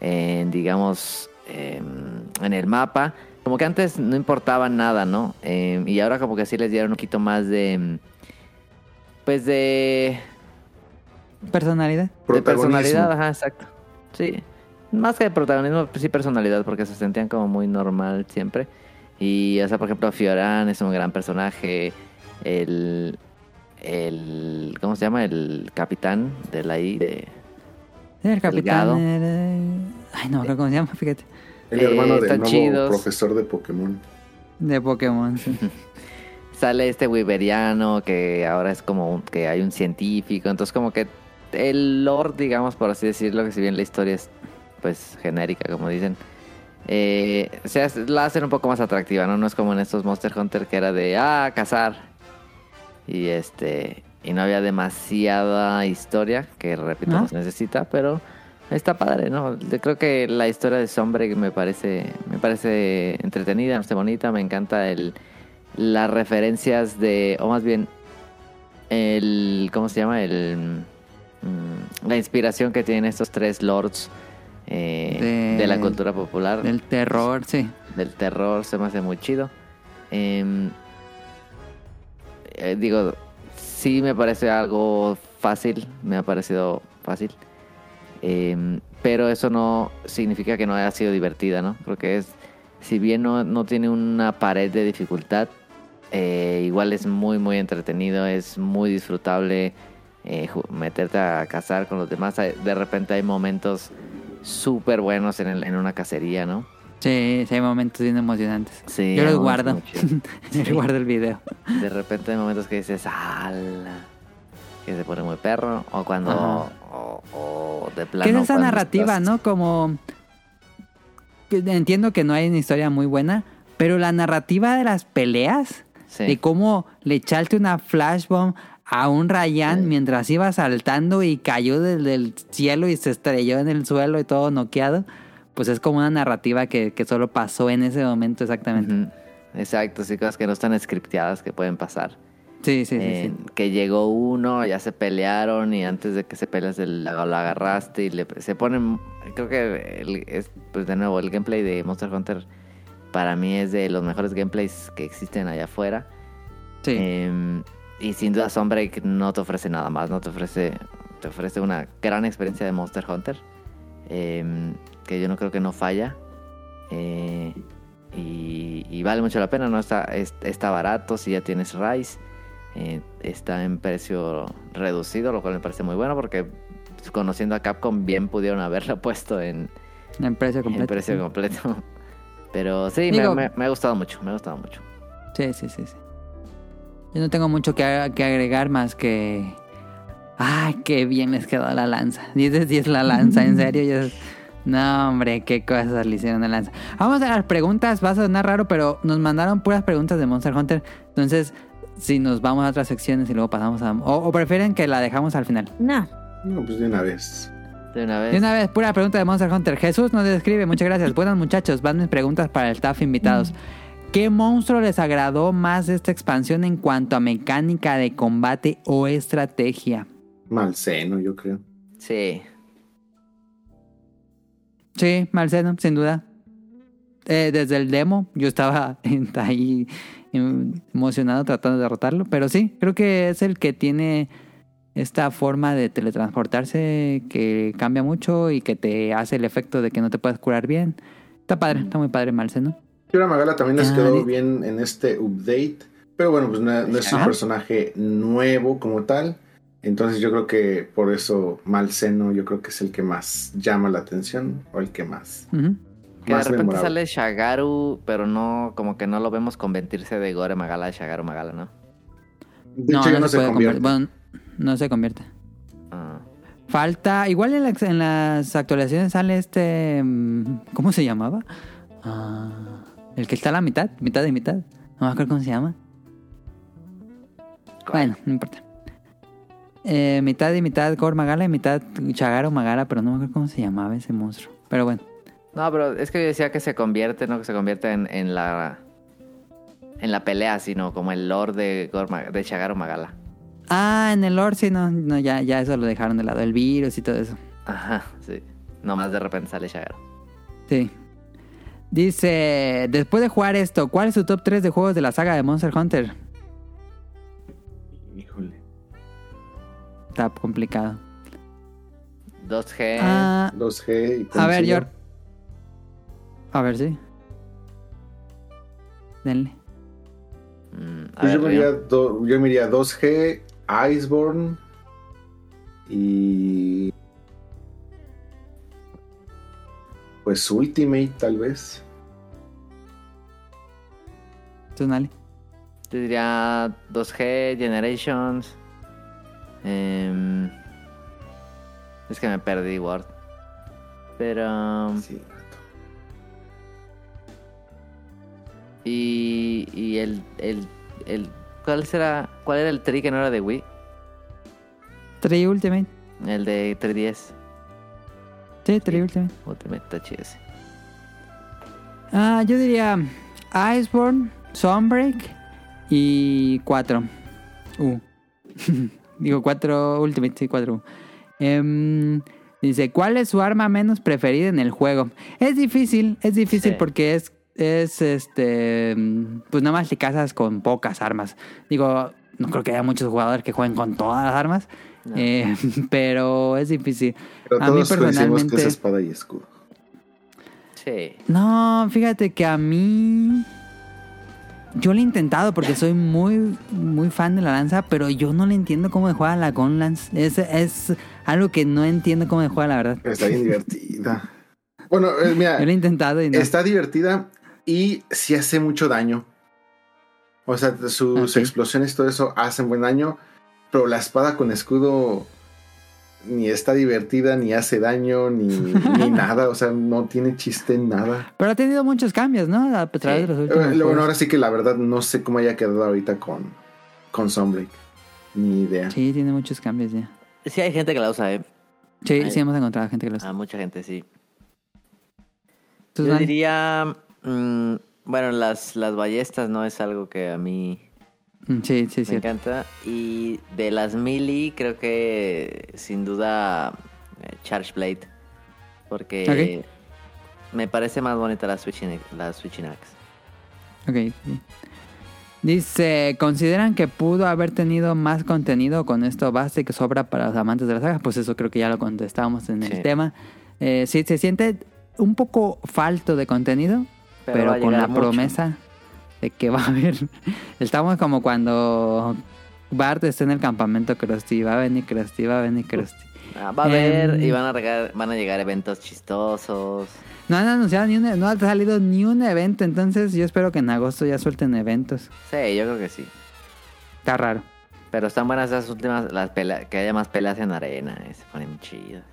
Speaker 4: en, digamos, em, en el mapa, como que antes no importaba nada, ¿no? Em, y ahora como que sí les dieron un poquito más de... em, Pues de
Speaker 2: Personalidad.
Speaker 4: de personalidad, ajá, exacto. Sí. Más que de protagonismo, pues sí personalidad, porque se sentían como muy normal siempre. Y, o sea, por ejemplo, Fioran es un gran personaje. El. El. ¿Cómo se llama? El capitán de la I. De,
Speaker 2: El capitán. Ay, no, ¿cómo se llama? Fíjate.
Speaker 3: El
Speaker 4: Eh,
Speaker 3: hermano del
Speaker 4: están
Speaker 3: nuevo
Speaker 4: chidos.
Speaker 3: profesor de Pokémon.
Speaker 2: De Pokémon. sí.
Speaker 4: sale este Wiberiano que ahora es como un- que hay un científico. Entonces, como que el lore, digamos, por así decirlo, que si bien la historia es pues genérica, como dicen, eh, se hace- la hacen un poco más atractiva, ¿no? No es como en estos Monster Hunter que era de, ah, cazar. Y este, y no había demasiada historia, que repito, se necesita, pero está padre, ¿no? Yo creo que la historia de Sombre me parece, me parece entretenida, me parece bonita, me encanta el, las referencias de, o más bien, el, ¿cómo se llama? El, mm, la inspiración que tienen estos tres lords eh,
Speaker 2: De-
Speaker 4: de la cultura popular
Speaker 2: Del terror, sí.
Speaker 4: del terror se me hace muy chido. Em, eh, digo, sí me parece algo fácil, me ha parecido fácil. Em, pero eso no significa que no haya sido divertida, ¿no? Porque es, si bien no, no tiene una pared de dificultad, eh, igual es muy, muy entretenido, es muy disfrutable eh, meterte a cazar con los demás. De repente hay momentos súper buenos en, el- en una cacería, ¿no?
Speaker 2: Sí, sí, hay momentos bien emocionantes.
Speaker 4: Sí,
Speaker 2: Yo los guardo. Yo guardo el video.
Speaker 4: De repente hay momentos que dices, ¡ala! Que se pone muy perro, o cuando, o, o de plano.
Speaker 2: ¿Qué es esa narrativa,
Speaker 4: estás-
Speaker 2: no? Como... Entiendo que no hay una historia muy buena, pero la narrativa de las peleas,
Speaker 4: Sí.
Speaker 2: de cómo le echaste una flashbomb a un Ryan
Speaker 4: Sí.
Speaker 2: mientras iba saltando y cayó desde el cielo y se estrelló en el suelo y todo noqueado, pues es como una narrativa que, que solo pasó en ese momento exactamente.
Speaker 4: Exacto, sí, cosas que no están scripteadas que pueden pasar.
Speaker 2: Sí, sí, sí,
Speaker 4: Eh,
Speaker 2: sí.
Speaker 4: Que llegó uno, ya se pelearon y antes de que se peleas el- lo, agarraste y le, se ponen... Creo que el- es, pues de nuevo, el gameplay de Monster Hunter para mí es de los mejores gameplays que existen allá afuera.
Speaker 2: Sí.
Speaker 4: Eh, y sin duda Sunbreak no te ofrece nada más, no te ofrece, te ofrece una gran experiencia de Monster Hunter. eh, que yo no creo que no falla. eh, y, y vale mucho la pena, ¿no? Está, es- está barato si ya tienes Rise. Eh, está en precio reducido, lo cual me parece muy bueno porque conociendo a Capcom bien pudieron haberlo puesto en,
Speaker 2: en precio
Speaker 4: en
Speaker 2: completo.
Speaker 4: precio
Speaker 2: sí.
Speaker 4: completo. Pero sí, me-
Speaker 2: Digo-
Speaker 4: me, me ha gustado mucho, me ha gustado mucho.
Speaker 2: Sí, sí, sí, sí. Yo no tengo mucho que, que agregar más que... ¡Ay, qué bien les quedó la lanza! 10 de 10 la lanza, en serio. Yo... No, hombre, qué cosas le hicieron a la lanza. Vamos a las preguntas, va a sonar raro, pero nos mandaron puras preguntas de Monster Hunter. Entonces, si nos vamos a otras secciones y luego pasamos a... O, o prefieren que la dejamos al final.
Speaker 1: No.
Speaker 3: No, pues de una vez.
Speaker 4: De una vez.
Speaker 2: De una vez, pura pregunta de Monster Hunter. Jesús nos escribe, muchas gracias. Buenos muchachos, van mis preguntas para el staff invitados. ¿Qué monstruo les agradó más de esta expansión en cuanto a mecánica de combate o estrategia?
Speaker 3: Mal seno, yo creo.
Speaker 4: Sí.
Speaker 2: Sí, Marcelo, sin duda. Eh, desde el demo yo estaba ahí emocionado tratando de derrotarlo, pero sí, creo que es el que tiene esta forma de teletransportarse que cambia mucho y que te hace el efecto de que no te puedes curar bien. Está padre, está muy padre Marcelo.
Speaker 3: Yura Magala también les
Speaker 2: Ah,
Speaker 3: quedó bien en este update. Pero bueno, pues no, no es un
Speaker 2: Ajá.
Speaker 3: personaje nuevo como tal. Entonces yo creo que por eso Malseno yo creo que es el que más llama la atención o el que más.
Speaker 4: Que de repente
Speaker 3: memorable.
Speaker 4: sale Shagaru, pero no, como que no lo vemos convertirse de Gore Magala a Shagaru Magala, ¿no?
Speaker 3: De hecho ya no se,
Speaker 2: puede
Speaker 3: convierte.
Speaker 2: convertir. Bueno, no se convierte.
Speaker 4: Ah,
Speaker 2: Falta, igual en, la- en las actualizaciones sale este, mm, ¿cómo se llamaba? Ah, el que está a la mitad, mitad y mitad. No me acuerdo cómo se llama. Bueno, no importa. Eh, mitad y mitad Gore Magala y mitad Chagaro Magara, pero no me acuerdo cómo se llamaba ese monstruo. Pero bueno,
Speaker 4: No, pero es que yo decía que se convierte, no que se convierte en, en la en la pelea, sino como el lord de, Gore Ma- de Magala.
Speaker 2: Ah, en el lore sí, no, no ya, ya eso lo dejaron de lado, el virus y todo eso.
Speaker 4: Ajá, sí. Nomás de repente sale Shagaru.
Speaker 2: Sí. Dice, después de jugar esto, ¿cuál es su top 3 de juegos de la saga de Monster Hunter?
Speaker 3: Híjole.
Speaker 2: Está complicado.
Speaker 4: 2G.
Speaker 2: Ah,
Speaker 3: 2G y
Speaker 2: a ver,
Speaker 3: Consigo.
Speaker 2: A ver, sí. Denle.
Speaker 4: mm, a
Speaker 3: Pues yo,
Speaker 4: ver,
Speaker 3: me iría do- yo me iría 2G, Iceborne y. Pues Ultimate, tal vez.
Speaker 2: Tú, Nali.
Speaker 4: Yo diría 2G, Generations. em, es que me perdí Word. Pero...
Speaker 3: Sí,
Speaker 4: Y, y el, el, el... ¿Cuál será? ¿Cuál era el tri que no era de Wii?
Speaker 2: 3 Ultimate.
Speaker 4: El de 3DS.
Speaker 2: Sí, 3 Ultimate.
Speaker 4: Ultimate está chido ese.
Speaker 2: Ah, yo diría Iceborne, Sunbreak y 4. U. Digo 4 Ultimate, sí, 4 U. Em, dice, ¿cuál es su arma menos preferida en el juego? Es difícil, es difícil
Speaker 4: Sí.
Speaker 2: porque es, es este, pues nada más te casas con pocas armas. Digo, no creo que haya muchos jugadores que jueguen con todas las armas,
Speaker 4: No.
Speaker 2: eh, pero es difícil.
Speaker 3: Pero
Speaker 2: A mí
Speaker 3: coincidimos que
Speaker 2: personalmente-
Speaker 3: es espada y escudo.
Speaker 4: Sí.
Speaker 2: No, fíjate que a mí. Yo lo he intentado porque soy muy, muy fan de la lanza, pero yo no le entiendo cómo se juega la Gun Lance. Es, es algo que no entiendo cómo se juega, la verdad.
Speaker 3: Está bien divertida. Bueno, eh, mira,
Speaker 2: Yo lo he intentado y no.
Speaker 3: está divertida y sí hace mucho daño. O sea, sus
Speaker 2: Ok.
Speaker 3: explosiones y todo eso hacen buen daño. pero la espada con escudo ni está divertida, ni hace daño, ni, ni nada. O sea, no tiene chiste en nada.
Speaker 2: Pero ha tenido muchos cambios, ¿no? A través
Speaker 4: Sí.
Speaker 2: de los
Speaker 3: Eh,
Speaker 2: últimos
Speaker 3: Bueno,
Speaker 2: juegos.
Speaker 3: ahora sí que la verdad no sé cómo haya quedado ahorita con, con Sunbreak. Ni idea.
Speaker 2: Sí, tiene muchos cambios ya.
Speaker 4: Sí hay gente que la usa, ¿eh?
Speaker 2: Sí, sí hemos encontrado gente que los...
Speaker 4: A mucha gente, sí.
Speaker 2: ¿Tú,
Speaker 4: Yo diría... mm, bueno, las, las ballestas no es algo que a mí
Speaker 2: Mm, Sí, sí,
Speaker 4: me encanta. Y de las melee, creo que sin duda eh, Charge Blade. Porque me parece más bonita la Switching, la Switching Axe.
Speaker 2: Ok. Dice, ¿consideran que pudo haber tenido más contenido con esto basta y que sobra para los amantes de la saga? Pues eso creo que ya lo contestábamos en el tema. Eh, sí, se siente un poco falto de contenido,
Speaker 4: Pero
Speaker 2: con la
Speaker 4: mucho.
Speaker 2: promesa de que va a haber... Estamos como cuando Bart está en el campamento Krusty, va a venir Krusty, va a venir Krusty.
Speaker 4: Ah, va a haber
Speaker 2: Em.
Speaker 4: y van a, regar- van a llegar eventos chistosos.
Speaker 2: No han anunciado ni un, no ha salido ni un evento, entonces yo espero que en agosto ya suelten eventos.
Speaker 4: Sí, yo creo que sí.
Speaker 2: Está raro.
Speaker 4: Pero están buenas esas últimas, las peleas, que haya más peleas en arena, eh, se ponen chidas.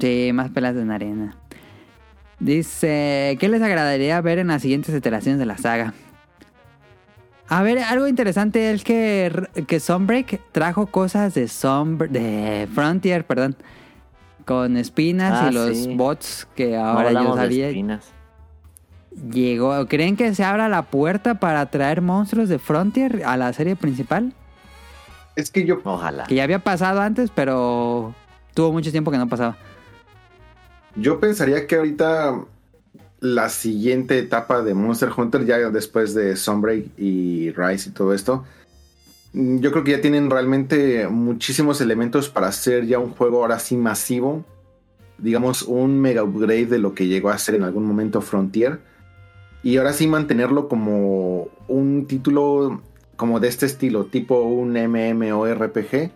Speaker 2: Sí, más pelas en arena. Dice, ¿qué les agradaría ver en las siguientes iteraciones de la saga? A ver, algo interesante es que, que Sunbreak trajo cosas de Sombr de Frontier, perdón, con espinas
Speaker 4: Ah,
Speaker 2: y los
Speaker 4: sí.
Speaker 2: bots que
Speaker 4: No
Speaker 2: ahora yo
Speaker 4: hablamos de
Speaker 2: sabía.
Speaker 4: espinas.
Speaker 2: Llegó, ¿creen que se abra la puerta para traer monstruos de Frontier a la serie principal?
Speaker 3: Es que yo
Speaker 4: Ojalá.
Speaker 2: Que ya había pasado antes, pero tuvo mucho tiempo que no pasaba.
Speaker 3: Yo pensaría que ahorita la siguiente etapa de Monster Hunter, ya después de Sunbreak y Rise y todo esto, mm, yo creo que ya tienen realmente muchísimos elementos para hacer ya un juego ahora sí masivo. Digamos, un mega upgrade de lo que llegó a ser en algún momento Frontier. Y ahora sí mantenerlo como un título como de este estilo, tipo un MMORPG.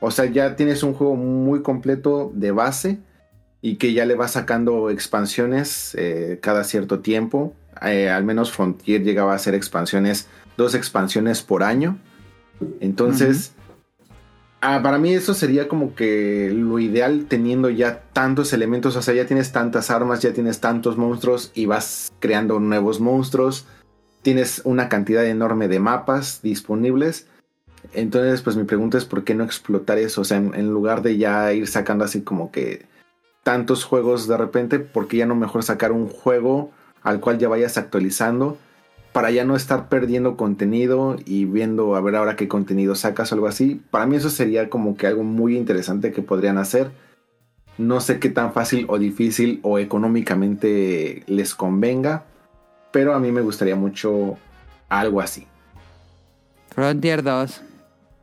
Speaker 3: O sea, ya tienes un juego muy completo de base y que ya le va sacando expansiones eh, cada cierto tiempo. Eh, al menos Frontier llegaba a hacer expansiones, dos expansiones por año. Entonces, ah, para mí eso sería como que lo ideal teniendo ya tantos elementos, o sea, ya tienes tantas armas, ya tienes tantos monstruos y vas creando nuevos monstruos. Tienes una cantidad enorme de mapas disponibles. Entonces, pues mi pregunta es por qué no explotar eso, o sea, en, en lugar de ya ir sacando así como que tantos juegos de repente, porque ya no mejor sacar un juego al cual ya vayas actualizando para ya no estar perdiendo contenido y viendo a ver ahora qué contenido sacas o algo así. Para mí eso sería como que algo muy interesante que podrían hacer. No sé qué tan fácil o difícil o económicamente les convenga, pero a mí me gustaría mucho algo así,
Speaker 2: Frontier 2,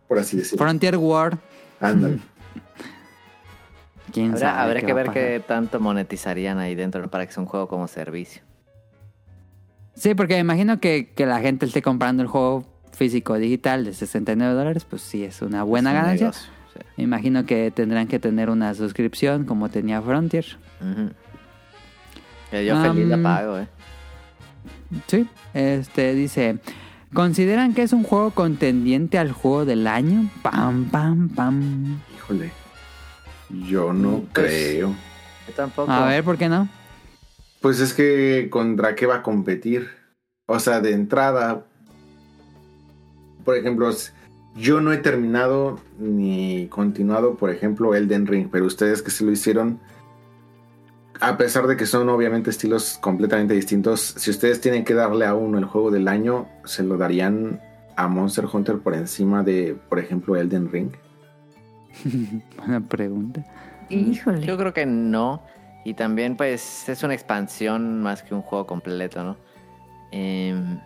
Speaker 3: por así decirlo.
Speaker 2: Frontier War.
Speaker 3: Ándale.
Speaker 2: ¿Quién sabe
Speaker 4: Habrá, habrá
Speaker 2: qué
Speaker 4: que ver qué tanto monetizarían ahí dentro para que sea un juego como servicio.
Speaker 2: Sí, porque me imagino que, que la gente esté comprando el juego físico digital de 69 dólares, pues sí, es una buena
Speaker 4: Es un
Speaker 2: ganancia.
Speaker 4: negocio, sí.
Speaker 2: Me imagino que tendrán que tener una suscripción como tenía Frontier.
Speaker 4: Ujú. Que yo feliz la pago, eh.
Speaker 2: Sí, este dice, ¿consideran que es un juego contendiente al juego del año? Pam, pam, pam.
Speaker 3: Híjole. Yo no
Speaker 4: Pues,
Speaker 3: creo.
Speaker 4: Yo tampoco.
Speaker 2: A ver, ¿por qué no?
Speaker 3: Pues es que contra qué va a competir. O sea, de entrada, por ejemplo, yo no he terminado ni continuado, por ejemplo, Elden Ring, pero ustedes que sí lo hicieron, a pesar de que son obviamente estilos completamente distintos, si ustedes tienen que darle a uno el juego del año, se lo darían a Monster Hunter por encima de, por ejemplo, Elden Ring.
Speaker 2: Buena pregunta.
Speaker 1: Híjole.
Speaker 4: Yo creo que no. Y también, pues, es una expansión más que un juego completo, ¿no? Em,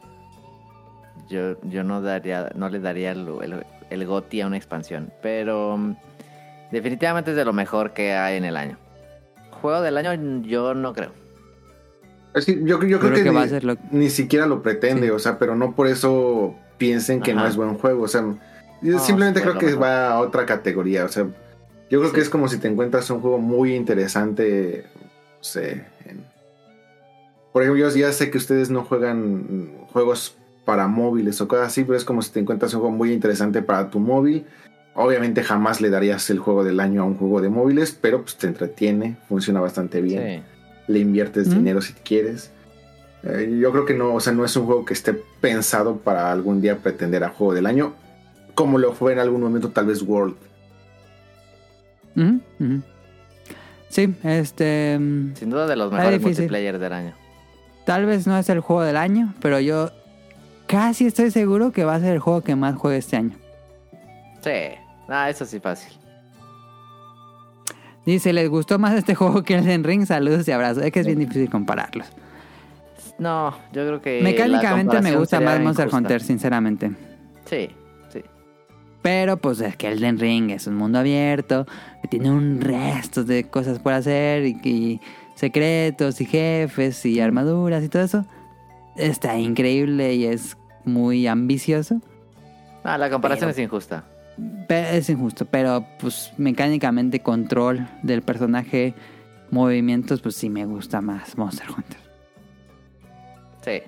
Speaker 4: yo, yo no daría, no le daría el, el, el GOTY a una expansión. Pero mm, definitivamente es de lo mejor que hay en el año. Juego del año, yo no creo.
Speaker 3: Es que yo, yo creo,
Speaker 2: Creo
Speaker 3: que,
Speaker 2: que
Speaker 3: ni,
Speaker 2: va a ser lo-
Speaker 3: ni siquiera lo pretende,
Speaker 2: Sí.
Speaker 3: o sea, pero no por eso piensen que no es buen juego, o sea, yo
Speaker 4: No,
Speaker 3: simplemente creo que
Speaker 4: mejor.
Speaker 3: va a otra categoría, o sea, yo creo
Speaker 4: Sí.
Speaker 3: que es como si te encuentras un juego muy interesante, no sé, en- por ejemplo, yo ya sé que ustedes no juegan juegos para móviles o cosas así, pero es como si te encuentras un juego muy interesante para tu móvil Obviamente jamás le darías el juego del año a un juego de móviles, pero pues te entretiene, funciona bastante bien.
Speaker 4: Sí.
Speaker 3: Le inviertes
Speaker 2: ¿Mm?
Speaker 3: dinero si quieres. Eh, yo creo que no, o sea, no es un juego que esté pensado para algún día pretender a juego del año, como lo fue en algún momento tal vez World.
Speaker 2: Ujú. Sí, este. mm,
Speaker 4: Sin duda de los mejores multiplayer del año.
Speaker 2: Tal vez no es el juego del año, pero yo casi estoy seguro que va a ser el juego que más juegue este año.
Speaker 4: Sí. Ah, eso sí fácil.
Speaker 2: Dice, ¿les gustó más este juego que el Ring? Saludos y abrazos. Es que es bien difícil compararlos.
Speaker 4: No, yo creo que.
Speaker 2: Mecánicamente me gusta más Monster
Speaker 4: injusta.
Speaker 2: Hunter, sinceramente.
Speaker 4: Sí.
Speaker 2: Pero pues es que Elden Ring es un mundo abierto, que tiene un resto de cosas por hacer y, y secretos y jefes y armaduras y todo eso. Está increíble y es muy ambicioso.
Speaker 4: Ah, la comparación
Speaker 2: Pero-
Speaker 4: es injusta.
Speaker 2: Es injusto, pero pues mecánicamente control del personaje, movimientos, pues sí me gusta más Monster Hunter.
Speaker 4: Sí.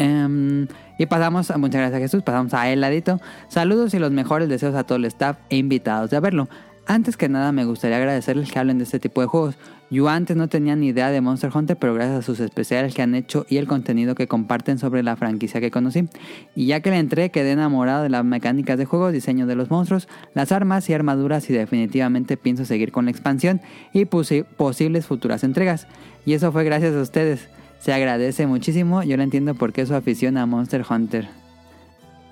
Speaker 2: Em, y pasamos, muchas gracias Jesús, pasamos a Heladito. Saludos y los mejores deseos a todo el staff e invitados de verlo. Antes que nada me gustaría agradecerles que hablen de este tipo de juegos. Yo antes no tenía ni idea de Monster Hunter, pero gracias a sus especiales que han hecho y el contenido que comparten sobre la franquicia que conocí. Y ya que le entré, quedé enamorado de las mecánicas de juego, diseño de los monstruos, las armas y armaduras y definitivamente pienso seguir con la expansión y posi- posibles futuras entregas. Y eso fue gracias a ustedes. Se agradece muchísimo. Yo no entiendo por qué su afición a Monster Hunter.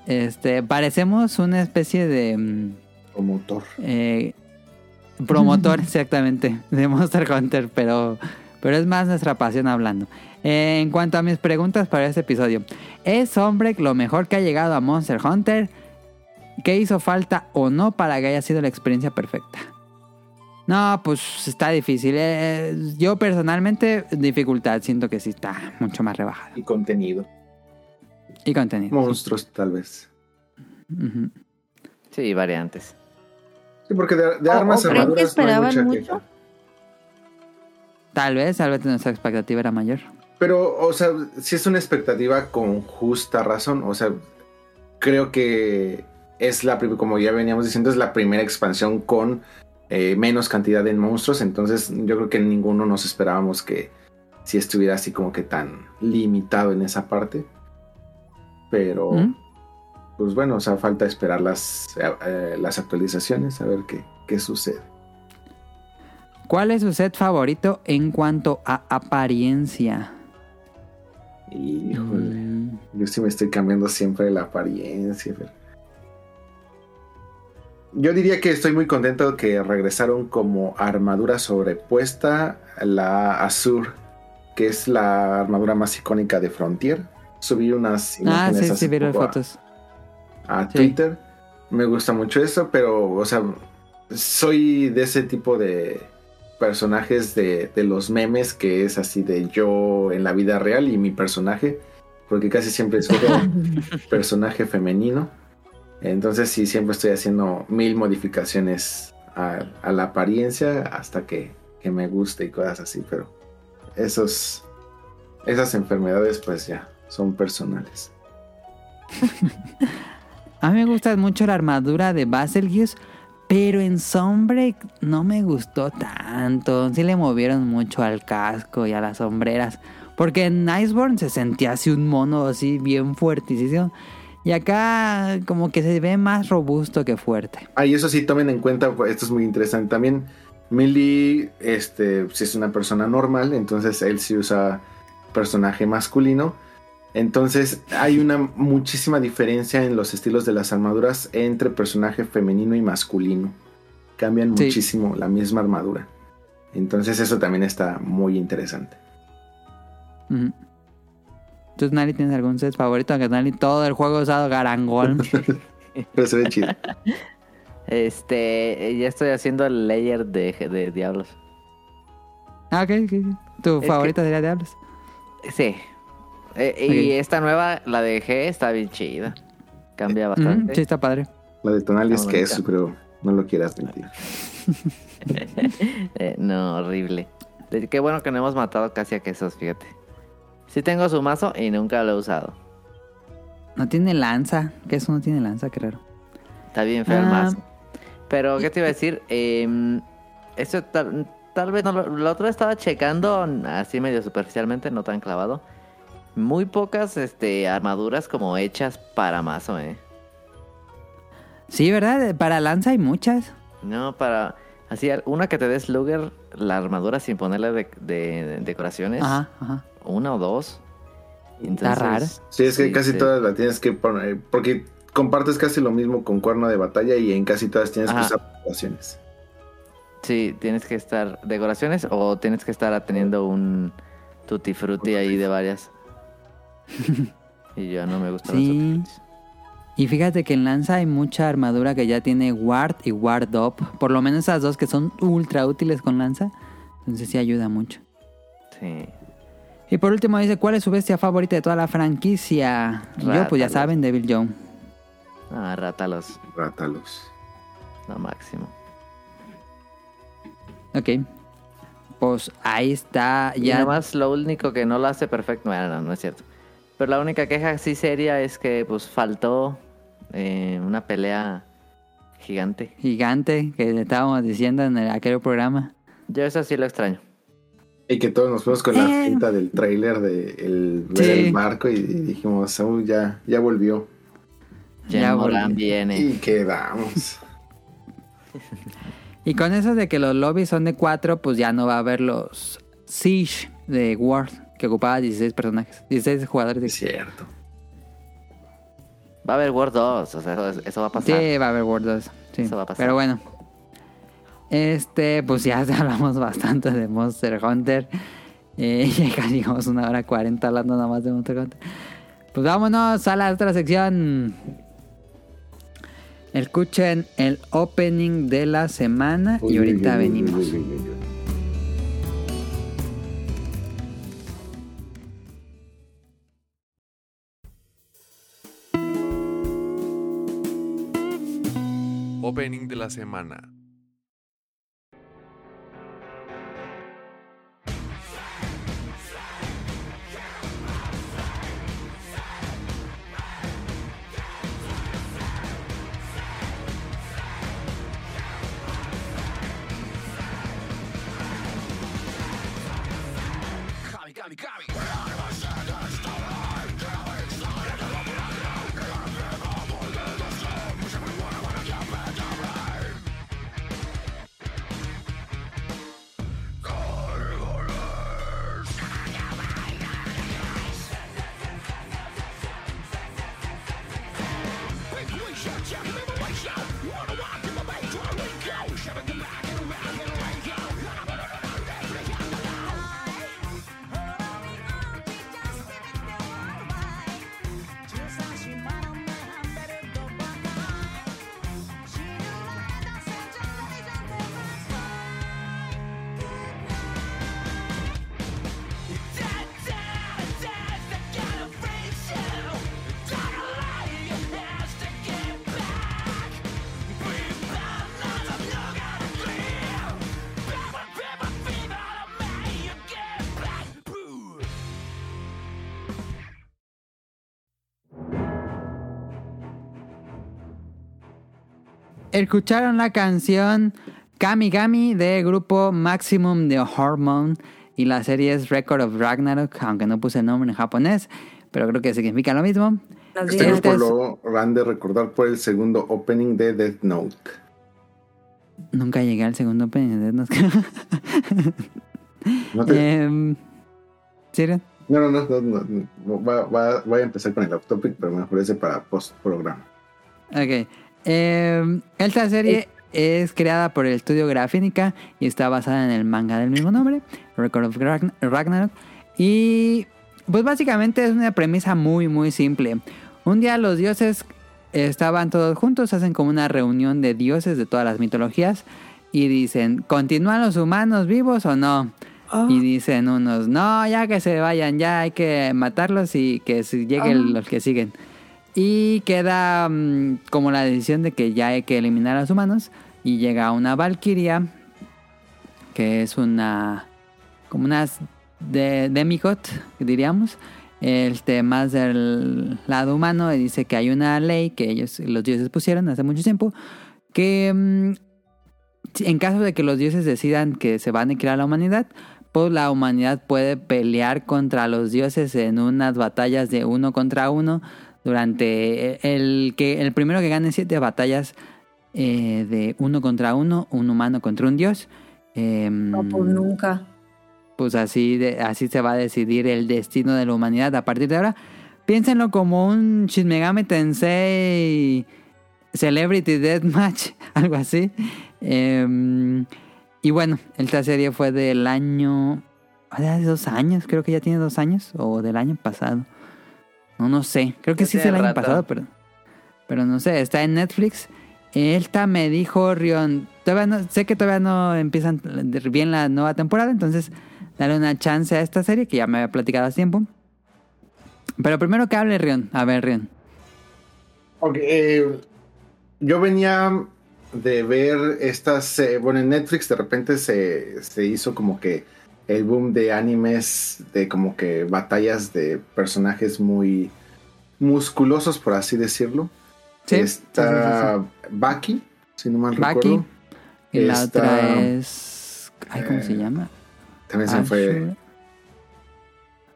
Speaker 2: Este, parecemos una especie de mm,
Speaker 3: Promotor.
Speaker 2: eh, promotor exactamente de Monster Hunter, pero, pero es más nuestra pasión hablando. Eh, en cuanto a mis preguntas para este episodio, ¿es Hombre lo mejor que ha llegado a Monster Hunter? ¿Qué hizo falta o no para que haya sido la experiencia perfecta? No, pues está difícil. eh, yo personalmente, dificultad, siento que sí está mucho más rebajada.
Speaker 3: Y contenido.
Speaker 2: Y contenido.
Speaker 3: Monstruos, tal vez.
Speaker 4: Sí, variantes.
Speaker 3: Sí, porque de, de
Speaker 1: ¿O-
Speaker 3: armas
Speaker 1: o creen que
Speaker 3: armaduras no hay
Speaker 1: esperaban
Speaker 3: mucha
Speaker 1: mucho?
Speaker 3: queja.
Speaker 2: Tal vez, tal vez nuestra expectativa era mayor.
Speaker 3: Pero, o sea, si es una expectativa con justa razón. O sea, creo que es la, como ya veníamos diciendo, es la primera expansión con eh, menos cantidad de monstruos. Entonces, yo creo que ninguno nos esperábamos que si estuviera así como que tan limitado en esa parte. Pero,
Speaker 2: ¿Mm?
Speaker 3: pues bueno, o sea, falta esperar las, eh, eh, las actualizaciones, a ver qué, qué sucede.
Speaker 2: ¿Cuál es su set favorito en cuanto a apariencia?
Speaker 3: Híjole.
Speaker 2: Mm,
Speaker 3: Yo sí me estoy cambiando siempre la apariencia. pero- Yo diría que estoy muy contento que regresaron como armadura sobrepuesta la Azur, que es la armadura más icónica de Frontier. Subí unas
Speaker 2: Ah,
Speaker 3: imágenes
Speaker 2: sí,
Speaker 3: hace
Speaker 2: sí,
Speaker 3: a-
Speaker 2: fotos.
Speaker 3: a
Speaker 2: Sí.
Speaker 3: Twitter. Me gusta mucho eso, pero, o sea, soy de ese tipo de personajes de, de los memes que es así de yo en la vida real y mi personaje, porque casi siempre soy un personaje femenino. Entonces sí, siempre estoy haciendo mil modificaciones a, la apariencia hasta que, que me guste y cosas así, pero esos, esas enfermedades pues ya son personales.
Speaker 2: A mí me gusta mucho la armadura de Baselgius, pero en Sunbreak no me gustó tanto. Sí le movieron mucho al casco y a las sombreras. Porque en Iceborne se sentía así un mono así bien fuertísimo. Y acá como que se ve más robusto que fuerte.
Speaker 3: Ah, y eso sí, tomen en cuenta, pues, esto es muy interesante también. Millie, este, si es una persona normal, entonces él sí usa personaje masculino. Entonces hay una muchísima diferencia en los estilos de las armaduras entre personaje femenino y masculino. Cambian
Speaker 2: Sí.
Speaker 3: muchísimo la misma armadura. Entonces eso también está muy interesante.
Speaker 2: ¿Tú, Nali, tienes algún set favorito? Aunque Nali todo el juego ha usado Garangol.
Speaker 3: Pero se ve chido.
Speaker 4: Este, ya estoy haciendo el layer de, de diablos.
Speaker 2: ah, ok, ok, ok. ¿Tu
Speaker 4: Es
Speaker 2: favorito sería Diablos?
Speaker 4: Sí. Eh, Y esta nueva, la de G, está bien chida. Cambia
Speaker 2: Ujú,
Speaker 4: bastante.
Speaker 2: sí, está padre.
Speaker 3: La de Tonali es que eso, pero no lo quieras mentir.
Speaker 4: Eh, no, horrible. De- Qué bueno que no hemos matado casi a quesos, fíjate. Sí tengo su mazo y nunca lo he usado.
Speaker 2: No tiene lanza. ¿Qué eso no tiene lanza? Raro.
Speaker 4: Está bien feo el
Speaker 2: Ah,
Speaker 4: mazo. Pero, ¿qué te iba a decir? Eh, esto tal, tal vez no lo, la otra estaba checando así medio superficialmente, no tan clavado. Muy pocas este, armaduras como hechas para mazo, eh.
Speaker 2: Sí, ¿verdad? Para lanza hay muchas.
Speaker 4: No, para. Así, una que te des Luger, la armadura sin ponerle de, de- de decoraciones.
Speaker 2: Ajá, ajá.
Speaker 4: Una o dos.
Speaker 2: Está raro.
Speaker 3: Sí, es que
Speaker 4: sí,
Speaker 3: casi
Speaker 4: sí.
Speaker 3: todas las tienes que poner. Porque compartes casi lo mismo con cuerno de batalla y en casi todas tienes que usar decoraciones.
Speaker 4: Sí, tienes que estar decoraciones o tienes que estar teniendo un tutti frutti ahí de varias. y ya no me gustan los
Speaker 2: Sí. Y fíjate que en lanza hay mucha armadura que ya tiene ward y ward up. Por lo menos esas dos que son ultra útiles con lanza. Entonces sí ayuda mucho.
Speaker 4: Sí.
Speaker 2: Y por último dice, ¿cuál es su bestia favorita de toda la franquicia? Y Yo, pues ya saben, Devil Joe.
Speaker 4: Ah, rátalos.
Speaker 3: Rátalos.
Speaker 4: Lo máximo.
Speaker 2: Ok. Pues ahí está.
Speaker 4: Y
Speaker 2: Ya.
Speaker 4: nada más lo único que no lo hace perfecto. Bueno, no, no es cierto. Pero la única queja sí seria es que pues faltó eh, una pelea gigante.
Speaker 2: Gigante que le estábamos diciendo en el, aquel programa.
Speaker 4: Yo eso sí lo extraño.
Speaker 3: Y que todos nos fuimos con la
Speaker 2: Eh.
Speaker 3: cinta del tráiler de el, ver
Speaker 2: Sí.
Speaker 3: el barco y, y dijimos, "Uh, ya, ya volvió.
Speaker 2: Ya volví.
Speaker 4: viene.
Speaker 3: Y quedamos.
Speaker 2: Y con eso de que los lobbies son de 4, pues ya no va a haber los Siege de Ward, que ocupaba 16 personajes, 16 jugadores.
Speaker 3: es
Speaker 2: De...
Speaker 3: cierto.
Speaker 4: Va a haber World 2, o sea, eso, eso va a pasar.
Speaker 2: Sí, va a haber Ward 2. Sí.
Speaker 4: Eso va a pasar.
Speaker 2: Pero bueno. Este, pues ya hablamos bastante de Monster Hunter. Eh, ya casi llevamos una hora 40 hablando nada más de Monster Hunter. Pues vámonos a la otra sección. Escuchen el opening de la semana y ahorita venimos.
Speaker 6: Opening de la semana.
Speaker 2: Escucharon la canción Kami Kami de grupo Maximum de Hormone y la serie es Record of Ragnarok, aunque no puse el nombre en japonés, pero creo que significa lo mismo.
Speaker 3: Este
Speaker 2: Este es-
Speaker 3: grupo lo han de recordar por el segundo opening de Death Note.
Speaker 2: Nunca llegué al segundo opening de Death Note.
Speaker 3: No, te-
Speaker 2: Em, ¿serio?
Speaker 3: no, no, no, no, no, no, va- va- voy a empezar con el off topic, pero me ofrece para post programa.
Speaker 2: Ok. Em, esta serie es creada por el estudio Grafínica y está basada en el manga del mismo nombre, Record of Ragn- Ragnarok. Y pues básicamente es una premisa muy muy simple. Un día los dioses estaban todos juntos, hacen como una reunión de dioses de todas las mitologías y dicen, ¿continúan los humanos vivos o no? Y dicen unos, no, ya que se vayan, ya hay que matarlos y que lleguen los que siguen. Y queda mm, como la decisión de que ya hay que eliminar a los humanos. Y llega una Valkyria, que es una. como una de, demigod, diríamos. Este, más del lado humano, y dice que hay una ley que ellos, los dioses pusieron hace mucho tiempo. que mm, en caso de que los dioses decidan que se va a aniquilar la humanidad, pues la humanidad puede pelear contra los dioses en unas batallas de uno contra uno durante el que el primero que gane siete batallas eh, de uno contra uno, un humano contra un dios. em,
Speaker 1: No, pues nunca.
Speaker 2: pues así, de, así se va a decidir el destino de la humanidad a partir de ahora. Piénsenlo como un Shin Megami Tensei Celebrity Deathmatch, algo así. Em, y bueno, esta serie fue del año... ¿De dos años? Creo que ya tiene dos años. O del año pasado. No, no sé. Creo que sí es el año pasado, pero... Pero no sé, está en Netflix. Esta me dijo Rion, todavía no, sé que todavía no empiezan bien la nueva temporada, entonces darle una chance a esta serie que ya me había platicado hace tiempo. Pero primero que hable Rion, a ver Rion.
Speaker 3: Ok, eh, yo venía de ver estas, eh, bueno, en Netflix de repente se, se hizo como que el boom de animes, de como que batallas de personajes muy musculosos, por así decirlo.
Speaker 2: Sí,
Speaker 3: Está Baki, si no mal
Speaker 2: Baki.
Speaker 3: recuerdo.
Speaker 2: Y la
Speaker 3: Esta,
Speaker 2: otra es... Ay, ¿Cómo se
Speaker 3: eh,
Speaker 2: llama?
Speaker 3: También se me fue.
Speaker 2: Ashura.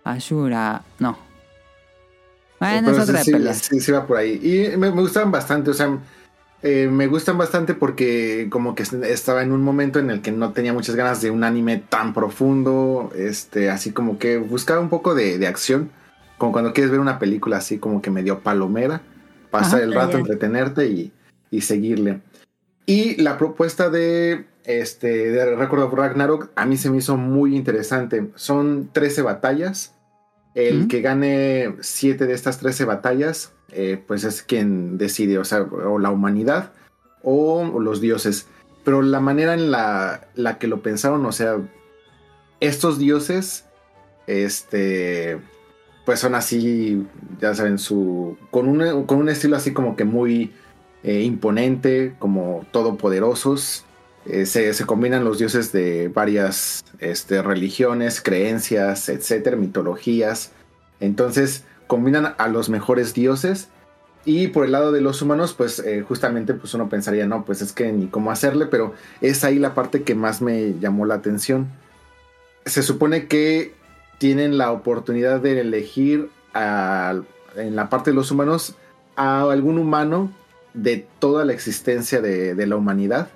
Speaker 2: Ashura, no. Bueno, es otra de
Speaker 3: sí,
Speaker 2: peleas.
Speaker 3: sí, sí va por ahí. Y me, me gustaban bastante, o sea, eh, me gustan bastante porque como que estaba en un momento en el que no tenía muchas ganas de un anime tan profundo, este, así como que buscaba un poco de, de acción, como cuando quieres ver una película así como que medio palomera, pasar
Speaker 2: Ajá.
Speaker 3: el rato,
Speaker 1: Ya.
Speaker 3: entretenerte y, y seguirle. Y la propuesta de este de Record of Ragnarok a mí se me hizo muy interesante. Son 13 batallas. El que gane 7 de estas 13 batallas, eh, pues es quien decide, o sea, o la humanidad o los dioses. Pero la manera en la, la que lo pensaron, o sea, estos dioses, este, pues son así, ya saben, su, con un, con un estilo así como que muy eh, imponente, como todopoderosos. Eh, se, se combinan los dioses de varias este, religiones, creencias, etcétera, mitologías. Entonces combinan a los mejores dioses. Y por el lado de los humanos, pues eh, justamente pues uno pensaría, no, pues es que ni cómo hacerle, pero es ahí la parte que más me llamó la atención. Se supone que tienen la oportunidad de elegir a- en la parte de los humanos a algún humano de toda la existencia de, de la humanidad.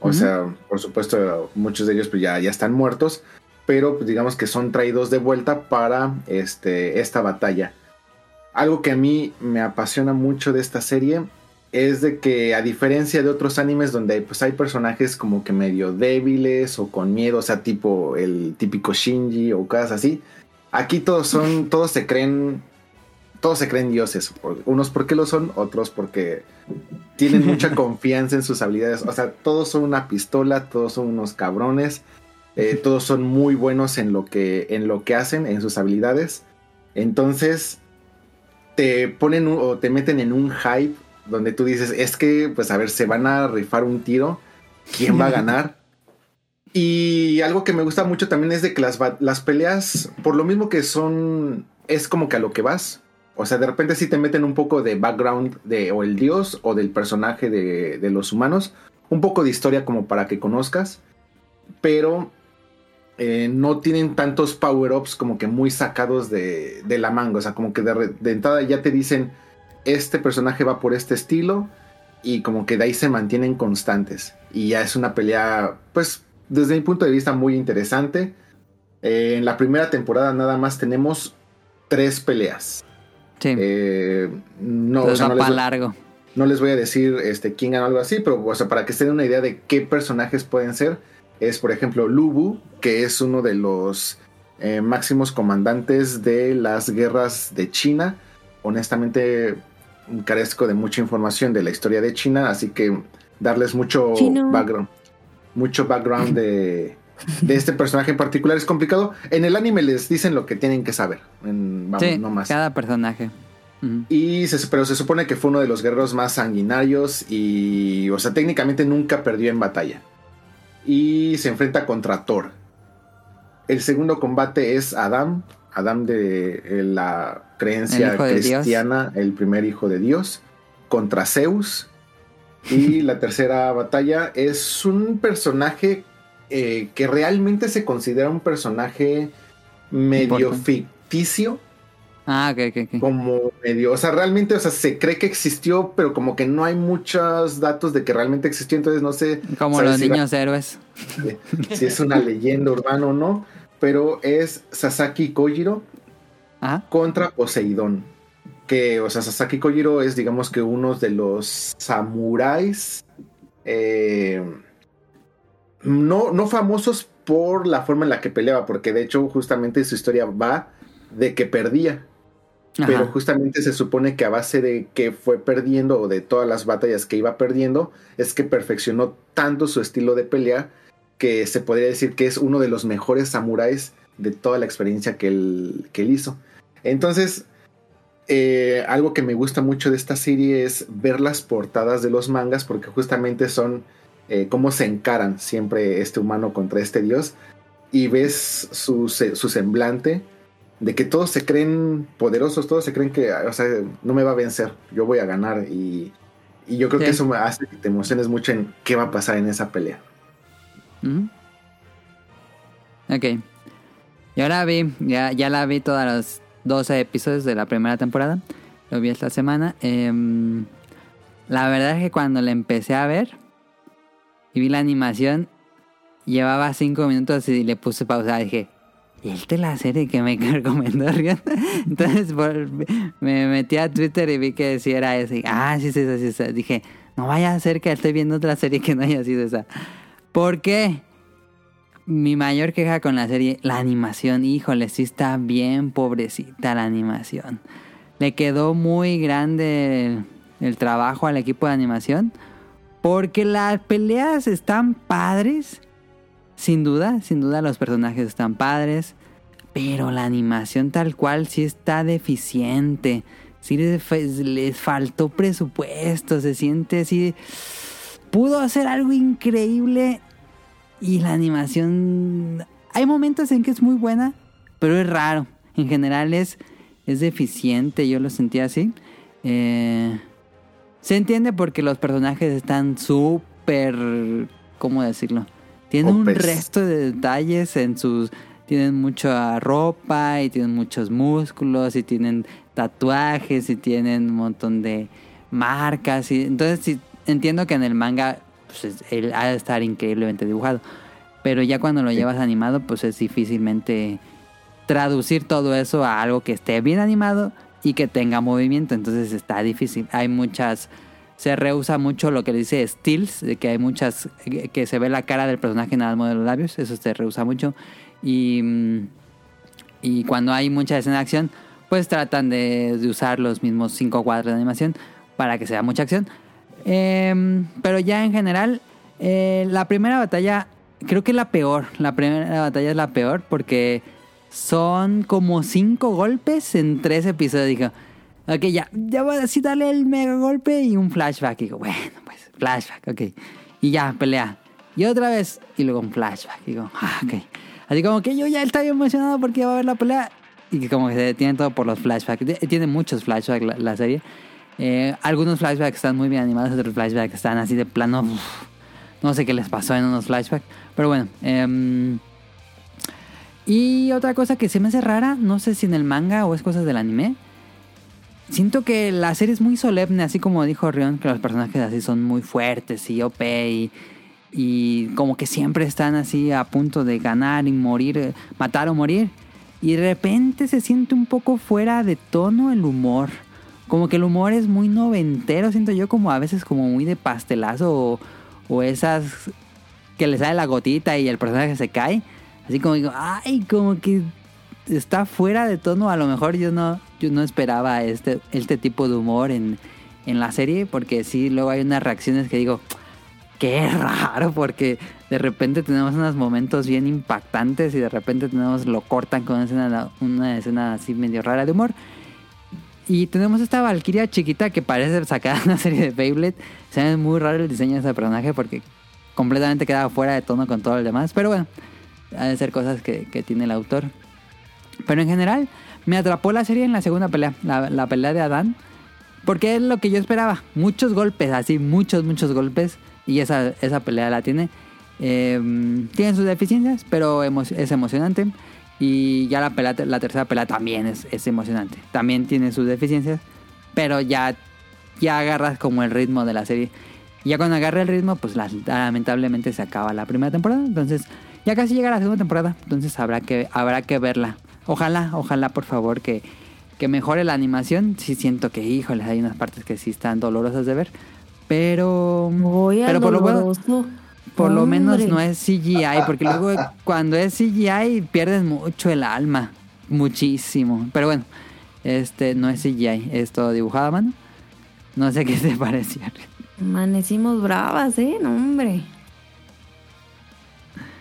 Speaker 3: O sea, por supuesto, muchos de ellos pues, ya, ya están muertos, pero pues, digamos que son traídos de vuelta para este, esta batalla. Algo que a mí me apasiona mucho de esta serie es de que a diferencia de otros animes donde pues hay personajes como que medio débiles o con miedo, o sea, tipo el típico Shinji o cosas así, aquí todos son, todos se creen, todos se creen dioses. Unos porque lo son, otros porque tienen mucha confianza en sus habilidades. O sea, todos son una pistola, todos son unos cabrones, eh, todos son muy buenos en lo que, en lo que hacen, en sus habilidades. Entonces, te ponen un- o te meten en un hype donde tú dices, es que, pues a ver, se van a rifar un tiro, ¿quién va a ganar? Y algo que me gusta mucho también es de que las, las peleas, por lo mismo que son, es como que a lo que vas. O sea, de repente sí te meten un poco de background de o el dios o del personaje de, de los humanos. Un poco de historia como para que conozcas. Pero eh, no tienen tantos power-ups como que muy sacados de, de la manga. O sea, como que de, entrada ya te dicen, este personaje va por este estilo. Y como que de ahí se mantienen constantes. Y ya es una pelea, pues, desde mi punto de vista muy interesante. Eh, en la primera temporada nada más tenemos tres peleas.
Speaker 2: Sí,
Speaker 3: Eh, no, o sea, no, les,
Speaker 2: para largo.
Speaker 3: no les voy a decir este, quién ganó algo así, pero o sea, para que se den una idea de qué personajes pueden ser, es por ejemplo Lubu, que es uno de los eh, máximos comandantes de las guerras de China. Honestamente, carezco de mucha información de la historia de China, así que darles mucho
Speaker 1: Chino.
Speaker 3: background, mucho background de, de este personaje en particular es complicado. En el anime les dicen lo que tienen que saber, en- vamos,
Speaker 2: Sí,
Speaker 3: no más.
Speaker 2: cada personaje.
Speaker 3: Y se, pero se supone que fue uno de los guerreros más sanguinarios y, o sea, técnicamente nunca perdió en batalla. Y se enfrenta contra Thor. El segundo combate es Adam, Adam de la creencia cristiana, el primer hijo de Dios, contra Zeus. Y la tercera batalla es un personaje eh, que realmente se considera un personaje medio ficticio.
Speaker 2: Ah, ok, ok, ok.
Speaker 3: Como medio, o sea, realmente, o sea, se cree que existió, pero como que no hay muchos datos de que realmente existió, entonces no sé
Speaker 2: Como
Speaker 3: ¿sabes
Speaker 2: los
Speaker 3: si la-
Speaker 2: niños héroes.
Speaker 3: si es una leyenda urbana o no, pero es Sasaki Kojiro
Speaker 2: Ajá.
Speaker 3: contra Poseidón. Que, o sea, Sasaki Kojiro es, digamos que uno de los samuráis eh, no, no famosos por la forma en la que peleaba, porque de hecho, justamente su historia va de que perdía. Pero justamente se supone que a base de que fue perdiendo o de todas las batallas que iba perdiendo, es que perfeccionó tanto su estilo de pelea que se podría decir que es uno de los mejores samuráis de toda la experiencia que él, que él hizo. Entonces, eh, algo que me gusta mucho de esta serie es ver las portadas de los mangas porque justamente son eh, cómo se encaran siempre este humano contra este dios y ves su, su semblante de que todos se creen poderosos, todos se creen que, o sea, no me va a vencer, yo voy a ganar y, y yo creo
Speaker 2: Sí.
Speaker 3: que eso me hace que te emociones mucho en qué va a pasar en esa pelea.
Speaker 2: Ok. Y ahora vi, ya, ya la vi todos los 12 episodios de la primera temporada. Lo vi esta semana. Em, la verdad es que cuando la empecé a ver y vi la animación, llevaba 5 minutos y le puse pausa. Dije, ¿y esta es la serie que me recomendó Rion? Entonces me metí a Twitter y vi que sí era esa. Ah, sí, sí, sí, sí. Dije, no vaya a ser que estoy viendo otra serie que no haya sido esa. ¿Por qué? Mi mayor queja con la serie, la animación, híjole, sí está bien pobrecita la animación. Le quedó muy grande el trabajo al equipo de animación. Porque las peleas están padres. Sin duda, sin duda los personajes están padres. Pero la animación tal cual sí está deficiente. Sí les, les faltó presupuesto. Se siente así. Pudo hacer algo increíble. Y la animación. Hay momentos en que es muy buena. Pero es raro. En general es, es deficiente. Yo lo sentí así. Eh, se entiende porque los personajes están súper. ¿Cómo decirlo? Tienen un resto de detalles en sus. Tienen mucha ropa y tienen muchos músculos y tienen tatuajes y tienen un montón de marcas. Y, entonces, sí, entiendo que en el manga pues, él ha de estar increíblemente dibujado. Pero ya cuando lo llevas animado, pues es difícilmente traducir todo eso a algo que esté bien animado y que tenga movimiento. Entonces está difícil. Hay muchas. Se rehúsa mucho lo que le dice stills, de que hay muchas. que se ve la cara del personaje nada más de los labios. Eso se rehúsa mucho. Y. Y cuando hay mucha escena de acción, pues tratan de, usar los mismos cinco cuadros de animación para que sea mucha acción. Em, pero ya en general, eh, la primera batalla creo que es la peor. La primera batalla es la peor porque son como cinco golpes en tres episodios. Ok, ya, ya voy a darle el mega golpe y un flashback. Digo, bueno, pues flashback, ok. Y ya, pelea. Y otra vez, y luego un flashback. Digo, ah, ok. Así como que yo ya estaba emocionado porque iba a ver la pelea. Y que como que se detiene todo por los flashbacks. Tiene muchos flashbacks la, serie. Eh, algunos flashbacks están muy bien animados, otros flashbacks están así de plano. no sé qué les pasó en unos flashbacks. Pero bueno. em, y otra cosa que se me hace rara, no sé si en el manga o es cosas del anime. Siento que la serie es muy solemne, así como dijo Rion, que los personajes así son muy fuertes y OP y, y como que siempre están así a punto de ganar y morir, matar o morir. Y de repente se siente un poco fuera de tono el humor. Como que el humor es muy noventero, siento yo como a veces como muy de pastelazo o, o esas que le sale la gotita y el personaje se cae. Así como digo, ay, como que está fuera de tono. A lo mejor yo no, yo no esperaba este, este tipo de humor en, en la serie, porque sí, luego hay unas reacciones que digo, qué raro, porque de repente tenemos unos momentos bien impactantes y de repente tenemos lo cortan con una escena, una escena así medio rara de humor. Y tenemos esta Valkyria chiquita que parece sacada de una serie de Beyblade. Se ve muy raro el diseño de ese personaje porque completamente queda fuera de tono con todo el demás. Pero bueno, ha de ser cosas que, que tiene el autor. Pero en general, me atrapó la serie en la segunda pelea, la, pelea de Adán. Porque es lo que yo esperaba. Muchos golpes, así, muchos, muchos golpes. Y esa, esa pelea la tiene. Eh, tiene sus deficiencias, pero es emocionante. Y ya la, pelea, la tercera pelea también es, es emocionante. También tiene sus deficiencias, pero ya, ya agarras como el ritmo de la serie. Ya cuando agarra el ritmo, pues la- lamentablemente se acaba la primera temporada. Entonces, ya casi llega la segunda temporada. Entonces habrá que, habrá que verla. Ojalá, ojalá por favor que, que mejore la animación. Sí siento que, híjole, hay unas partes que sí están dolorosas de ver. Pero,
Speaker 1: Voy a
Speaker 2: pero por lo bueno, por lo menos no es CGI, porque luego cuando es CGI pierdes mucho el alma, muchísimo. Pero bueno, este no es CGI, es todo dibujado a mano. No sé qué te pareció.
Speaker 1: Amanecimos bravas, ¿eh? No, hombre.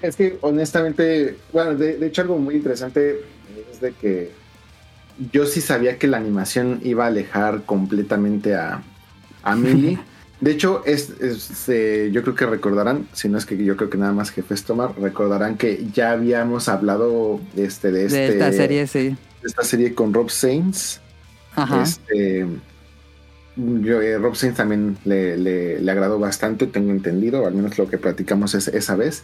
Speaker 3: Es que honestamente, bueno, de, de hecho algo muy interesante es de que yo sí sabía que la animación iba a alejar completamente a, a Millie. De hecho, es, es, eh, yo creo que recordarán, si no es que yo creo que nada más Jefes Tomar, recordarán que ya habíamos hablado este, de, este,
Speaker 2: De esta serie, sí.
Speaker 3: de esta serie con Rob Sainz.
Speaker 2: Ajá.
Speaker 3: Este, yo, eh, Rob Sainz también le, le- le agradó bastante, tengo entendido, al menos lo que platicamos es- esa vez.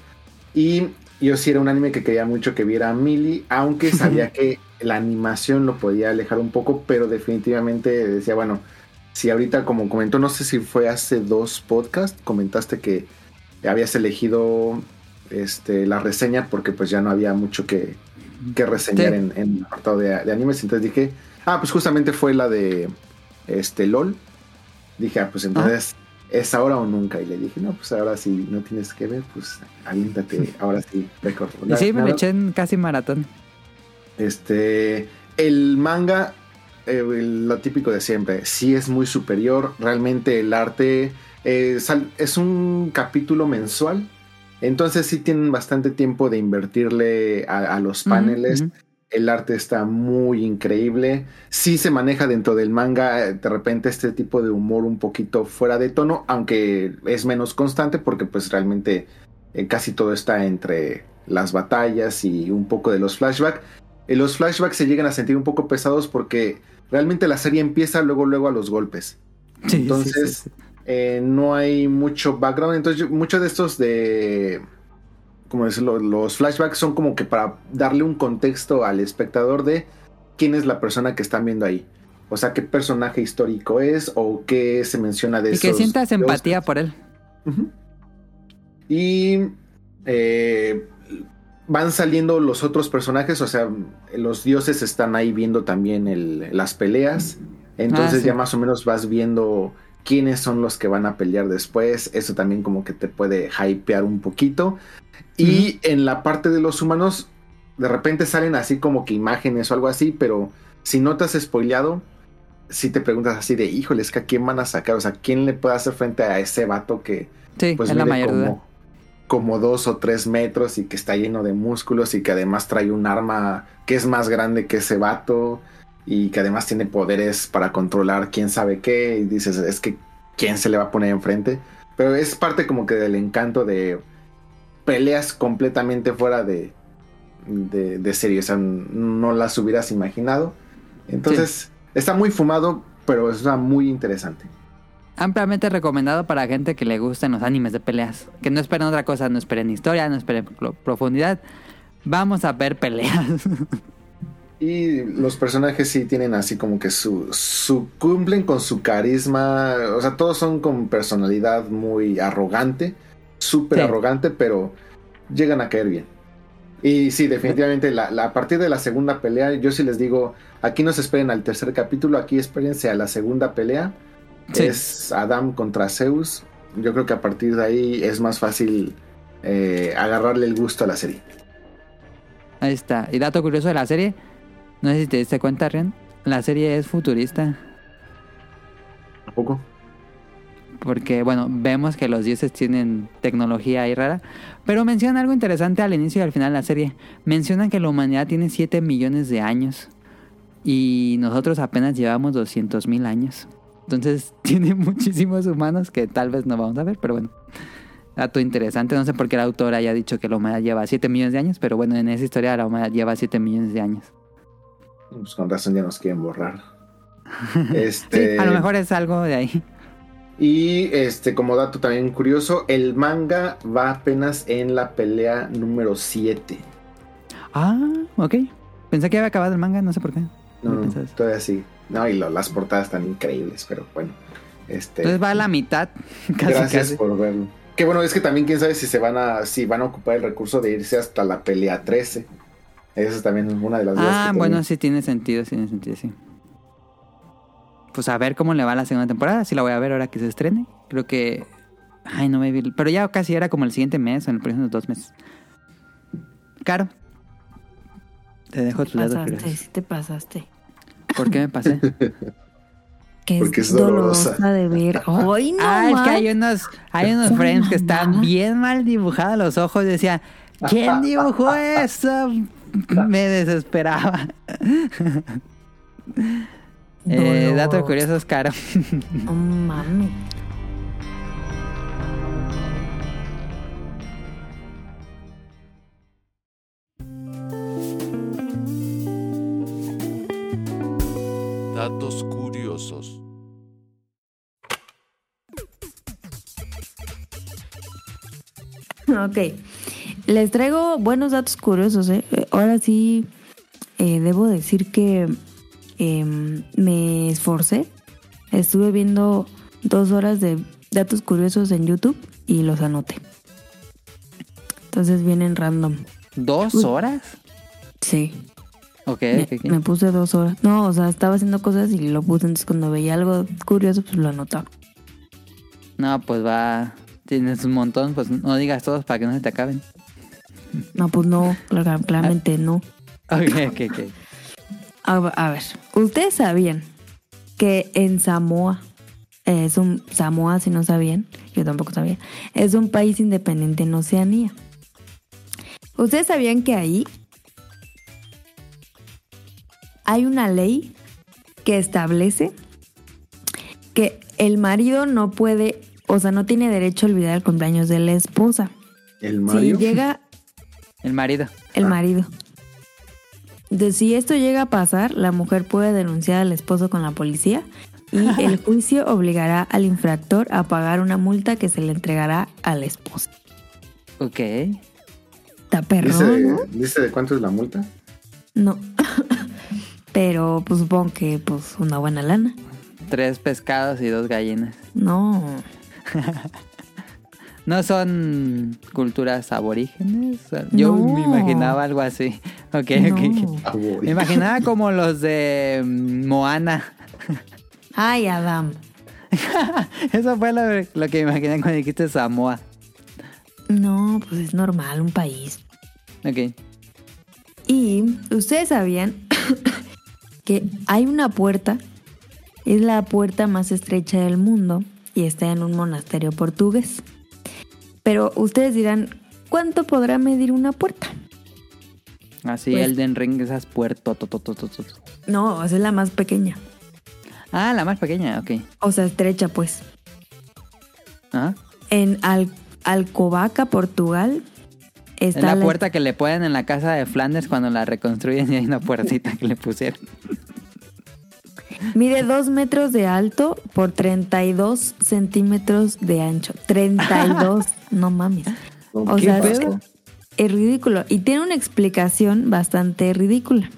Speaker 3: Y yo sí era un anime que quería mucho que viera a Millie, aunque sabía que la animación lo podía alejar un poco, pero definitivamente decía, bueno, si ahorita como comentó, no sé si fue hace dos podcasts, comentaste que habías elegido este, la reseña porque pues ya no había mucho que, que reseñar
Speaker 2: Sí.
Speaker 3: en, en el apartado de, de animes, entonces dije, ah, pues justamente fue la de este LOL. Dije, ah, pues entonces es ahora o nunca. Y le dije, no, pues ahora sí no tienes que ver, pues aviéntate, ahora sí, récord.
Speaker 2: Y sí, me lo eché en casi maratón.
Speaker 3: este, el manga, eh, lo típico de siempre, sí es muy superior. Realmente el arte eh, es un capítulo mensual. Entonces sí tienen bastante tiempo de invertirle a, a los paneles. El arte está muy increíble. Sí se maneja dentro del manga de repente este tipo de humor un poquito fuera de tono, aunque es menos constante porque pues realmente eh, casi todo está entre las batallas y un poco de los flashbacks. Eh, los flashbacks se llegan a sentir un poco pesados porque realmente la serie empieza luego luego a los golpes.
Speaker 2: Sí,
Speaker 3: Entonces,
Speaker 2: sí, sí.
Speaker 3: eh, no hay mucho background. Entonces, muchos de estos de. Como decirlo, los flashbacks son como que para darle un contexto al espectador de quién es la persona que están viendo ahí. O sea, qué personaje histórico es o qué se menciona de
Speaker 2: Y que sientas empatía por él.
Speaker 3: Y eh, van saliendo los otros personajes, o sea, los dioses están ahí viendo también el- las peleas. Entonces
Speaker 2: Ah, sí.
Speaker 3: ya más o menos vas viendo quiénes son los que van a pelear después. Eso también como que te puede hypear un poquito. Y en la parte de los humanos, de repente salen así como que imágenes o algo así, pero si no te has spoileado, si te preguntas así de, híjole, es que a quién van a sacar, o sea, quién le puede hacer frente a ese vato que
Speaker 2: Sí,
Speaker 3: pues
Speaker 2: la mayor
Speaker 3: como, como dos o tres metros y que está lleno de músculos y que además trae un arma que es más grande que ese vato y que además tiene poderes para controlar quién sabe qué y dices, es que quién se le va a poner enfrente. Pero es parte como que del encanto de peleas completamente fuera de, de, de serie, o sea, no las hubieras imaginado. Entonces, está muy fumado, pero está muy interesante.
Speaker 2: Ampliamente recomendado para gente que le gusten los animes de peleas. Que no esperen otra cosa, no esperen historia, no esperen pro- profundidad. Vamos a ver peleas.
Speaker 3: Y los personajes sí tienen así como que su, su cumplen con su carisma, o sea, todos son con personalidad muy arrogante, súper
Speaker 2: Sí.
Speaker 3: arrogante, pero llegan a caer bien. Y sí, definitivamente la, la- a partir de la segunda pelea, yo sí les digo, aquí no se esperen al tercer capítulo, aquí espérense a la segunda pelea.
Speaker 2: Sí.
Speaker 3: Es Adam contra Zeus. Yo creo que a partir de ahí es más fácil eh, agarrarle el gusto a la serie.
Speaker 2: Ahí está. Y dato curioso de la serie. No sé si te diste cuenta, Rian. La serie es futurista.
Speaker 3: ¿A poco?
Speaker 2: Porque, bueno, vemos que los dioses tienen tecnología ahí rara. Pero mencionan algo interesante al inicio y al final de la serie. Mencionan que la humanidad tiene 7 millones de años. Y nosotros apenas llevamos 200 mil años. Entonces tiene muchísimos humanos que tal vez no vamos a ver, pero bueno. Dato interesante. No sé por qué el autor haya dicho que la humanidad lleva 7 millones de años, pero bueno, en esa historia la humanidad lleva 7 millones de años.
Speaker 3: Pues con razón ya nos quieren borrar. Este,
Speaker 2: Sí, a lo mejor es algo de ahí.
Speaker 3: Y este, como dato también curioso, el manga va apenas en la pelea número 7.
Speaker 2: Ah, ok. Pensé que había acabado el manga, no sé por qué.
Speaker 3: No, no, todavía sí. No, y lo- las portadas están increíbles, pero bueno. Este,
Speaker 2: Entonces va a la mitad. Casi,
Speaker 3: gracias
Speaker 2: casi.
Speaker 3: por verlo. Que bueno, es que también quién sabe si se van a, si van a ocupar el recurso de irse hasta la pelea 13. Esa es también una de las dudas
Speaker 2: Ah,
Speaker 3: que
Speaker 2: bueno,
Speaker 3: tengo.
Speaker 2: sí tiene sentido, sí tiene sentido, sí. Pues a ver cómo le va la segunda temporada. Sí la voy a ver ahora que se estrene. Creo que... Ay, no me vi... Pero ya casi era como el siguiente mes o en los próximos dos meses. Caro. Te dejo
Speaker 1: Te
Speaker 2: tu dato
Speaker 1: pasaste, sí te pasaste.
Speaker 2: ¿Por qué me pasé?
Speaker 1: Que
Speaker 3: Porque
Speaker 1: es,
Speaker 3: dolorosa.
Speaker 1: dolorosa de ver. ¡Ay, no!
Speaker 2: ah, es que hay unos, hay unos frames que están bien mal dibujados los ojos. Decía, ¿quién dibujó eso? Me desesperaba. eh, datos curiosos, Caro.
Speaker 1: No mames.
Speaker 6: Datos curiosos.
Speaker 1: Ok. Les traigo buenos datos curiosos, ¿eh? Eh, Ahora sí, eh, debo decir que em, me esforcé. Estuve viendo dos horas de datos curiosos en YouTube y los anoté. Entonces vienen random.
Speaker 2: ¿Dos
Speaker 1: Uy.
Speaker 2: horas?
Speaker 1: Sí.
Speaker 2: Ok,
Speaker 1: Me, me puse dos horas. No, o sea, estaba haciendo cosas y lo puse. Entonces cuando veía algo curioso, pues lo anotaba.
Speaker 2: No, pues va. Tienes un montón, pues no digas todos para que no se te acaben.
Speaker 1: No, pues no, clar- claramente no.
Speaker 2: Ok, ok, ok.
Speaker 1: A, a ver, ustedes sabían que en Samoa, eh, es un Samoa si no sabían, yo tampoco sabía, es un país independiente en Oceanía. ¿Ustedes sabían que ahí hay una ley que establece que el marido no puede, o sea, no tiene derecho a olvidar el cumpleaños de la esposa?
Speaker 3: El Mario.
Speaker 1: Si llega
Speaker 2: El marido.
Speaker 1: el marido. De si esto llega a pasar, la mujer puede denunciar al esposo con la policía y el juicio obligará al infractor a pagar una multa que se le entregará a la esposa.
Speaker 2: Ok.
Speaker 1: Está
Speaker 3: dice,
Speaker 1: ¿no?
Speaker 3: dice de cuánto es la multa.
Speaker 1: No. Pero pues supongo que pues una buena lana.
Speaker 2: Tres pescados y dos gallinas.
Speaker 1: No.
Speaker 2: ¿No son culturas aborígenes? Yo
Speaker 1: No.
Speaker 2: me imaginaba algo así. Ok, ok.
Speaker 1: no.
Speaker 2: Me imaginaba como los de mm, Moana.
Speaker 1: Ay, Adam.
Speaker 2: Eso fue lo, lo que me imaginé cuando dijiste Samoa.
Speaker 1: No, pues es normal, un país.
Speaker 2: Ok.
Speaker 1: Y ustedes sabían que hay una puerta, es la puerta más estrecha del mundo y está en un monasterio portugués. Pero ustedes dirán, ¿cuánto podrá medir una puerta?
Speaker 2: Así
Speaker 1: Pues-
Speaker 2: Elden Ring, esas puertas.
Speaker 1: No, esa es la más pequeña.
Speaker 2: Ah, la más pequeña, ok.
Speaker 1: O sea, estrecha pues.
Speaker 2: Ajá.
Speaker 1: En Al- Alcobaca, Portugal, está
Speaker 2: Es la puerta que le ponen en la casa de Flanders cuando la reconstruyen y hay una puertita que le pusieron.
Speaker 1: Mide 2 metros de alto por 32 centímetros de ancho. 32, no mames. O
Speaker 3: ¿Qué
Speaker 1: sea,
Speaker 3: pedo?
Speaker 1: es ridículo. Y tiene una explicación bastante ridícula.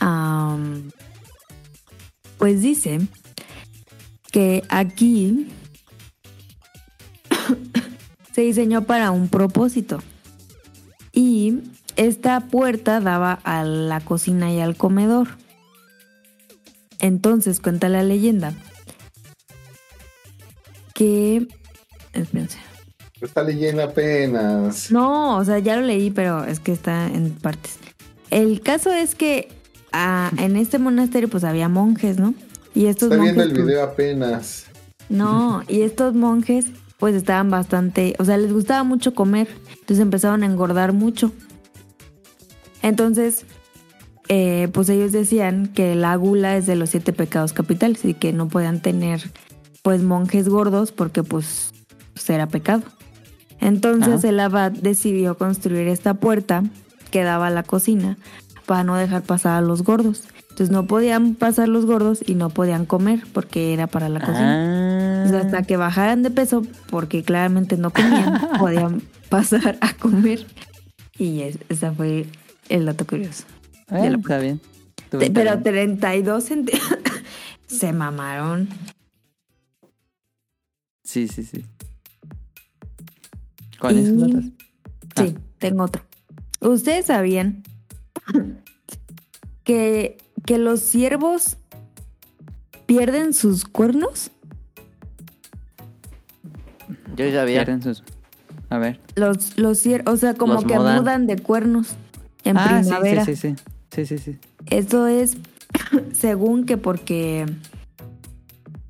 Speaker 1: Am, pues dice que aquí se diseñó para un propósito. Y esta puerta daba a la cocina y al comedor. Entonces cuenta la leyenda que... Espérense.
Speaker 3: Está leyendo apenas.
Speaker 1: No, o sea, ya lo leí, pero es que está en partes. El caso es que ah, en este monasterio pues había monjes, ¿no? Y estos
Speaker 3: Está
Speaker 1: monjes...
Speaker 3: viendo el
Speaker 1: pues,
Speaker 3: video apenas.
Speaker 1: No, y estos monjes pues estaban bastante, o sea, les gustaba mucho comer, entonces empezaron a engordar mucho. Entonces, eh, pues ellos decían que la gula es de los siete pecados capitales y que no podían tener pues monjes gordos porque pues, pues, era pecado. Entonces el abad decidió construir esta puerta que daba a la cocina para no dejar pasar a los gordos. Entonces no podían pasar los gordos y no podían comer porque era para la cocina.
Speaker 2: Ah.
Speaker 1: Entonces, hasta que bajaran de peso, porque claramente no comían, podían pasar a comer. Y es- ese fue el dato curioso. De la-
Speaker 2: está bien.
Speaker 1: Te- pero
Speaker 2: interesante.
Speaker 1: 32 centímetros. Se mamaron.
Speaker 2: Sí, sí, sí. ¿Con
Speaker 1: Y-
Speaker 2: esos datos?
Speaker 1: Sí, tengo otro. ¿Ustedes sabían que, que los ciervos pierden sus cuernos?
Speaker 4: Yo ya había.
Speaker 2: Pierden sus- A ver.
Speaker 1: Los, los ciervos, o sea, como
Speaker 4: Los
Speaker 1: que
Speaker 4: mudan.
Speaker 1: mudan de cuernos en
Speaker 2: ah,
Speaker 1: primavera.
Speaker 2: sí, sí, sí. Sí, sí, sí.
Speaker 1: Eso es según que porque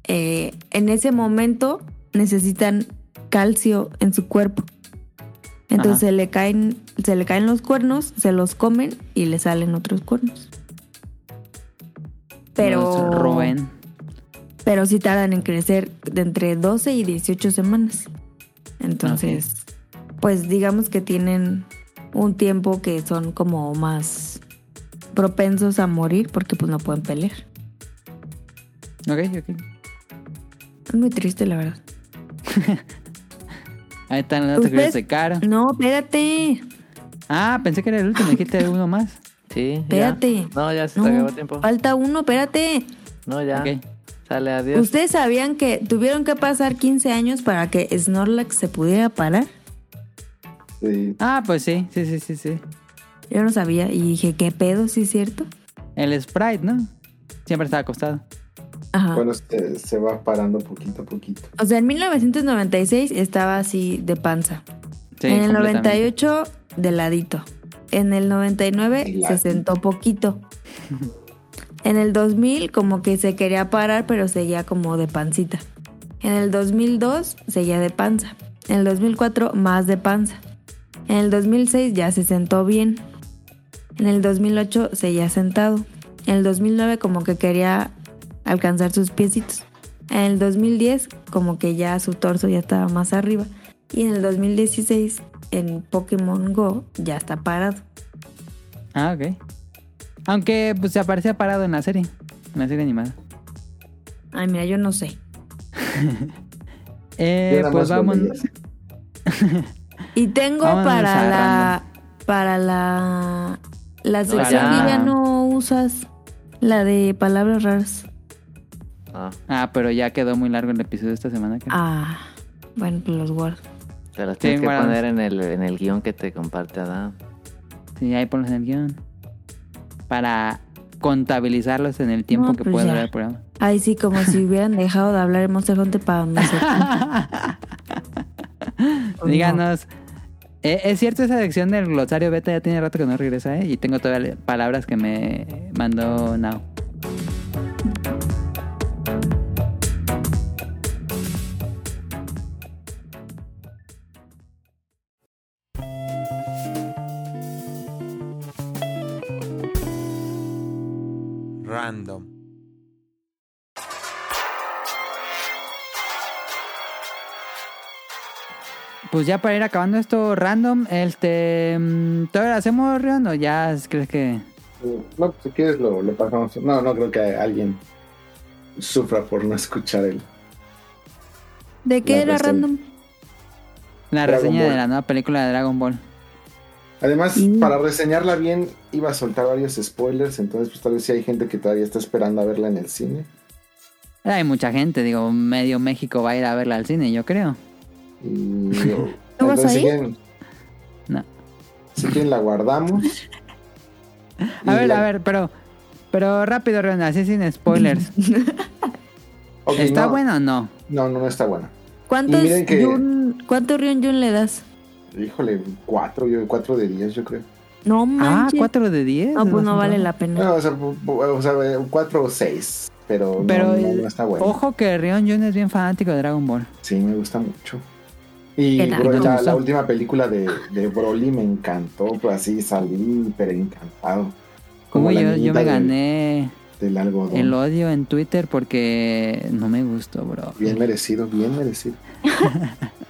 Speaker 1: eh, en ese momento necesitan calcio en su cuerpo. Entonces
Speaker 2: Ajá.
Speaker 1: se le caen, se le caen los cuernos, se los comen y le salen otros cuernos. Pero,
Speaker 2: roen.
Speaker 1: pero sí tardan en crecer de entre 12 y 18 semanas. Entonces, pues digamos que tienen un tiempo que son como más propensos a morir porque pues no pueden pelear.
Speaker 2: Ok, ok.
Speaker 1: Es muy triste, la verdad.
Speaker 2: Ahí están los datos de Caro.
Speaker 1: No, espérate.
Speaker 2: Ah, pensé que era el último. Dijiste uno más.
Speaker 4: Sí. ya.
Speaker 1: Espérate.
Speaker 4: No, ya se
Speaker 1: No,
Speaker 4: te acabó tiempo.
Speaker 1: falta uno, espérate.
Speaker 4: No, ya.
Speaker 2: Ok.
Speaker 4: Sale, adiós.
Speaker 1: ¿Ustedes sabían que tuvieron que pasar 15 años para que Snorlax se pudiera parar?
Speaker 3: Sí.
Speaker 2: Ah, pues sí, sí, sí, sí, sí.
Speaker 1: Yo no sabía y dije, ¿qué pedo? ¿Sí es cierto?
Speaker 2: El Sprite, ¿no? Siempre estaba acostado.
Speaker 1: Ajá.
Speaker 3: Bueno, se, se va parando poquito a poquito.
Speaker 1: O sea, en 1996 estaba así de panza.
Speaker 2: Sí,
Speaker 1: en el
Speaker 2: completamente.
Speaker 1: 98 de ladito. En el 99
Speaker 3: De
Speaker 1: se sentó poquito. En el 2000 como que se quería parar, pero seguía como de pancita. En el 2002 seguía de panza. En el 2004 más de panza. En el 2006 ya se sentó bien. En el 2008 seguía sentado. En el 2009 como que quería alcanzar sus piecitos. En el 2010 como que ya su torso ya estaba más arriba. Y en el 2016 en Pokémon Go ya está parado.
Speaker 2: Ah, ok. Aunque pues se aparecía parado en la serie. En la serie animada.
Speaker 1: Ay, mira, yo no sé.
Speaker 2: Eh, pues vamos.
Speaker 1: Y tengo
Speaker 2: Vámonos
Speaker 1: para
Speaker 2: a
Speaker 1: la para la la sección
Speaker 4: ya.
Speaker 1: que ya no usas la de palabras raras.
Speaker 4: Ah,
Speaker 2: Ah, pero ya quedó muy largo el episodio de esta semana. creo.
Speaker 1: Ah, bueno, pues los guardo.
Speaker 4: te las tienes que poner en el, en el guion que te comparte Adam.
Speaker 2: Sí, ahí ponlos en el guion. Para contabilizarlos en el tiempo
Speaker 1: No,
Speaker 2: que
Speaker 1: pues
Speaker 2: puede durar el programa.
Speaker 1: Ay, sí, como si hubieran dejado de hablar en Monster Hunter para no sé. Pues
Speaker 2: Díganos. Es cierto, esa sección del glosario beta ya tiene rato que no regresa, ¿eh? Y tengo todavía palabras que me mandó Now. Pues ya para ir acabando esto random, este. mm, ¿Todavía lo hacemos, Rion? ¿O ya crees que.?
Speaker 3: No, pues, si quieres lo, lo pasamos. No, no creo que alguien sufra por no escuchar el.
Speaker 1: ¿De qué
Speaker 3: La
Speaker 1: era
Speaker 3: reseña.
Speaker 1: random?
Speaker 2: La
Speaker 3: Dragon
Speaker 2: reseña de la nueva película de Dragon Ball.
Speaker 3: Además,
Speaker 1: Mm.
Speaker 3: para reseñarla bien, iba a soltar varios spoilers. Entonces, pues tal vez sí hay gente que todavía está esperando a verla en el cine.
Speaker 2: Hay mucha gente, digo, medio México va a ir a verla al cine, yo creo.
Speaker 3: Y,
Speaker 1: ¿Tú vas
Speaker 3: entonces,
Speaker 1: a
Speaker 3: si
Speaker 1: ir?
Speaker 3: quieren,
Speaker 2: No.
Speaker 3: si quieren, la guardamos.
Speaker 2: A ver,
Speaker 3: la-
Speaker 2: a ver, pero. Pero rápido, Rion, así sin spoilers. ¿Está
Speaker 3: no,
Speaker 2: bueno o no?
Speaker 3: No, no, no está buena.
Speaker 1: ¿Cuántos
Speaker 3: que-
Speaker 1: ¿Cuánto Rion Yun le das?
Speaker 3: Híjole, cuatro, yo, cuatro de diez, yo creo.
Speaker 1: No
Speaker 2: Ah,
Speaker 1: manches.
Speaker 2: 4 de 10.
Speaker 1: No, pues no vale la pena.
Speaker 3: No, o sea, o sea, cuatro o seis. Pero, no-
Speaker 2: Pero
Speaker 3: no, no está bueno.
Speaker 2: Ojo que Rion Jun es bien fanático de Dragon Ball.
Speaker 3: Sí, me gusta mucho. Y bro,
Speaker 2: ¿Y te
Speaker 3: la, la última película de, de Broly me encantó, pues así salí, pero encantado. Como
Speaker 2: Uy, yo, yo me gané
Speaker 3: Del
Speaker 2: el odio en Twitter porque no me gustó, bro.
Speaker 3: Bien merecido, bien merecido.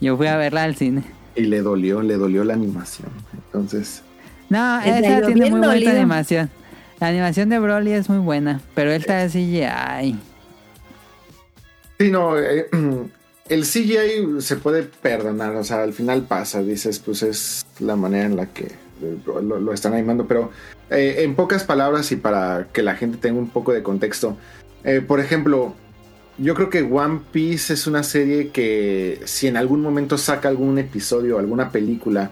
Speaker 2: Yo fui a verla al cine.
Speaker 3: Y le dolió, le dolió la animación. Entonces,
Speaker 2: No, esa tiene muy buena
Speaker 1: dolido.
Speaker 2: animación. La animación de Broly es muy buena, pero él está de CGI.
Speaker 3: Sí, no, eh, el CGI se puede perdonar, o sea, al final pasa, dices, pues es la manera en la que lo, lo están animando, pero eh, en pocas palabras y para que la gente tenga un poco de contexto, eh, por ejemplo, yo creo que One Piece es una serie que si en algún momento saca algún episodio, alguna película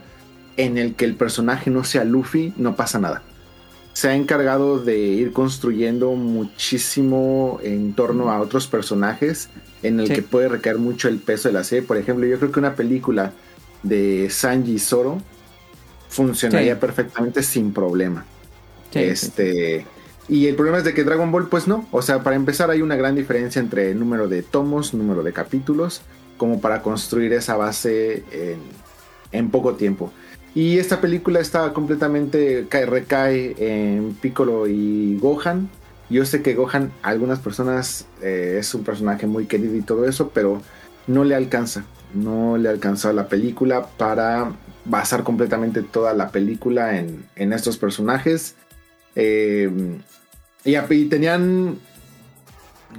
Speaker 3: en el que el personaje no sea Luffy, no pasa nada se ha encargado de ir construyendo muchísimo en torno a otros personajes en el
Speaker 2: Sí.
Speaker 3: que puede recaer mucho el peso de la serie. Por ejemplo, yo creo que una película de Sanji y Zoro funcionaría
Speaker 2: Sí.
Speaker 3: perfectamente sin problema.
Speaker 2: Sí,
Speaker 3: este y el problema es de que Dragon Ball pues no, o sea, para empezar hay una gran diferencia entre el número de tomos, número de capítulos, como para construir esa base en, en poco tiempo. Y esta película está completamente cae, recae en Piccolo y Gohan. Yo sé que Gohan, a algunas personas eh, es un personaje muy querido y todo eso, pero no le alcanza. No le alcanza la película para basar completamente toda la película en, en estos personajes. Eh, y tenían,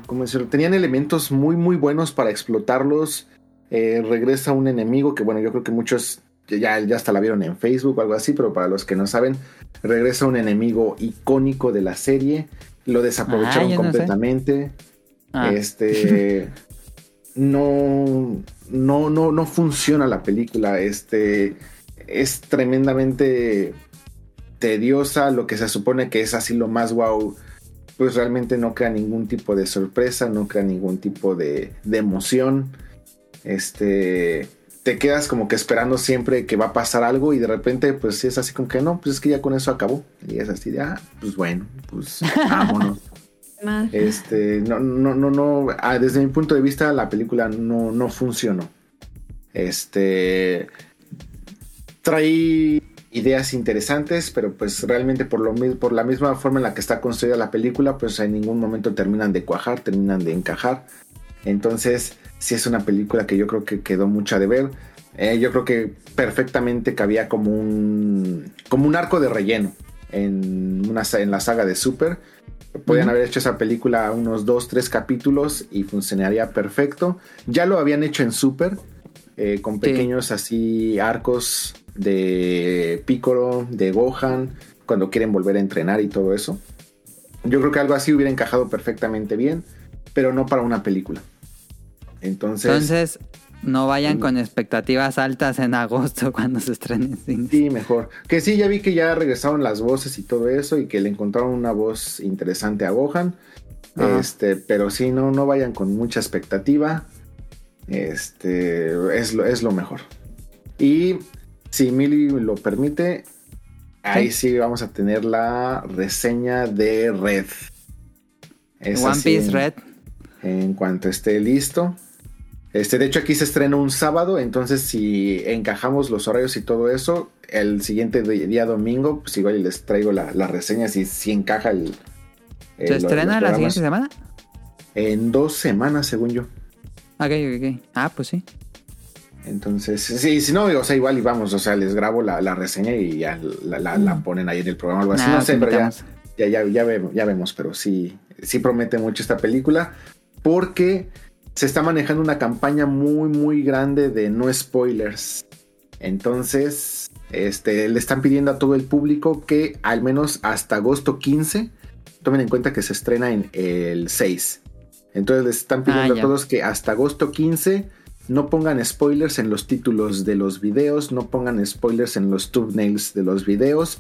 Speaker 3: ¿cómo decirlo? Tenían elementos muy, muy buenos para explotarlos. Eh, regresa un enemigo que, bueno, yo creo que muchos ya, ya hasta la vieron en Facebook o algo así, pero para los que no saben, regresa un enemigo icónico de la serie. Lo desaprovecharon
Speaker 2: Ah, no
Speaker 3: completamente.
Speaker 2: Ah,
Speaker 3: Este. No, no, no, no funciona la película. Este es tremendamente tediosa. Lo que se supone que es así lo más wow. Pues realmente no crea ningún tipo de sorpresa, no crea ningún tipo de, de emoción. Este. Te quedas como que esperando siempre que va a pasar algo y de repente, pues es así como que no, pues es que ya con eso acabó. Y es así de, ah, pues bueno, pues vámonos. Este, no, no, no, no. ah, desde mi punto de vista, la película no, no funcionó. Este. Trae ideas interesantes, pero pues realmente por, lo, por la misma forma en la que está construida la película, pues en ningún momento terminan de cuajar, terminan de encajar. Entonces, sí es una película que yo creo que quedó mucha de ver. Eh, yo creo que perfectamente cabía como un, como un arco de relleno en, una, en la saga de Super. Podían haber hecho esa película unos dos, tres capítulos y funcionaría perfecto. Ya lo habían hecho en Super, eh, con pequeños así arcos de Piccolo, de Gohan, cuando quieren volver a entrenar y todo eso. Yo creo que algo así hubiera encajado perfectamente bien, pero no para una película. Entonces,
Speaker 2: Entonces, no vayan
Speaker 3: Mm.
Speaker 2: con expectativas altas en agosto cuando se estrene en cine.
Speaker 3: sí, mejor. Que sí, ya vi que ya regresaron las voces y todo eso y que le encontraron una voz interesante a Gohan.
Speaker 2: Ajá.
Speaker 3: Este, pero sí, no, no vayan con mucha expectativa. Este, es lo, es lo mejor. Y si Mili lo permite, ahí sí vamos a tener la reseña de Red. Es
Speaker 2: One Piece
Speaker 3: en-
Speaker 2: Red.
Speaker 3: en cuanto esté listo. Este, de hecho, aquí se estrena un sábado, entonces si encajamos los horarios y todo eso, el siguiente día domingo, pues igual les traigo la, la reseña si, si encaja el. el-
Speaker 2: ¿Se
Speaker 3: los-
Speaker 2: estrena
Speaker 3: los
Speaker 2: la siguiente semana?
Speaker 3: En dos semanas, según yo.
Speaker 2: Ok, ok, ok. Ah, pues sí.
Speaker 3: Entonces, sí, si no, o sea, igual y vamos, o sea, les grabo la, la reseña y ya la, la- la ponen ahí en el programa o algo así.
Speaker 2: Nah,
Speaker 3: no sé, pero ya, ya, ya, vemos, ya vemos, pero sí, sí promete mucho esta película porque se está manejando una campaña muy, muy grande de no spoilers. Entonces, este, le están pidiendo a todo el público que al menos hasta agosto 15, tomen en cuenta que se estrena en el 6. Entonces les están pidiendo
Speaker 2: Ah,
Speaker 3: a todos que hasta agosto 15 no pongan spoilers en los títulos de los videos, no pongan spoilers en los thumbnails de los videos,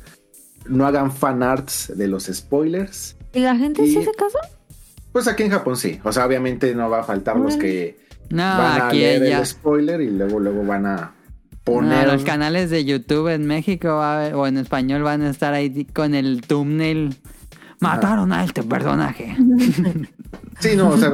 Speaker 3: no hagan fan arts de los spoilers.
Speaker 1: ¿Y la gente
Speaker 3: Y-
Speaker 1: sí hace caso?
Speaker 3: Pues aquí en Japón sí, o sea, obviamente no va a faltar los que
Speaker 2: No,
Speaker 3: van a leer
Speaker 2: ya.
Speaker 3: el spoiler y luego luego van a
Speaker 2: No,
Speaker 3: poner
Speaker 2: los canales de YouTube en México va a haber- o en español van a estar ahí con el thumbnail. Mataron a este personaje.
Speaker 3: Sí, no, o sea,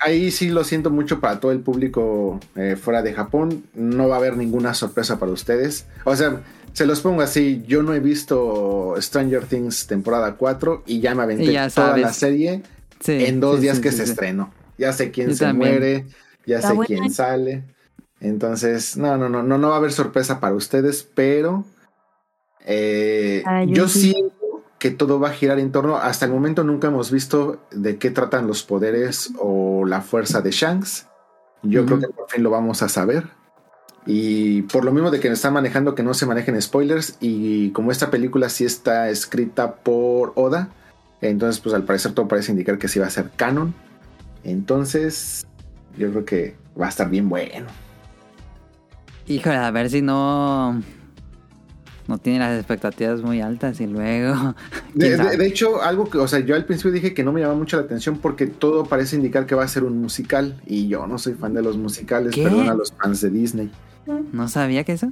Speaker 3: ahí sí lo siento mucho para todo el público eh, fuera de Japón. No va a haber ninguna sorpresa para ustedes. O sea, se los pongo así, yo no he visto Stranger Things temporada 4 y ya me aventé
Speaker 2: ya
Speaker 3: toda la serie
Speaker 2: Sí,
Speaker 3: en dos
Speaker 2: sí,
Speaker 3: días
Speaker 2: sí,
Speaker 3: que
Speaker 2: sí,
Speaker 3: se
Speaker 2: sí.
Speaker 3: estrenó. Ya sé quién
Speaker 2: Yo
Speaker 3: se
Speaker 2: también.
Speaker 3: muere, ya
Speaker 1: Está
Speaker 3: sé
Speaker 1: buena.
Speaker 3: quién sale. Entonces, no, no, no, no, no va a haber sorpresa para ustedes, pero Eh,
Speaker 1: yo
Speaker 3: yo
Speaker 1: sí.
Speaker 3: siento que todo va a girar en torno. Hasta el momento nunca hemos visto de qué tratan los poderes o la fuerza de Shanks. Yo creo que por fin lo vamos a saber. Y por lo mismo de que nos están manejando que no se manejen spoilers. Y como esta película sí está escrita por Oda, entonces pues al parecer todo parece indicar que sí va a ser canon. Entonces yo creo que va a estar bien bueno.
Speaker 2: Híjole, a ver si no. No tiene las expectativas muy altas y luego.
Speaker 3: De, hecho, algo que, o sea, yo al principio dije que no me llama mucho la atención porque todo parece indicar que va a ser un musical y yo no soy fan de los musicales,
Speaker 2: ¿Qué?
Speaker 3: perdón a los fans de Disney.
Speaker 2: No sabía que eso.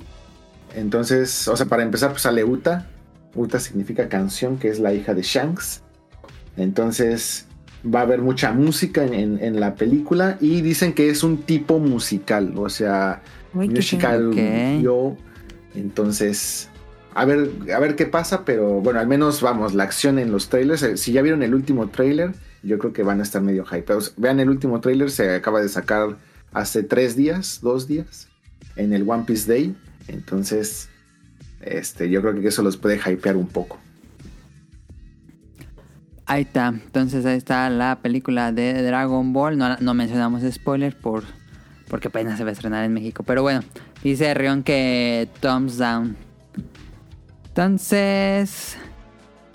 Speaker 3: Entonces, o sea, para empezar, pues sale Uta. Uta significa canción, que es la hija de Shanks. Entonces, va a haber mucha música en, en- en la película y dicen que es un tipo musical, o sea,
Speaker 1: Uy,
Speaker 3: musical yo. Entonces, a ver, a ver qué pasa, pero bueno, al menos vamos, la acción en los trailers. eh, Si ya vieron el último trailer, yo creo que van a estar medio hypeados. Vean el último trailer, se acaba de sacar hace tres días, dos días, en el One Piece Day. Entonces, este, yo creo que eso los puede hypear un poco.
Speaker 2: Ahí está. Entonces ahí está la película de Dragon Ball. No, no mencionamos spoiler por, porque apenas se va a estrenar en México. Pero bueno, dice Rion que thumbs down. Entonces,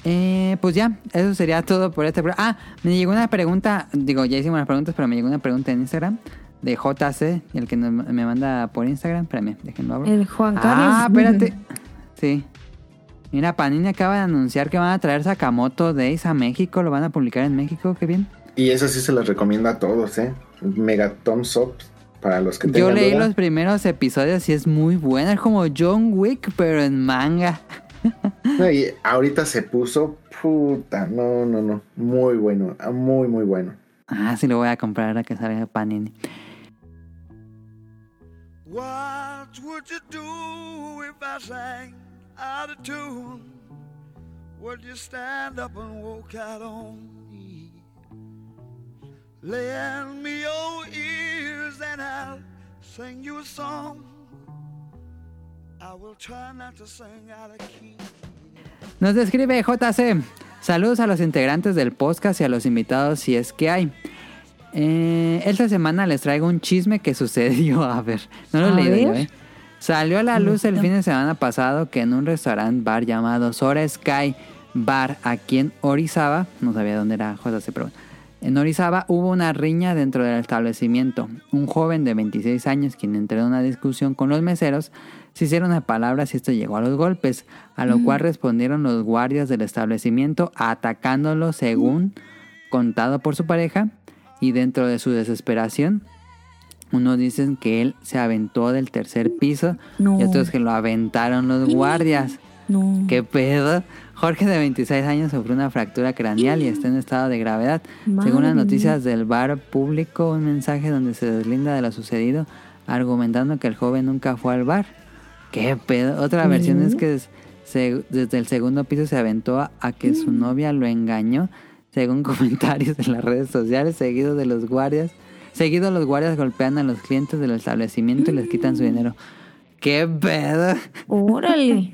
Speaker 2: eh, pues ya, eso sería todo por este programa. Ah, me llegó una pregunta. Digo, ya hicimos las preguntas, pero me llegó una pregunta en Instagram de JC, el que nos- me manda por Instagram. Espérame, déjenlo abro.
Speaker 1: El Juan Carlos.
Speaker 2: Ah, espérate. Sí. Mira, Panini acaba de anunciar que van a traer Sakamoto Days a México. Lo van a publicar en México. Qué bien.
Speaker 3: Y eso sí se los recomiendo a todos, ¿eh? Mega thumbs up para los que
Speaker 2: Yo leí
Speaker 3: duda.
Speaker 2: los primeros episodios y es muy buena. Es como John Wick, pero en manga.
Speaker 3: No, y ahorita se puso puta, no, no, no, muy bueno, muy, muy bueno.
Speaker 2: Ah, sí lo voy a comprar ahora que salga Panini.
Speaker 6: What would you do if I sang out of tune? Would you stand up and walk out on me? Lend me your ears and I'll sing you a song. I will try not to sing out of key.
Speaker 2: Nos describe JC. Saludos a los integrantes del podcast y a los invitados si es que hay. Eh, esta semana les traigo un chisme que sucedió. A ver, no lo he
Speaker 1: A
Speaker 2: leído yo. ¿eh? Salió a la luz el fin de semana pasado que en un restaurante bar llamado Sora Sky Bar aquí en Orizaba, no sabía dónde era pero bueno, en Orizaba hubo una riña dentro del establecimiento. Un joven de 26 años, quien entró en una discusión con los meseros, se hicieron de palabras y esto llegó a los golpes, a lo cual respondieron los guardias del establecimiento atacándolo según contado por su pareja y dentro de su desesperación unos dicen que él se aventó del tercer piso
Speaker 1: No.
Speaker 2: y otros que lo aventaron los guardias.
Speaker 1: No.
Speaker 2: ¿Qué pedo? Jorge de 26 años sufrió una fractura craneal y está en estado de gravedad.
Speaker 1: Madre
Speaker 2: Según las
Speaker 1: mía.
Speaker 2: noticias del bar público, un mensaje donde se deslinda de lo sucedido, argumentando que el joven nunca fue al bar. ¿Qué pedo? Otra versión es que se- desde el segundo piso se aventó a, a que su novia lo engañó, según comentarios en las redes sociales, seguido de los guardias. Seguido los guardias golpean a los clientes del establecimiento y les quitan su dinero. ¿Qué pedo?
Speaker 1: Órale.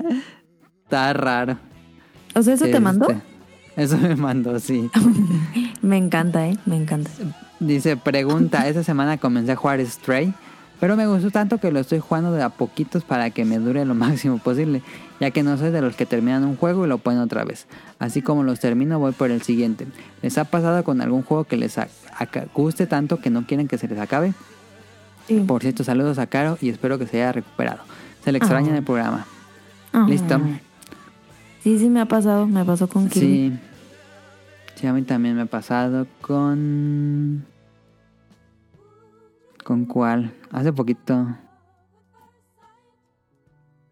Speaker 2: Está raro.
Speaker 1: O sea, ¿eso te mandó?
Speaker 2: Este, Eso me mandó, sí.
Speaker 1: Me encanta, ¿eh? Me encanta.
Speaker 2: Dice, pregunta, esta semana comencé a jugar Stray, pero me gustó tanto que lo estoy jugando de a poquitos para que me dure lo máximo posible, ya que no soy de los que terminan un juego y lo ponen otra vez. Así como los termino, voy por el siguiente. ¿Les ha pasado con algún juego que les guste tanto que no quieren que se les acabe?
Speaker 1: Sí.
Speaker 2: Por cierto, saludos a Caro y espero que se haya recuperado. Se le extraña en el programa. Listo.
Speaker 1: Sí, sí, me ha pasado. Me pasó con Kirby.
Speaker 2: Sí. Sí, a mí también me ha pasado con... ¿Con cuál? Hace poquito.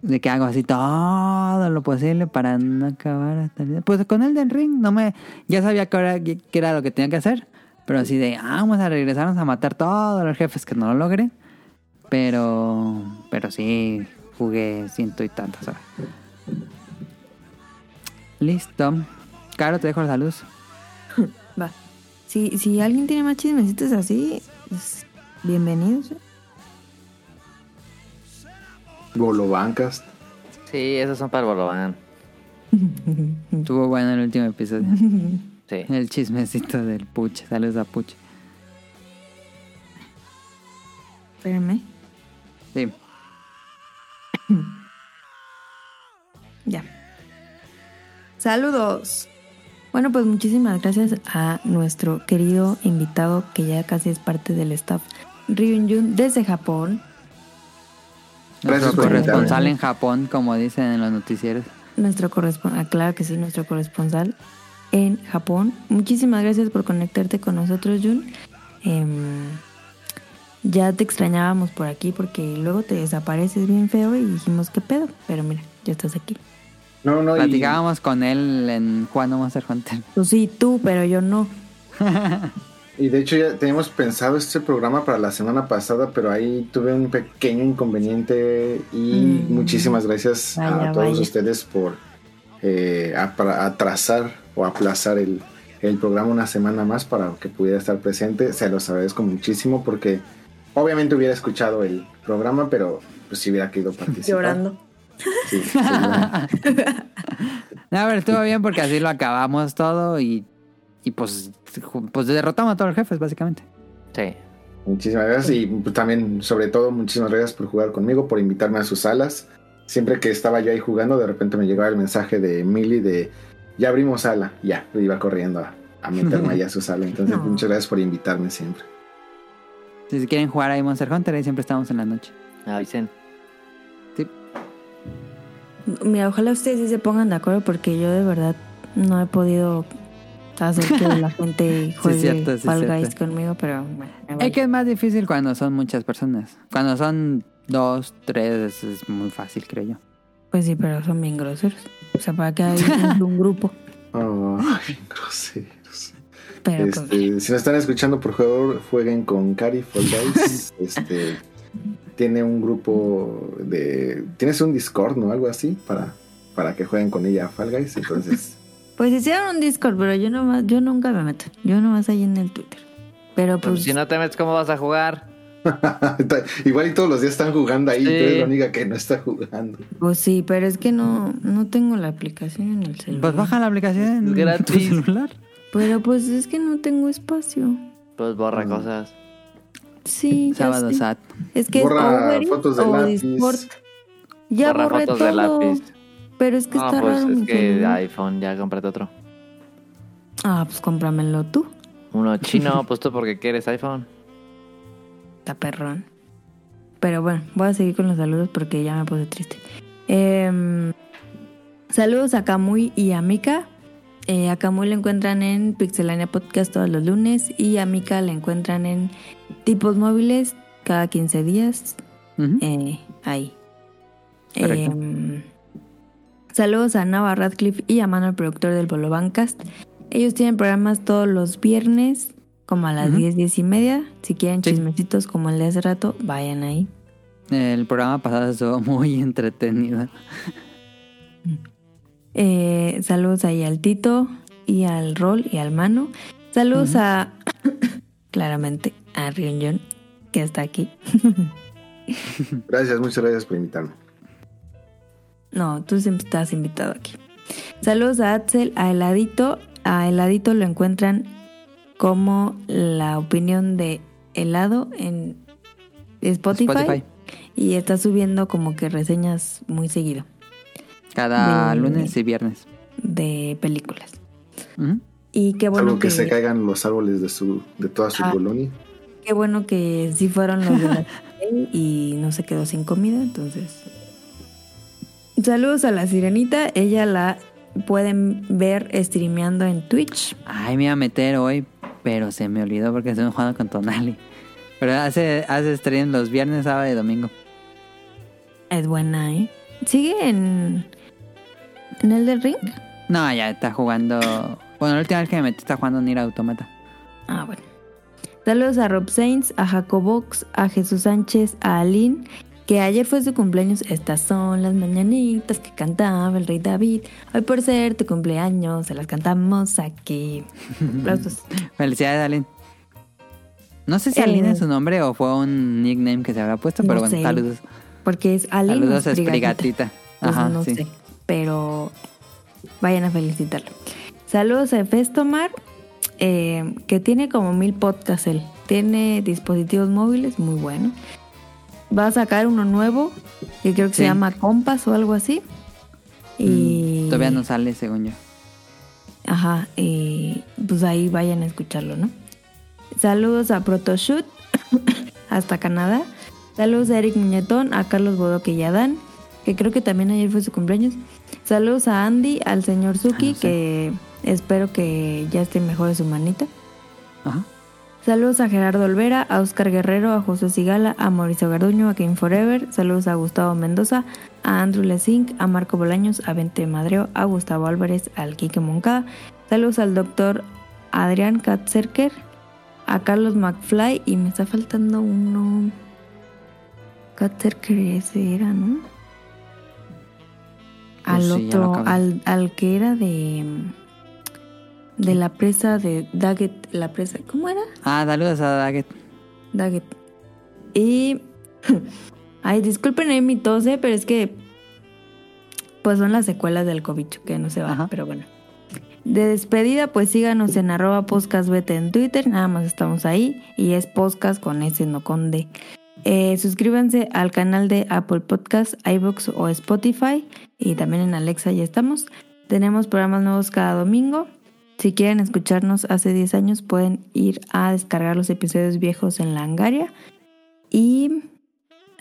Speaker 2: De que hago así todo lo posible para no acabar hasta el. Pues con el del ring, no me... Ya sabía que, ahora, que era lo que tenía que hacer. Pero así de, ah, vamos a regresarnos a matar todos los jefes que no lo logré. Pero... Pero sí, jugué ciento y tantas. Listo. Caro, te dejo la luz.
Speaker 1: Va. Si, si alguien tiene más chismecitos así, pues, bienvenidos.
Speaker 3: Golobancas.
Speaker 4: Sí, esos son para el Bolovan.
Speaker 2: Estuvo bueno el último episodio.
Speaker 4: Sí.
Speaker 2: El chismecito del Puch. Saludos a Puch.
Speaker 1: Espérame.
Speaker 2: Sí.
Speaker 1: Ya. Saludos. Bueno, pues muchísimas gracias a nuestro querido invitado que ya casi es parte del staff, Ryun Jun, desde Japón.
Speaker 2: Nuestro corresponsal en Japón, como dicen en los noticieros.
Speaker 1: Nuestro corresponsal, claro que sí, nuestro corresponsal en Japón. Muchísimas gracias por conectarte con nosotros, Jun. Em, ya te extrañábamos por aquí porque luego te desapareces bien feo y dijimos, ¿qué pedo? Pero mira, ya estás aquí.
Speaker 3: No, no, y,
Speaker 2: Platicábamos con él en jugando Monster Hunter.
Speaker 1: Pues sí, tú, pero yo no.
Speaker 3: y de hecho ya teníamos pensado este programa para la semana pasada, pero ahí tuve un pequeño inconveniente y
Speaker 1: Mm.
Speaker 3: muchísimas gracias
Speaker 1: Vaya,
Speaker 3: a todos
Speaker 1: vaya.
Speaker 3: ustedes por eh, atrasar o aplazar el, el programa una semana más para que pudiera estar presente. Se los agradezco muchísimo porque obviamente hubiera escuchado el programa, pero pues si hubiera querido participar.
Speaker 1: Llorando.
Speaker 3: Sí, sí, no.
Speaker 2: Pero estuvo bien porque así lo acabamos todo y, y pues, pues derrotamos a todos los jefes, básicamente.
Speaker 4: Sí.
Speaker 3: Muchísimas gracias y pues, también, sobre todo, muchísimas gracias por jugar conmigo, por invitarme a sus salas. Siempre que estaba yo ahí jugando, de repente me llegaba el mensaje de Millie de ya abrimos sala, ya, iba corriendo a, a meterme allá a su sala. Entonces,
Speaker 1: No.
Speaker 3: muchas gracias por invitarme siempre.
Speaker 2: Si quieren jugar ahí Monster Hunter, ahí siempre estamos en la noche.
Speaker 4: Avisen.
Speaker 2: Sí.
Speaker 1: Mira, ojalá ustedes sí se pongan de acuerdo porque yo de verdad no he podido hacer que la gente juegue
Speaker 2: cierto, sí,
Speaker 1: Fall. Guys conmigo, pero bueno.
Speaker 2: Es que es más difícil cuando son muchas personas. Cuando son dos, tres, es muy fácil, creo yo.
Speaker 1: Pues sí, pero son bien groseros. O sea, para que hay un grupo.
Speaker 3: Ay, groseros.
Speaker 1: Pero pues,
Speaker 3: Este, si nos están escuchando, por favor, jueguen con Cari Fall Guys. este, tiene un grupo de. Tienes un Discord, ¿no? Algo así, para, para que jueguen con ella a Fall Guys. Entonces.
Speaker 1: Pues hicieron un Discord, pero yo no yo nunca me meto. Yo nomás ahí en el Twitter. Pero
Speaker 4: Pues, si no te metes, ¿cómo vas a jugar?
Speaker 3: Igual y todos los días están jugando ahí,
Speaker 4: Sí.
Speaker 3: tú eres la única que no está jugando.
Speaker 1: pues sí, pero es que no no tengo la aplicación en el celular.
Speaker 2: Pues baja la aplicación en
Speaker 4: Es
Speaker 2: tu
Speaker 4: gratis.
Speaker 2: celular.
Speaker 1: Pero pues es que no tengo espacio.
Speaker 4: Pues borra
Speaker 3: Mm.
Speaker 4: cosas.
Speaker 1: Sí,
Speaker 2: Sábado. SAT.
Speaker 1: Es que
Speaker 3: Borra
Speaker 1: es
Speaker 3: fotos de
Speaker 1: o
Speaker 3: lápiz.
Speaker 1: Discord. Ya
Speaker 4: borra
Speaker 1: borré
Speaker 4: fotos
Speaker 1: todo.
Speaker 4: de lápiz.
Speaker 1: Pero es que
Speaker 4: No,
Speaker 1: está
Speaker 4: pues
Speaker 1: raro
Speaker 4: es que
Speaker 1: celular.
Speaker 4: iPhone, ya cómprate otro.
Speaker 1: Ah, pues cómpramelo tú.
Speaker 4: Uno chino, pues tú porque quieres iPhone.
Speaker 1: Está perrón. Pero bueno, voy a seguir con los saludos porque ya me puse triste. Em, saludos a Kamui y a Mika. Eh, a Kamui la encuentran en Pixelania Podcast todos los lunes y a Mika la encuentran en Tipos Móviles cada 15 días. Eh, ahí.
Speaker 2: Correcto.
Speaker 1: Saludos a Nava Radcliffe y a Mano, el productor del Bolo Bancast. Ellos tienen programas todos los viernes, como a las
Speaker 2: Ujú.
Speaker 1: 10, 10 y media. Si quieren
Speaker 2: Sí.
Speaker 1: chismecitos como el de hace rato, vayan ahí.
Speaker 2: El programa pasado estuvo muy entretenido.
Speaker 1: Eh, saludos ahí al Tito y al Rol y al Mano. Saludos a, claramente, a Ryunjon, que está aquí.
Speaker 3: Gracias, muchas gracias por invitarme.
Speaker 1: No, tú siempre estás invitado aquí. Saludos a Axel, a Heladito. A Heladito lo encuentran como la opinión de helado en Spotify,
Speaker 2: Spotify.
Speaker 1: y está subiendo como que reseñas muy seguido
Speaker 2: Cada
Speaker 1: De-
Speaker 2: lunes y viernes.
Speaker 1: de películas. Y qué bueno
Speaker 3: Salvo que,
Speaker 1: que,
Speaker 3: se caigan los árboles de su de toda su
Speaker 1: Ah.
Speaker 3: colonia.
Speaker 1: qué bueno que sí fueron los de la y no se quedó sin comida, entonces. Saludos a la sirenita, ella la pueden ver streameando en Twitch.
Speaker 2: Ay, me iba a meter hoy, pero se me olvidó porque estoy jugando con Tonali. Pero hace, hace stream los viernes, sábado y domingo.
Speaker 1: Es buena, ¿eh? ¿Sigue en, en el del ring?
Speaker 2: No, ya está jugando. Bueno, la última vez que me metí está jugando Nier Automata.
Speaker 1: Ah, bueno. Saludos a Rob Sainz, a Jacobox, a Jesús Sánchez, a Aline, que ayer fue su cumpleaños. Estas son las mañanitas que cantaba el rey David. Hoy por ser tu cumpleaños, se las cantamos aquí. Aplausos.
Speaker 2: Felicidades, Aline. No sé si
Speaker 1: Eh,
Speaker 2: Aline es su nombre o fue un nickname que se habrá puesto,
Speaker 1: no
Speaker 2: pero bueno,
Speaker 1: sé.
Speaker 2: saludos.
Speaker 1: Porque es Aline.
Speaker 2: Saludos a.
Speaker 1: Pues
Speaker 2: Ajá,
Speaker 1: no
Speaker 2: sí.
Speaker 1: sé. Pero vayan a felicitarlo. Saludos a Festomar, eh, que tiene como mil podcasts él. Tiene dispositivos móviles, muy bueno. Va a sacar uno nuevo, que creo que se llama Compass o algo así. Y
Speaker 7: Mm, Todavía no sale, según yo.
Speaker 1: Ajá, y pues ahí vayan a escucharlo, ¿no? Saludos a Protoshoot, hasta Canadá. Saludos a Eric Muñetón, a Carlos Bodoque y a Dan, que creo que también ayer fue su cumpleaños. Saludos a Andy, al señor Suki,
Speaker 7: Ah, no sé.
Speaker 1: que espero que ya esté mejor de su manita.
Speaker 7: Ajá.
Speaker 1: Saludos a Gerardo Olvera, a Oscar Guerrero, a José Sigala, a Mauricio Garduño, a Game Forever. Saludos a Gustavo Mendoza, a Andrew Lesink, a Marco Bolaños, a Vente Madreo, a Gustavo Álvarez, al Quique Moncada. Saludos al doctor Adrián Katzerker, a Carlos McFly y me está faltando uno. Katzerker ese era, ¿no? Al
Speaker 7: Pues sí, lo
Speaker 1: otro, al, al que era de de la presa de Daggett, la presa, ¿cómo era?
Speaker 7: Ah, saludos a Daggett.
Speaker 1: Daggett. Y. Ay, disculpen ahí mi tos, ¿eh? pero es que. Pues son las secuelas del COVID que no se va,
Speaker 7: Ajá.
Speaker 1: pero bueno. De despedida, pues síganos en arroba podcastvete en Twitter, nada más estamos ahí. Y es podcast con S, no con D. Eh, suscríbanse al canal de Apple Podcast, iVoox o Spotify. Y también en Alexa ya estamos. Tenemos programas nuevos cada domingo. Si quieren escucharnos hace 10 años, pueden ir a descargar los episodios viejos en la Angaria. Y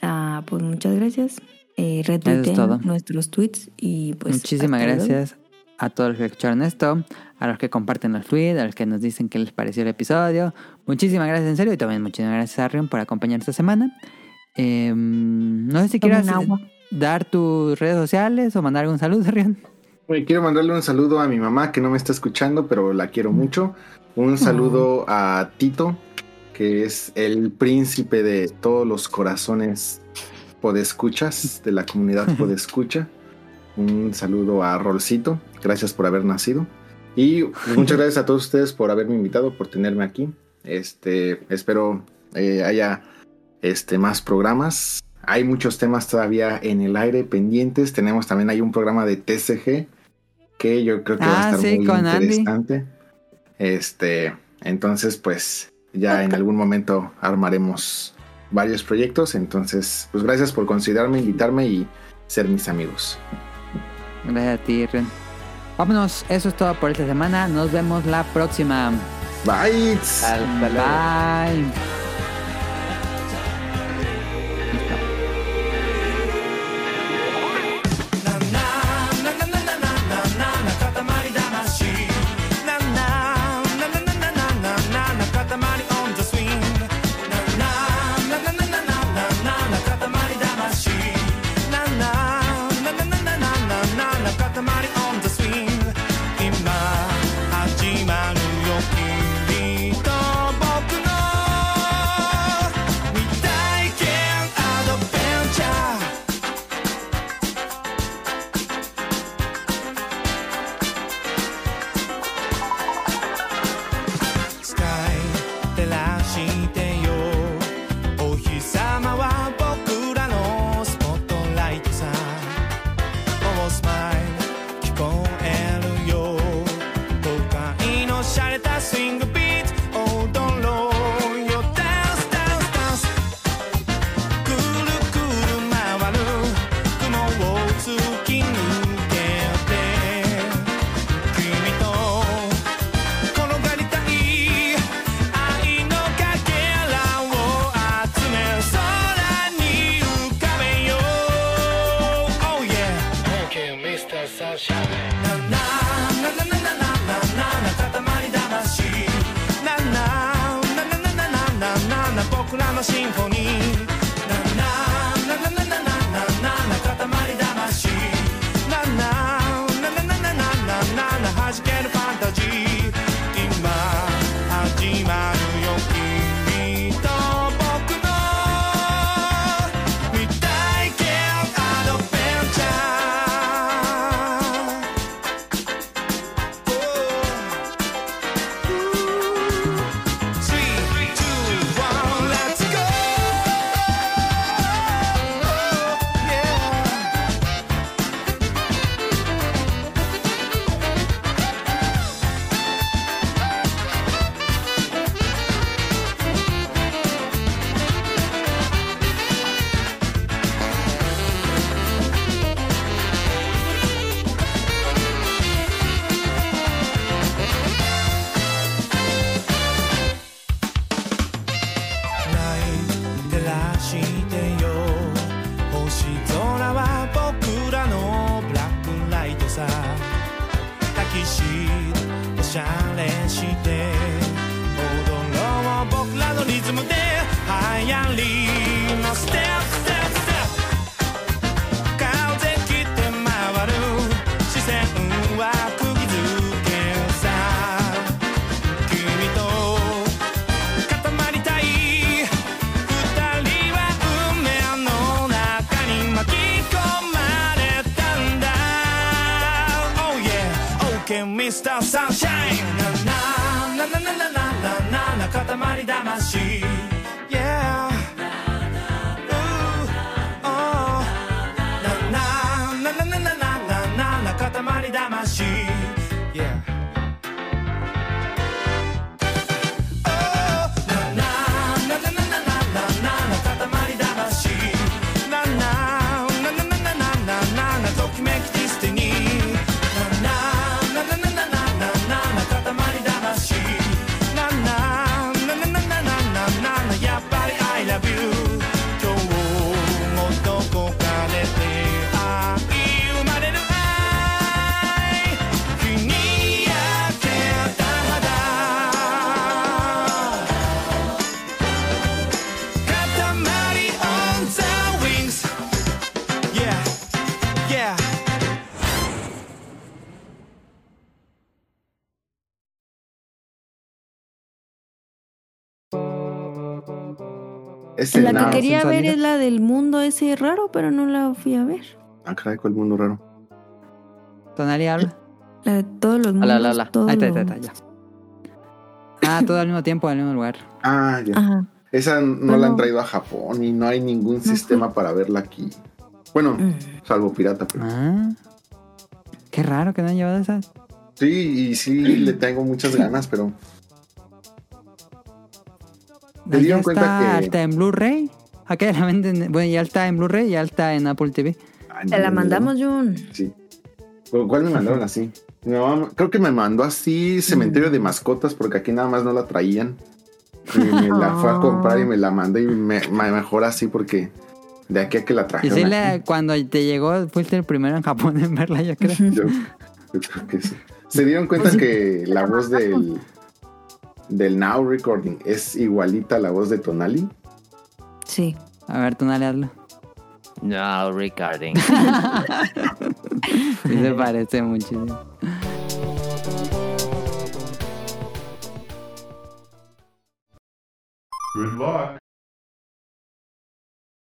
Speaker 1: ah, pues muchas gracias. Eh, retuiteen nuestros tweets y pues.
Speaker 7: Muchísimas gracias a todos los que escucharon esto, a los que comparten los tweets, a los que nos dicen qué les pareció el episodio. Muchísimas gracias en serio y también muchísimas gracias a Rion por acompañar esta semana. Eh, no sé si
Speaker 1: Tomen
Speaker 7: quieras
Speaker 1: agua.
Speaker 7: dar tus redes sociales o mandar algún saludo, Rion.
Speaker 3: Quiero mandarle un saludo a mi mamá que no me está escuchando, pero la quiero mucho. Un saludo a Tito, que es el príncipe de todos los corazones podescuchas de la comunidad podescucha. Un saludo a Rolcito, gracias por haber nacido. Y muchas gracias a todos ustedes por haberme invitado, por tenerme aquí. Este, espero eh, haya este, más programas. Hay muchos temas todavía en el aire pendientes. Tenemos también hay un programa de TCG que yo creo que va a
Speaker 7: Ah,
Speaker 3: estar
Speaker 7: sí,
Speaker 3: muy
Speaker 7: con Andy.
Speaker 3: interesante. Este, entonces, pues ya en algún momento armaremos varios proyectos. Entonces, pues gracias por considerarme, invitarme y ser mis amigos.
Speaker 7: Gracias a ti, Rion. Vámonos, eso es todo por esta semana. Nos vemos la próxima.
Speaker 3: Bye.
Speaker 4: Hasta luego.
Speaker 7: Bye.
Speaker 3: Ese
Speaker 1: La que
Speaker 3: nada,
Speaker 1: quería ver es la del mundo ese raro, pero no la fui a ver.
Speaker 3: Ah, caray, ¿cuál mundo raro?
Speaker 2: Tonali habla.
Speaker 1: La de todos los mundos.
Speaker 4: Hola, hola, hola.
Speaker 1: todos
Speaker 2: Ahí está, ahí está, ya. Ah, todo al mismo tiempo, al mismo lugar.
Speaker 3: Ah, ya.
Speaker 1: Ajá.
Speaker 3: Esa no la han traído a Japón y no hay ningún sistema para verla aquí. Bueno,
Speaker 1: Mm.
Speaker 3: salvo pirata, pero.
Speaker 2: Ah. Qué raro que no han llevado esas.
Speaker 3: Sí, y sí le tengo muchas ganas, pero. ¿Te dieron cuenta
Speaker 2: está
Speaker 3: que-
Speaker 2: hasta en Blu-ray. Acá ya la venden. Bueno, ya está en Blu-ray, ya está en Apple TV.
Speaker 3: Ay,
Speaker 1: Te
Speaker 3: no,
Speaker 1: la mandamos, Jun.
Speaker 3: Sí. ¿Cu- ¿Cuál me mandaron así? Creo que me mandó así Cementerio de Mascotas porque aquí nada más no la traían. Y me la fue a comprar y me la mandé y me, me- mejor así porque de aquí a que la
Speaker 2: Y
Speaker 3: trajeron. aquí,
Speaker 2: la- cuando te llegó, fuiste el primero en Japón en verla, yo creo.
Speaker 3: yo, yo creo que sí. Se dieron cuenta que la voz del, del Now Recording es igualita a la voz de Tonali.
Speaker 1: Sí.
Speaker 2: A ver, tú dale hazlo.
Speaker 4: No, recording.
Speaker 2: Sí se parece muchísimo.
Speaker 8: Good luck.